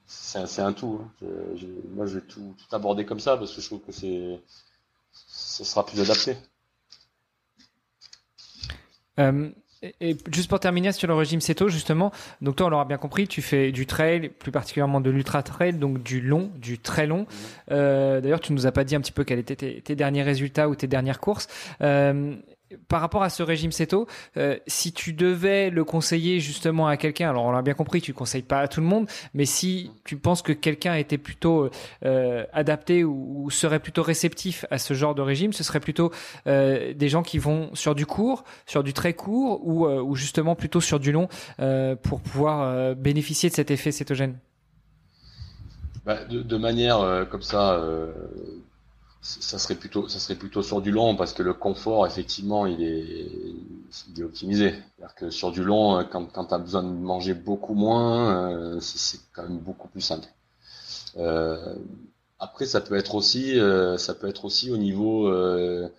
c'est un, tout. Hein. moi, je vais tout, tout aborder comme ça parce que je trouve que c'est, ce sera plus adapté. Euh, et juste pour terminer sur le régime CETO, justement, donc toi, on l'aura bien compris, tu fais du trail, plus particulièrement de l'ultra trail, donc du long, du très long. Mm-hmm. Euh, D'ailleurs, tu nous as pas dit un petit peu quels étaient tes, tes, derniers résultats ou tes dernières courses. Euh, par rapport à ce régime céto, euh, si tu devais le conseiller justement à quelqu'un, alors on l'a bien compris, tu ne conseilles pas à tout le monde, mais si tu penses que quelqu'un était plutôt euh, adapté ou, serait plutôt réceptif à ce genre de régime, ce serait plutôt euh, des gens qui vont sur du court, sur du très court ou, justement plutôt sur du long pour pouvoir bénéficier de cet effet cétogène? Bah, de, manière comme ça ça serait plutôt ça serait plutôt sur du long parce que le confort effectivement il est optimisé. C'est-à-dire que sur du long euh, quand quand tu as besoin de manger beaucoup moins euh, c'est quand même beaucoup plus simple. Euh, après ça peut être aussi euh, ça peut être aussi au niveau euh,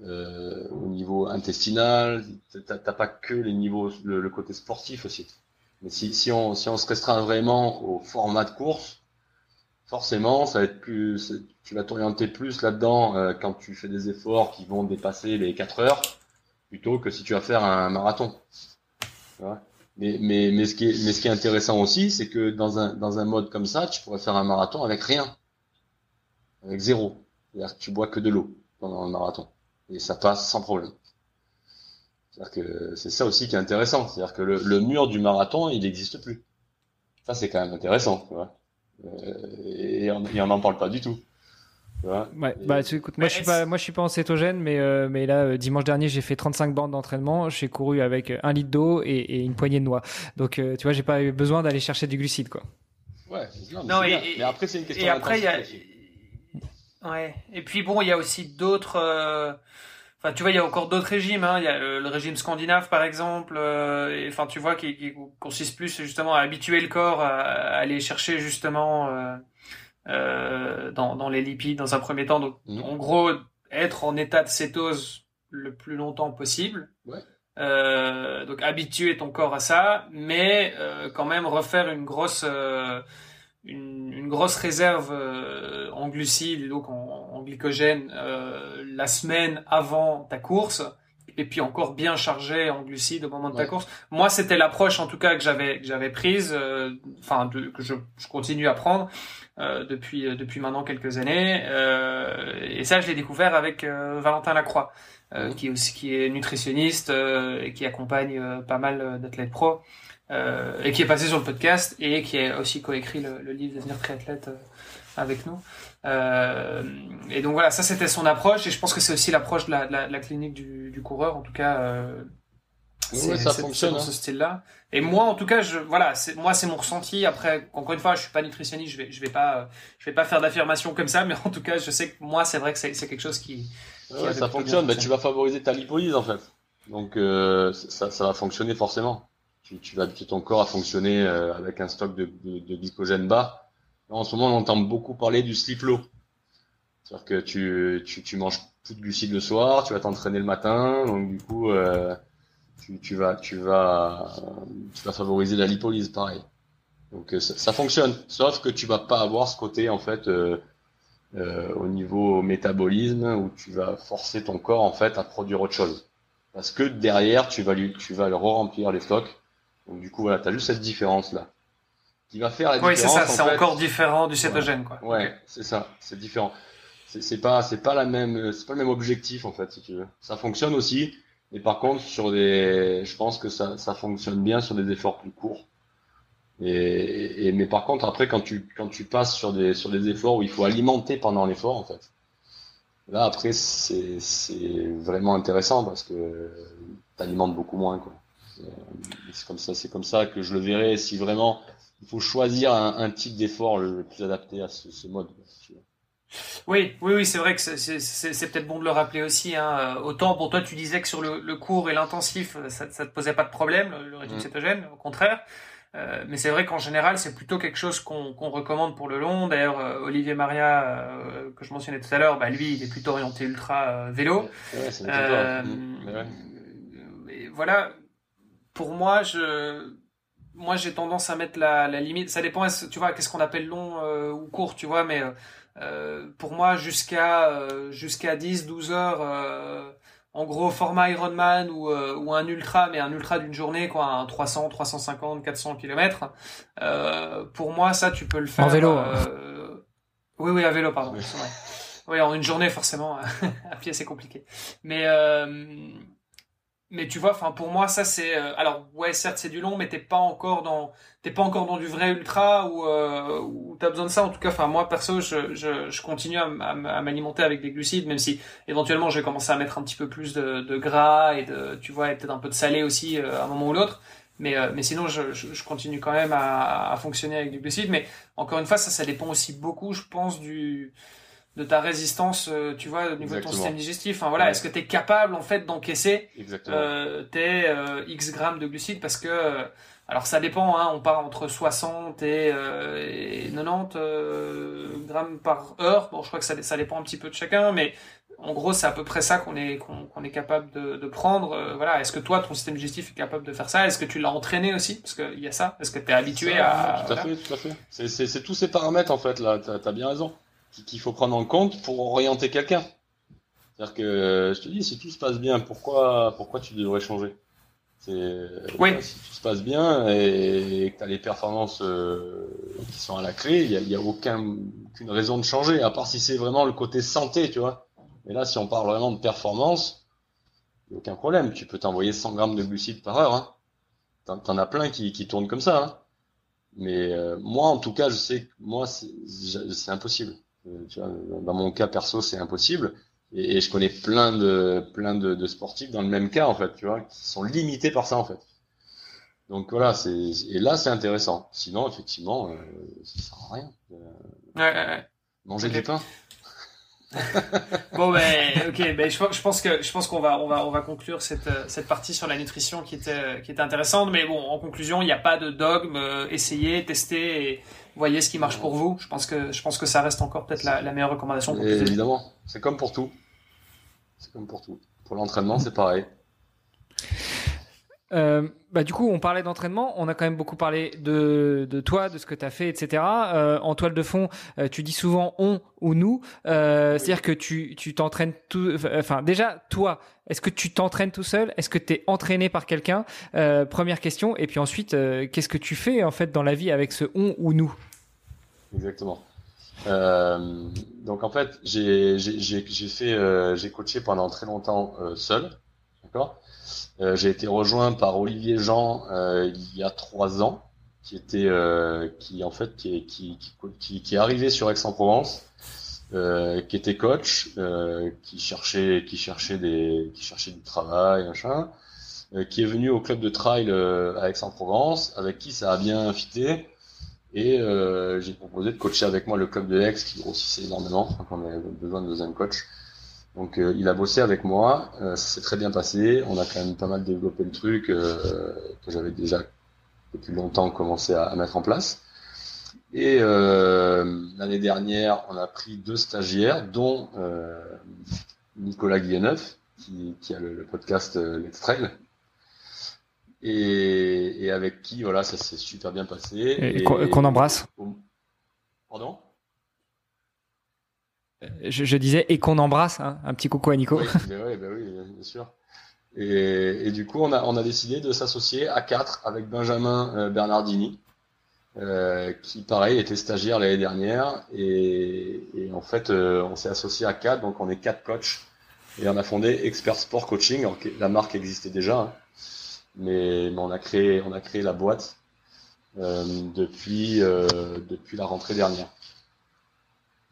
au niveau intestinal. T'as pas que les niveaux le, le, côté sportif aussi. Mais si si on si on se restreint vraiment au format de course forcément, ça va être plus, tu vas t'orienter plus là-dedans euh, quand tu fais des efforts qui vont dépasser les 4 heures, plutôt que si tu vas faire un marathon. Mais, mais, mais, ce qui est, mais ce qui est intéressant aussi, c'est que dans un, dans un mode comme ça, tu pourrais faire un marathon avec rien, avec zéro. C'est-à-dire que tu bois que de l'eau pendant le marathon, et ça passe sans problème. C'est-à-dire que c'est ça aussi qui est intéressant. C'est-à-dire que le, le mur du marathon, il n'existe plus. Ça, c'est quand même intéressant. Et on n'en parle pas du tout. Ouais, bah, écoute, moi je suis pas, moi je suis pas en cétogène, mais euh, mais là euh, dimanche dernier j'ai fait 35 bandes d'entraînement, j'ai couru avec un litre d'eau et, une poignée de noix. Donc euh, tu vois, j'ai pas eu besoin d'aller chercher du glucide quoi. Ouais, non, mais, mais après c'est une question. Et après y a, ouais, et puis bon il y a aussi d'autres Enfin, tu vois, il y a encore d'autres régimes. Hein. Il y a le, régime scandinave, par exemple. Euh, enfin, tu vois, qui, qui, consiste plus justement à habituer le corps à, aller chercher justement euh, euh, dans, dans, les lipides dans un premier temps. Donc, mmh. en gros, être en état de cétose le plus longtemps possible. Ouais. Donc, habituer ton corps à ça, mais quand même refaire une grosse une, une, grosse réserve en glucides donc en, en glycogène euh, la semaine avant ta course et puis encore bien chargé en glucides au moment de ta course. Moi, c'était l'approche en tout cas que j'avais que j'avais prise, euh, enfin que je, je, continue à prendre depuis depuis maintenant quelques années. et ça, je l'ai découvert avec Valentin Lacroix, qui est aussi qui est nutritionniste et qui accompagne pas mal d'athlètes pro. Euh, et qui est passé sur le podcast et qui a aussi coécrit le, le livre Devenir triathlète euh, avec nous. Euh, et donc voilà, ça c'était son approche et je pense que c'est aussi l'approche de la, de, la, clinique du, du, coureur, en tout cas. Euh, ouais, ça fonctionne dans ce hein. style-là. Et moi, en tout cas, je voilà, c'est moi c'est mon ressenti. Après, encore une fois, je suis pas nutritionniste, je vais je vais pas je vais pas faire d'affirmation comme ça, mais en tout cas, je sais que moi, c'est vrai que c'est quelque chose qui. ouais, ça fonctionne. Bah, tu vas favoriser ta lipolyse en fait. Donc euh, ça, ça va fonctionner forcément tu, tu vas habituer ton corps à fonctionner euh, avec un stock de, de, de, glycogène bas. En ce moment, on entend beaucoup parler du sleep low. C'est-à-dire que tu, tu, tu manges plus de glucides le soir, tu vas t'entraîner le matin, donc du coup, euh, tu, tu, vas, tu, vas, tu vas favoriser la lipolyse, pareil. Donc euh, ça, ça, fonctionne, sauf que tu vas pas avoir ce côté en fait euh, euh, au niveau métabolisme où tu vas forcer ton corps en fait à produire autre chose, parce que derrière tu vas lui, tu vas le re-remplir les stocks donc du coup, voilà, tu as juste cette différence-là. Qui va faire la différence. Oui, c'est ça, c'est encore différent du cétogène, quoi. Ouais, c'est ça, c'est différent. C'est pas, c'est pas la même, c'est pas le même objectif, en fait, si tu veux. Ça fonctionne aussi, mais par contre, sur des, je pense que ça, ça fonctionne bien sur des efforts plus courts. Et, et, mais par contre, après, quand tu, quand tu passes sur des, sur des efforts où il faut alimenter pendant l'effort, en fait, là, après, c'est, c'est vraiment intéressant parce que tu alimentes beaucoup moins, quoi. Euh, c'est comme ça, c'est comme ça que je le verrai. Si vraiment il faut choisir un, type d'effort le, plus adapté à ce, mode. Oui, oui, oui, c'est vrai que c'est peut-être bon de le rappeler aussi. Hein. Autant pour toi, tu disais que sur le, court et l'intensif, ça, ça te posait pas de problème, le, régime mmh. cétogène, au contraire. Euh, mais c'est vrai qu'en général, c'est plutôt quelque chose qu'on recommande pour le long. D'ailleurs, euh, Olivier Maria, que je mentionnais tout à l'heure, bah, lui, il est plutôt orienté ultra vélo. Ouais, voilà, pour moi, je, moi, j'ai tendance à mettre la, la limite. Ça dépend, tu vois, qu'est-ce qu'on appelle long euh, ou court, tu vois, mais euh, pour moi, jusqu'à euh, jusqu'à 10, 12 heures, euh, en gros, format Ironman ou, ou un ultra, mais un ultra d'une journée, quoi, un 300, 350, 400 km. pour moi, ça, tu peux le faire. En vélo. oui, oui, à vélo, pardon. Oui, en une journée, forcément, à pied, c'est compliqué. Mais, mais tu vois, enfin pour moi ça c'est euh, alors ouais certes c'est du long, mais t'es pas encore dans t'es pas encore dans du vrai ultra ou euh, où t'as besoin de ça. En tout cas, enfin moi perso je, je, je continue à, m'alimenter avec des glucides, même si éventuellement je vais commencer à mettre un petit peu plus de, de gras et de tu vois et peut-être un peu de salé aussi euh, à un moment ou l'autre. Mais, euh, mais sinon, je, je, continue quand même à, à, fonctionner avec du glucide. Mais encore une fois, ça, ça dépend aussi beaucoup, je pense, du, de ta résistance, euh, tu vois, au niveau de ton système digestif. Enfin voilà, est-ce que tu es capable en fait d'encaisser euh, tes euh, X grammes de glucides? Parce que euh, alors ça dépend, hein, on part entre 60 et, et 90 grammes par heure. Bon, je crois que ça, ça dépend un petit peu de chacun, mais en gros, c'est à peu près ça qu'on est qu'on est capable de, de prendre. voilà, est-ce que toi, ton système digestif est capable de faire ça? Est-ce que tu l'as entraîné aussi? Parce qu'il y a ça. Est-ce que tu es habitué à Tout à fait, tout à fait. C'est tous ces paramètres en fait là. T'as as bien raison qu'il faut prendre en compte pour orienter quelqu'un. C'est-à-dire que je te dis, si tout se passe bien, pourquoi, pourquoi tu devrais changer? Oui. Si tout se passe bien et que tu as les performances euh, qui sont à la clé, il n'y a, y a aucun, aucune raison de changer, à part si c'est vraiment le côté santé, tu vois. Mais là, si on parle vraiment de performance, il n'y a aucun problème. Tu peux t'envoyer 100 grammes de glucides par heure. Hein. T'en, t'en as plein qui, qui tournent comme ça. Hein. Mais euh, moi, en tout cas, je sais que moi, c'est, c'est impossible. Euh, tu vois, dans mon cas perso, c'est impossible. Et, je connais plein de plein de, de, sportifs dans le même cas en fait, tu vois, qui sont limités par ça en fait. Donc voilà, c'est et là c'est intéressant. Sinon effectivement, euh, ça sert à rien. Euh, ouais, ouais, ouais. Manger du pain. bon ben ok ben je, je pense que je pense qu'on va on va on va conclure cette cette partie sur la nutrition qui était qui était intéressante mais bon en conclusion il n'y a pas de dogme essayez testez et, voyez ce qui marche pour vous. Je pense que, je pense que ça reste encore peut-être la, meilleure recommandation. Pour évidemment, c'est comme pour tout. C'est comme pour tout. Pour l'entraînement, c'est pareil. Euh, bah, du coup, on parlait d'entraînement, on a quand même beaucoup parlé de, de toi, de ce que tu as fait, etc. Euh, en toile de fond, euh, tu dis souvent on ou nous, c'est-à-dire que tu tu t'entraînes tout. Enfin, déjà, toi, est-ce que tu t'entraînes tout seul? Est-ce que tu es entraîné par quelqu'un? Première question. Et puis ensuite, qu'est-ce que tu fais en fait dans la vie avec ce on ou nous? Exactement. donc en fait, j'ai j'ai fait j'ai coaché pendant très longtemps seul, d'accord? Euh, j'ai été rejoint par Olivier Jean euh, il y a trois ans, qui était, euh, qui en fait, qui, est arrivé sur Aix-en-Provence, qui était coach, qui cherchait, qui cherchait des, qui cherchait du travail, machin, qui est venu au club de trail à Aix-en-Provence, avec qui ça a bien fité. Et j'ai proposé de coacher avec moi le club de Aix qui grossissait énormément, donc on avait besoin de deuxième coach. Donc euh, il a bossé avec moi, euh, ça s'est très bien passé, on a quand même pas mal développé le truc euh, que j'avais déjà depuis longtemps commencé à, mettre en place. Et l'année dernière, on a pris deux stagiaires, dont Nicolas Guilleneuf, qui, qui a le, podcast Let's Trail, et, et, avec qui voilà ça s'est super bien passé. Et, qu'on embrasse. Pardon? Je, disais, et qu'on embrasse, hein, un petit coucou à Nico. Oui, oui, bien sûr. Et, du coup, on a, décidé de s'associer à quatre avec Benjamin euh, Bernardini, euh, qui pareil était stagiaire l'année dernière. Et, en fait, euh, on s'est associé à quatre, donc on est quatre coachs. Et on a fondé Expert Sport Coaching. la marque existait déjà, hein. mais, on a créé, on a la boîte depuis la rentrée dernière.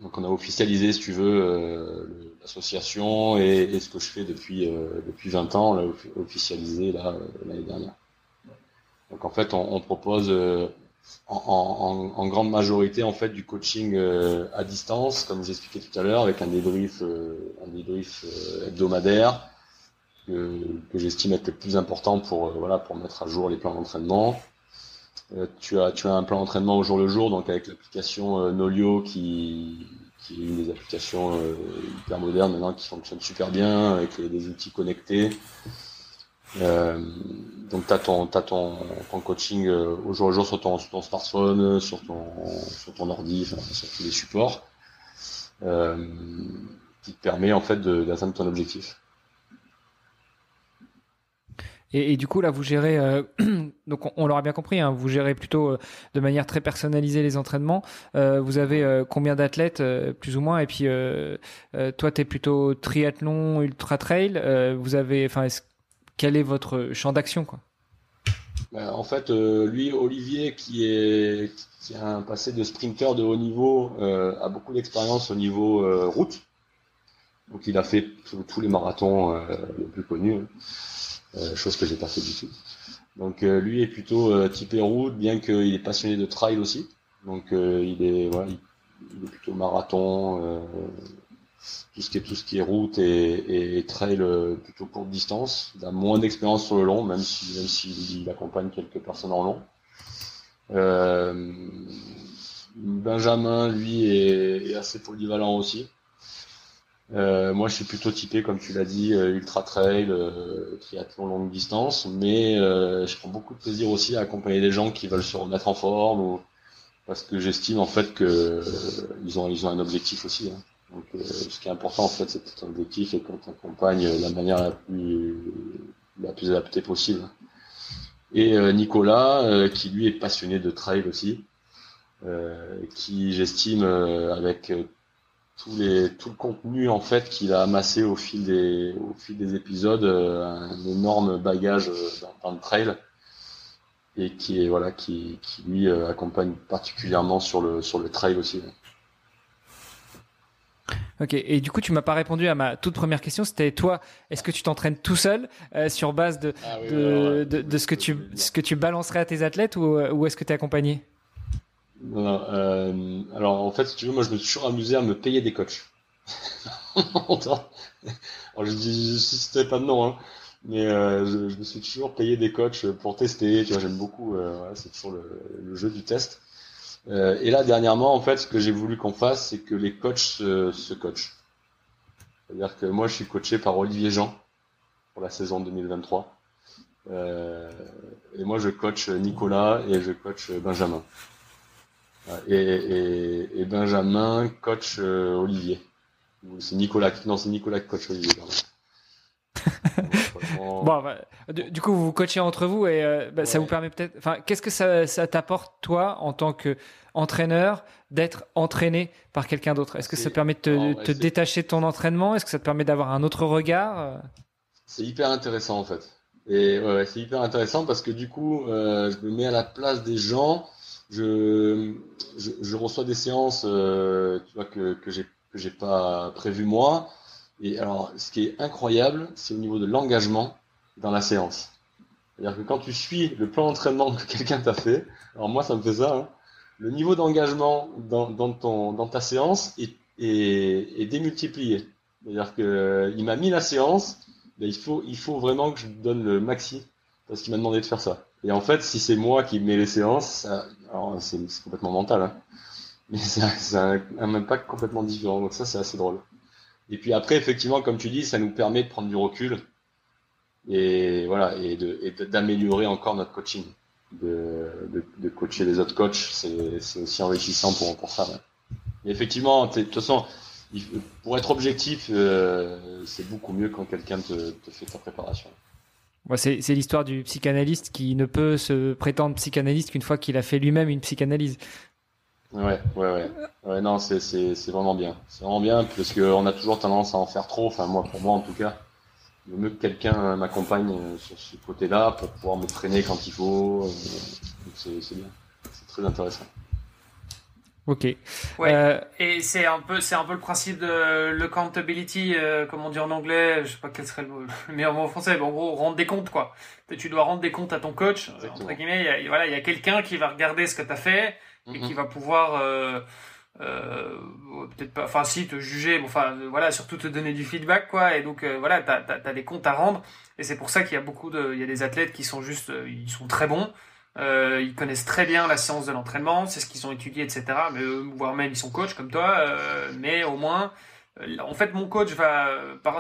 Donc on a officialisé, si tu veux, euh, l'association et, ce que je fais depuis euh, depuis 20 ans, on l'a officialisé euh, l'année dernière. Donc en fait, on, propose en, grande majorité en fait du coaching à distance, comme j'expliquais tout à l'heure, avec un débrief un débrief hebdomadaire que, que j'estime être le plus important pour voilà pour mettre à jour les plans d'entraînement. Euh, tu as tu as un plan d'entraînement au jour le jour, donc avec l'application euh, Nolio qui qui est une des applications euh, hyper modernes maintenant qui fonctionne super bien avec des outils connectés. donc tu as ton, as ton, ton coaching au jour le jour sur ton, smartphone, sur ton, sur ton ordi, sur tous les supports, qui te permet en fait d'atteindre ton objectif. Et, du coup, là, vous gérez, euh, donc on, l'aura bien compris, hein, vous gérez plutôt euh, de manière très personnalisée les entraînements. Euh, vous avez combien d'athlètes, plus ou moins? Et puis, toi, tu es plutôt triathlon, ultra trail. vous avez, enfin, quel est votre champ d'action, quoi? Ben, En fait, lui, Olivier, qui est qui a un passé de sprinter de haut niveau, a beaucoup d'expérience au niveau route. Donc, il a fait tous les marathons les plus connus. Euh, chose que j'ai pas fait du tout. Donc euh, lui est plutôt euh, typé route, bien qu'il est passionné de trail aussi. Donc il est plutôt marathon, tout ce qui est tout ce qui est route et, trail plutôt courte distance. Il a moins d'expérience sur le long, même si même s'il accompagne quelques personnes en long. Benjamin, lui, est, assez polyvalent aussi. Euh, moi, je suis plutôt typé, comme tu l'as dit, euh, ultra trail, euh, triathlon longue distance, mais je prends beaucoup de plaisir aussi à accompagner des gens qui veulent se remettre en forme, ou, parce que j'estime en fait que ils ont ils ont un objectif aussi. Hein. Donc, ce qui est important en fait, c'est un objectif et qu'on t'accompagne de la manière la plus la plus adaptée possible. Et Nicolas, qui lui est passionné de trail aussi, qui j'estime avec tout, les, tout le contenu en fait qu'il a amassé au fil des, au fil des épisodes, euh, un énorme bagage euh, dans, le trail et qui est voilà qui, qui lui euh, accompagne particulièrement sur le sur le trail aussi. Ok, et du coup, tu m'as pas répondu à ma toute première question. C'était toi, est-ce que tu t'entraînes tout seul sur base de, ah de, de, de, ce que tu ce que tu balancerais à tes athlètes ou, ou est-ce que tu es accompagné? Euh, alors en fait, si tu veux, moi je me suis toujours amusé à me payer des coachs. alors je dis, c'était pas de nom, hein, mais euh, je, me suis toujours payé des coachs pour tester. Tu vois, j'aime beaucoup. Euh, c'est toujours le, jeu du test. Et là, dernièrement, en fait, ce que j'ai voulu qu'on fasse, c'est que les coachs se, coachent. C'est-à-dire que moi, je suis coaché par Olivier Jean pour la saison 2023. Euh, et moi, je coach Nicolas et je coach Benjamin. Et, et, Benjamin coach euh, Olivier. C'est Nicolas, non, c'est Nicolas qui coach Olivier. bon, bah, du, coup, vous vous coachez entre vous et euh, bah, ça vous permet peut-être. Enfin, qu'est-ce que ça, ça t'apporte toi en tant qu'entraîneur d'être entraîné par quelqu'un d'autre? Est-ce que ça permet de te, te détacher de ton entraînement? Est-ce que ça te permet d'avoir un autre regard C'est hyper intéressant en fait. Et ouais, c'est hyper intéressant parce que du coup, euh, je me mets à la place des gens je, reçois des séances euh, que, que j'ai pas prévu moi. Et alors, ce qui est incroyable, c'est au niveau de l'engagement dans la séance. C'est-à-dire que quand tu suis le plan d'entraînement que quelqu'un t'a fait, alors moi ça me fait ça, hein, le niveau d'engagement dans, ta séance est, démultiplié. C'est-à-dire que euh, m'a mis la séance, il faut vraiment que je donne le maxi parce qu'il m'a demandé de faire ça. Et en fait, si c'est moi qui mets les séances, c'est complètement mental, hein. mais c'est un, un, impact complètement différent. Donc ça, c'est assez drôle. Et puis après, effectivement, comme tu dis, ça nous permet de prendre du recul et voilà et d'améliorer encore notre coaching, de, de, coacher les autres coachs, c'est aussi enrichissant pour pour ça. Et effectivement, de toute façon, pour être objectif, euh, c'est beaucoup mieux quand quelqu'un te, te fait ta préparation c'est l'histoire du psychanalyste qui ne peut se prétendre psychanalyste qu'une fois qu'il a fait lui-même une psychanalyse. Ouais, ouais, ouais. non, c'est vraiment bien. C'est vraiment bien parce qu'on a toujours tendance à en faire trop. Enfin, moi, pour moi en tout cas, il vaut mieux que quelqu'un m'accompagne sur ce côté-là pour pouvoir me freiner quand il faut. Euh, c'est bien. C'est très intéressant. Ok. Ouais. Euh, et c'est un peu, c'est un peu le principe de l'accountability, euh, comme on dit en anglais. Je sais pas quel serait le, meilleur mot en français. Mais en gros, rendre des comptes, quoi. Tu dois rendre des comptes à ton coach. Entre guillemets, il y a, voilà, il y a quelqu'un qui va regarder ce que tu as fait et qui mm-hmm. va pouvoir, euh, euh, peut-être pas, enfin si, te juger. Bon, enfin, voilà, surtout te donner du feedback, quoi. Et donc, voilà, t'as, t'as, as des comptes à rendre. Et c'est pour ça qu'il y a beaucoup de, il y a des athlètes qui sont juste, ils sont très bons. Euh, ils connaissent très bien la science de l'entraînement, c'est ce qu'ils ont étudié, etc. Mais voire même ils sont coachs comme toi. Euh, mais au moins, euh, en fait, mon coach va,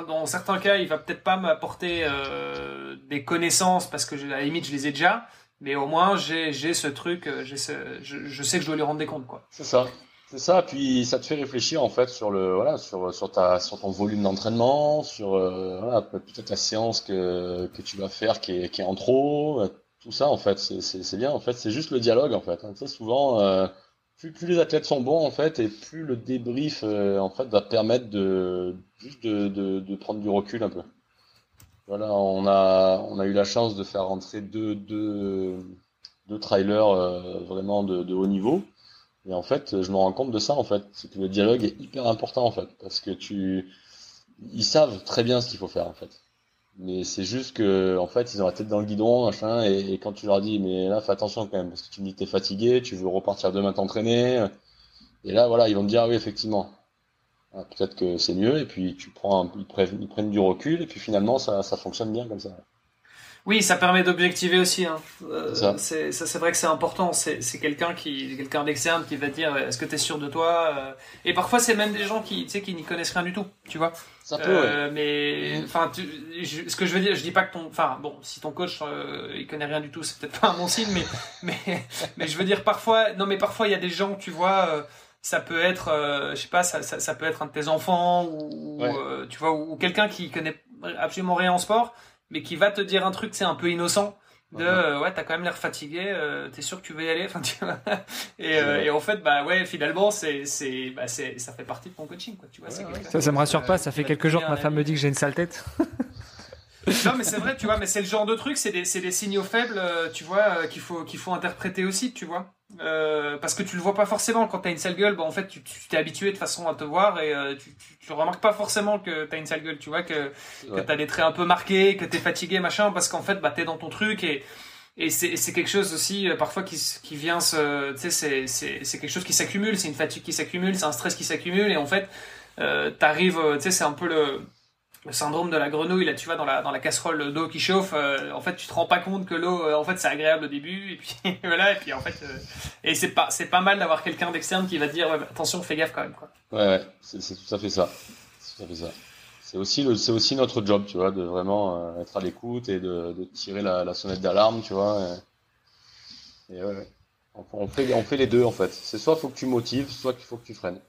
dans certains cas, il va peut-être pas m'apporter euh, des connaissances parce que à la limite je les ai déjà. Mais au moins j'ai ce truc, je, sais que je dois lui rendre des comptes. C'est ça. C'est ça, puis ça te fait réfléchir en fait sur le voilà sur ton volume d'entraînement, sur euh, voilà, peut-être la séance que tu vas faire qui est en trop, tout ça en fait c'est bien en fait c'est juste le dialogue en fait. Souvent euh, plus plus les athlètes sont bons en fait et plus le débrief euh, en fait va permettre de juste de, de prendre du recul un peu. Voilà, on a on a eu la chance de faire rentrer deux deux deux trailers vraiment de de haut niveau. Et en fait, je me rends compte de ça, en fait. C'est que le dialogue est hyper important, en fait. Parce que tu, ils savent très bien ce qu'il faut faire, en fait. Mais c'est juste que, en fait, ils ont la tête dans le guidon, machin, et, quand tu leur dis, mais là, fais attention quand même, parce que tu me dis que t'es fatigué, tu veux repartir demain t'entraîner, et là, voilà, ils vont te dire, ah oui, effectivement. Ah, peut-être que c'est mieux, et puis tu prends, ils, prennent, ils prennent du recul, et puis finalement, ça, ça fonctionne bien comme ça. Oui, ça permet d'objectiver aussi. Hein. Euh, c'est ça, c'est vrai que c'est important. C'est quelqu'un qui, quelqu'un d'externe qui va dire est-ce que tu es sûr de toi euh, Et parfois, c'est même des gens qui, tu sais, qui n'y connaissent rien du tout. Tu vois Ça peut. Euh, mais mm. enfin, ce que je veux dire, je dis pas que ton, enfin, bon, si ton coach euh, il connaît rien du tout, c'est peut-être pas un bon signe, mais mais mais je veux dire parfois, non, mais parfois il y a des gens, tu vois. Euh, ça peut être, euh, je sais pas, ça, ça, ça, peut être un de tes enfants ou, tu vois, ou quelqu'un qui connaît absolument rien en sport, mais qui va te dire un truc, c'est un peu innocent. De euh, ouais, t'as quand même l'air fatigué, euh, t'es sûr que tu veux y aller, enfin tu vois. Et, euh, et en fait, bah ouais, finalement, c'est c'est bah c'est ça fait partie de ton coaching, quoi. Tu vois. ça, ça me rassure pas. Ça fait quelques jours que ma femme me dit que j'ai une sale tête. non mais c'est vrai, tu vois, mais c'est le genre de truc, c'est des, des signaux faibles, tu vois, qu'il faut qu'il faut interpréter aussi, tu vois. Euh, parce que tu le vois pas forcément quand t'as une sale gueule. Bon, en fait, tu t'es habitué de façon à te voir et euh, tu, tu, tu, remarques pas forcément que t'as une sale gueule. Tu vois que, que t'as des traits un peu marqués, que t'es fatigué, machin, parce qu'en fait, bah t'es dans ton truc et et c'est quelque chose aussi euh, parfois qui, qui vient se, tu sais, c'est quelque chose qui s'accumule, c'est une fatigue qui s'accumule, c'est un stress qui s'accumule et en fait, euh, t'arrives, tu sais, c'est un peu le le syndrome de la grenouille là tu vois dans la dans la casserole d'eau qui chauffe euh, en fait tu te rends pas compte que l'eau euh, en fait c'est agréable au début et puis voilà et puis en fait euh, et c'est pas pas mal d'avoir quelqu'un d'externe qui va te dire ouais, attention fais gaffe quand même quoi. Ouais, ouais c'est tout à fait ça. C'est tout à fait ça. C'est aussi aussi notre job tu vois de vraiment être à l'écoute et de, tirer la, sonnette d'alarme tu vois et, et ouais, on fait on fait les deux en fait. C'est soit faut que tu motives soit qu'il faut que tu freines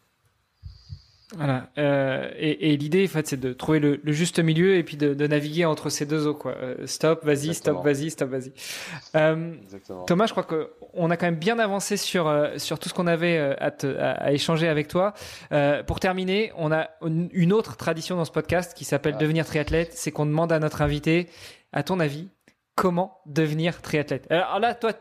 voilà. Euh, et, et l'idée, en fait, c'est de trouver le, le, juste milieu et puis de, de, naviguer entre ces deux eaux, quoi. Euh, stop, vas-y, stop, vas-y, stop, vas-y. Euh, Thomas, je crois que on a quand même bien avancé sur euh, sur tout ce qu'on avait euh, à, te, à, à, échanger avec toi. pour terminer, on a une autre tradition dans ce podcast qui s'appelle ah. devenir triathlète. C'est qu'on demande à notre invité, à ton avis, comment devenir triathlète. Alors là, toi,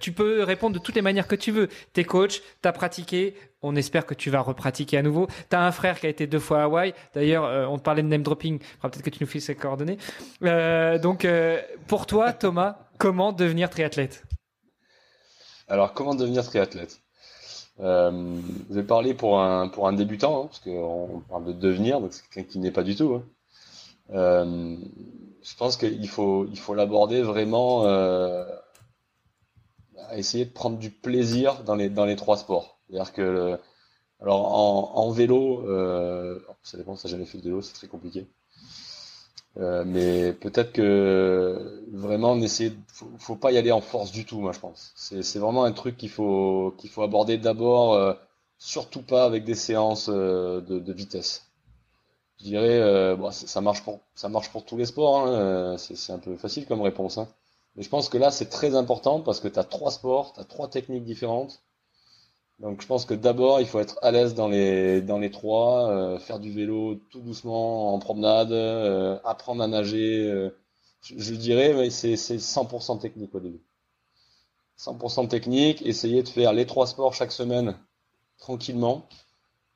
tu peux répondre de toutes les manières que tu veux. T'es coach, t'as pratiqué, on espère que tu vas repratiquer à nouveau. T'as un frère qui a été deux fois à Hawaï. D'ailleurs, euh, on parlait de name dropping. Peut-être que tu nous fais ses coordonnées. Euh, donc, euh, pour toi, Thomas, comment devenir triathlète? Alors, comment devenir triathlète? Euh, Vous avez parlé pour un pour un débutant, hein, parce qu'on parle de devenir, donc c'est quelqu'un qui n'est pas du tout. Hein. Je pense qu'il faut il faut l'aborder vraiment euh, à essayer de prendre du plaisir dans les dans les trois sports. C'est-à-dire que alors en, vélo, euh, ça dépend, ça jamais fait de vélo, c'est très compliqué. Euh, mais peut-être que vraiment essayer, faut, faut pas y aller en force du tout, moi je pense. C'est, vraiment un truc qu'il faut qu'il faut aborder d'abord, surtout pas avec des séances de vitesse. Je dirais, euh, ça marche pour ça marche pour tous les sports. Hein, euh, c'est, un peu facile comme réponse. Hein. Mais je pense que là c'est très important parce que tu as trois sports, tu as trois techniques différentes donc je pense que d'abord il faut être à l'aise dans les dans les trois, euh, faire du vélo tout doucement en promenade, euh, apprendre à nager. Euh, je, je, dirais mais c'est c'est 100% technique au début. 100% technique, essayer de faire les trois sports chaque semaine tranquillement.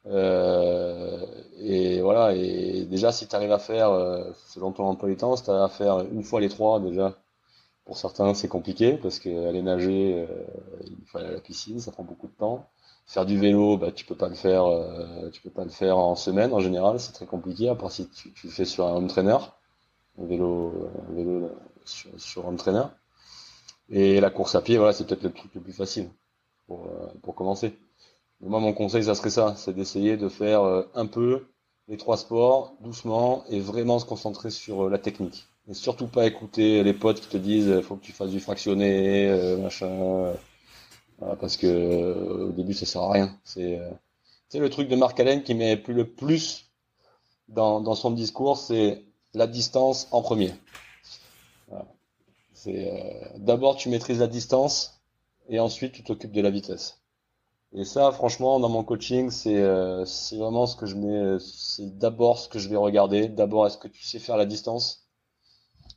Et voilà et déjà si tu arrives à faire selon ton emploi du temps, si tu arrives à faire une fois les trois déjà. Pour certains, c'est compliqué parce que aller nager, il faut aller à la piscine, ça prend beaucoup de temps. Faire du vélo, bah, tu peux pas le faire, euh, tu peux pas le faire en semaine en général, c'est très compliqué, à part si tu, le fais sur un home trainer, un vélo, un vélo sur, sur home trainer. Et la course à pied, voilà, c'est peut-être le truc le plus facile pour, euh, pour commencer. Moi, mon conseil, ça serait ça, c'est d'essayer de faire euh, un peu les trois sports doucement et vraiment se concentrer sur la technique. Et surtout pas écouter les potes qui te disent faut que tu fasses du fractionné, machin parce que au début, ça sert à rien. C'est le truc de Marc Allen qui met le plus dans, dans son discours, c'est la distance en premier. C'est euh, d'abord tu maîtrises la distance et ensuite tu t'occupes de la vitesse. Et ça, franchement, dans mon coaching, c'est euh, vraiment ce que je mets. C'est d'abord ce que je vais regarder. D'abord, est-ce que tu sais faire la distance?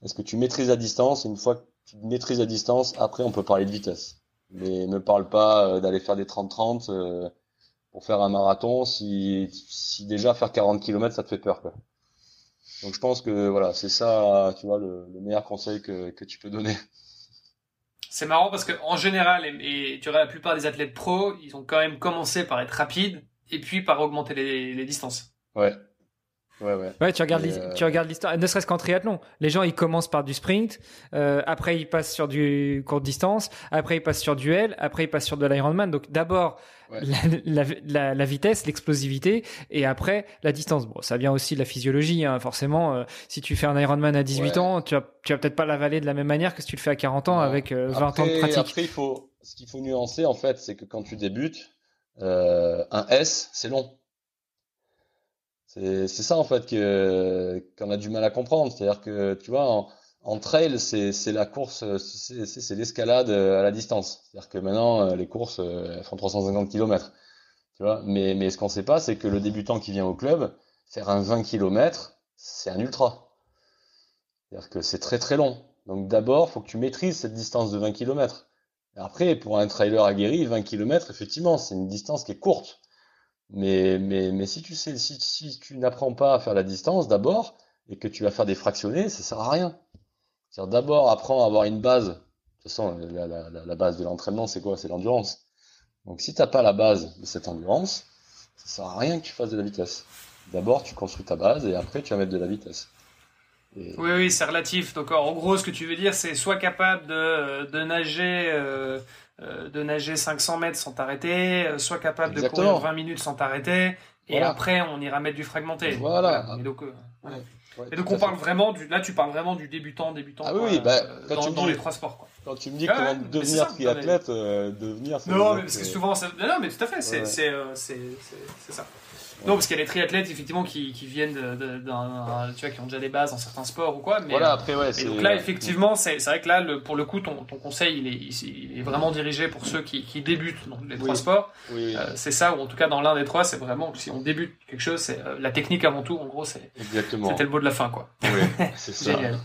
Est-ce que tu maîtrises la distance? Et une fois que tu maîtrises la distance, après, on peut parler de vitesse. Mais ne parle pas euh, d'aller faire des 30-30 pour faire un marathon si, si déjà faire 40 km, ça te fait peur. Quoi. Donc je pense que voilà, c'est ça, tu vois, le, meilleur conseil que, que tu peux donner. C'est marrant parce que en général, et, tu vois, la plupart des athlètes pros, ils ont quand même commencé par être rapides et puis par augmenter les, les distances. Ouais. Ouais, ouais. ouais tu regardes, euh, tu regardes l'histoire, ne serait-ce qu'en triathlon. Les gens, ils commencent par du sprint, euh, après ils passent sur du court distance, après ils passent sur du L, après ils passent sur de l'Ironman. Donc d'abord, la, vitesse, l'explosivité, et après la distance. Bon, ça vient aussi de la physiologie, hein. forcément. Euh, si tu fais un Ironman à 18 ans, tu vas, tu vas peut-être pas l'avaler de la même manière que si tu le fais à 40 ans avec 20 ans de pratique. Après, il faut, ce qu'il faut nuancer en fait, c'est que quand tu débutes, un S, c'est long. C'est ça en fait que qu'on a du mal à comprendre. C'est-à-dire que tu vois, en, trail, c'est la course, c'est l'escalade à la distance. C'est-à-dire que maintenant, euh, les courses elles font 350 km. Tu mais, mais ce qu'on sait pas, c'est que le débutant qui vient au club, faire un 20 km, c'est un ultra. C'est-à-dire que c'est très très long. Donc d'abord, faut que tu maîtrises cette distance de 20 km. après, pour un trailer aguerri, 20 km, effectivement, c'est une distance qui est courte. Mais, mais, mais si tu sais, si, si tu n'apprends pas à faire la distance d'abord et que tu vas faire des fractionnés, ça sert à rien. C'est-à-dire d'abord apprends à avoir une base. De toute façon, la, la, base de l'entraînement, c'est quoi? C'est l'endurance. Donc si t'as pas la base de cette endurance, ça sert à rien que tu fasses de la vitesse. D'abord, tu construis ta base et après, tu vas mettre de la vitesse. Oui, oui, c'est relatif. Donc, en gros, ce que tu veux dire, c'est soit capable de, de nager euh, de nager 500 mètres sans t'arrêter, euh, soit capable de courir 20 minutes sans t'arrêter, et après on ira mettre du fragmenté. Voilà. Et donc, euh, et donc on parle vraiment du, là tu parles vraiment du débutant, débutant. Ah oui, bah, dans, les trois sports quoi. Quand tu me dis comment devenir triathlète, devenir. Non, mais parce que souvent, non, mais tout à fait, c'est c'est ça. Non, parce qu'il y a des triathlètes effectivement qui, qui viennent d'un, tu vois, qui ont déjà des bases dans certains sports ou quoi. Mais, voilà, après ouais. Et donc là, effectivement, c'est, vrai que là, le, pour le coup, ton, ton conseil, il est, il est vraiment dirigé pour ceux qui, qui débutent dans les trois sports. Oui, euh, c'est ça, ou en tout cas dans l'un des trois, c'est vraiment si on débute quelque chose, c'est euh, la technique avant tout. En gros, c'est. Exactement. C'était le mot de la fin, quoi. Oui, c'est ça. Génial.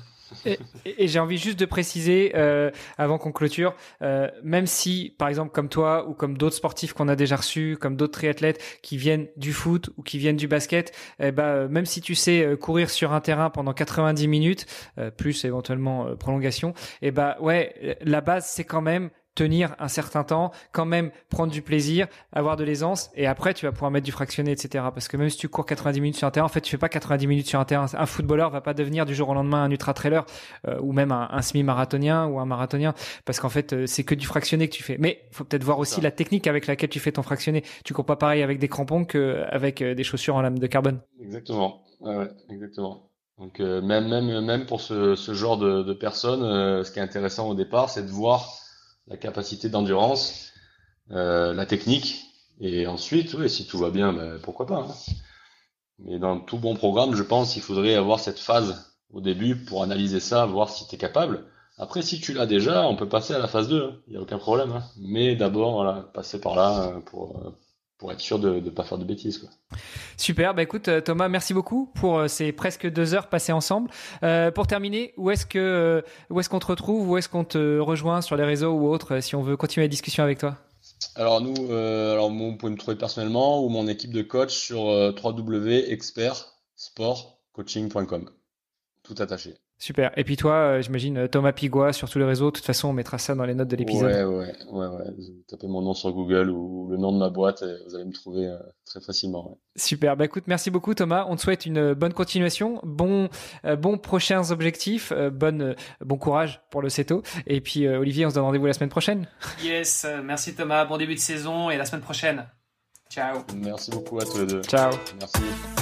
Et, j'ai envie juste de préciser, euh, avant qu'on clôture, euh, même si, par exemple, comme toi ou comme d'autres sportifs qu'on a déjà reçus, comme d'autres triathlètes qui viennent du foot ou qui viennent du basket, eh ben, même si tu sais euh, courir sur un terrain pendant 90 minutes, euh, plus éventuellement prolongation, eh ben ouais, la base c'est quand même tenir un certain temps, quand même prendre du plaisir, avoir de l'aisance, et après tu vas pouvoir mettre du fractionné, etc. Parce que même si tu cours 90 minutes sur un terrain, en fait tu fais pas 90 minutes sur un terrain. Un footballeur va pas devenir du jour au lendemain un ultra trailer euh, ou même un, semi-marathonien ou un marathonien, parce qu'en fait euh, c'est que du fractionné que tu fais. Mais faut peut-être voir aussi la technique avec laquelle tu fais ton fractionné. Tu cours pas pareil avec des crampons qu'avec euh, des chaussures en lame de carbone. Exactement. Ouais, exactement. Donc même même même pour ce, ce genre de, de personnes, ce qui est intéressant au départ, c'est de voir la capacité d'endurance, euh, la technique, et ensuite, oui, si tout va bien, ben, pourquoi pas. Hein. Mais dans tout bon programme, je pense qu'il faudrait avoir cette phase au début pour analyser ça, voir si tu capable. Après, si tu l'as déjà, on peut passer à la phase 2, il n'y a aucun problème. Hein. Mais d'abord, voilà, passer par là euh, pour, euh, pour être sûr de ne pas faire de bêtises. Quoi. Super, bah écoute euh, Thomas, merci beaucoup pour euh, ces presque deux heures passées ensemble. Euh, pour terminer, où est-ce que où est-ce qu'on te retrouve, où est-ce qu'on te rejoint sur les réseaux ou autres, si on veut continuer la discussion avec toi? Alors nous, alors vous pouvez me trouver personnellement ou mon équipe de coach sur www.expertsportcoaching.com, tout attaché. Super. Et puis toi, euh, j'imagine euh, Thomas Pigua sur tous les réseaux. De toute façon, on mettra ça dans les notes de l'épisode. Ouais, ouais, ouais, ouais. Tapez mon nom sur Google ou le nom de ma boîte et vous allez me trouver euh, très facilement. Super. Bah écoute, merci beaucoup Thomas. On te souhaite une bonne continuation, bon, bon prochains objectifs, bonne, bon courage pour le CETO. Et puis Olivier, on se donne rendez-vous la semaine prochaine. Yes. Merci Thomas. Bon début de saison et la semaine prochaine. Ciao. Merci beaucoup à tous les deux. Ciao. Merci.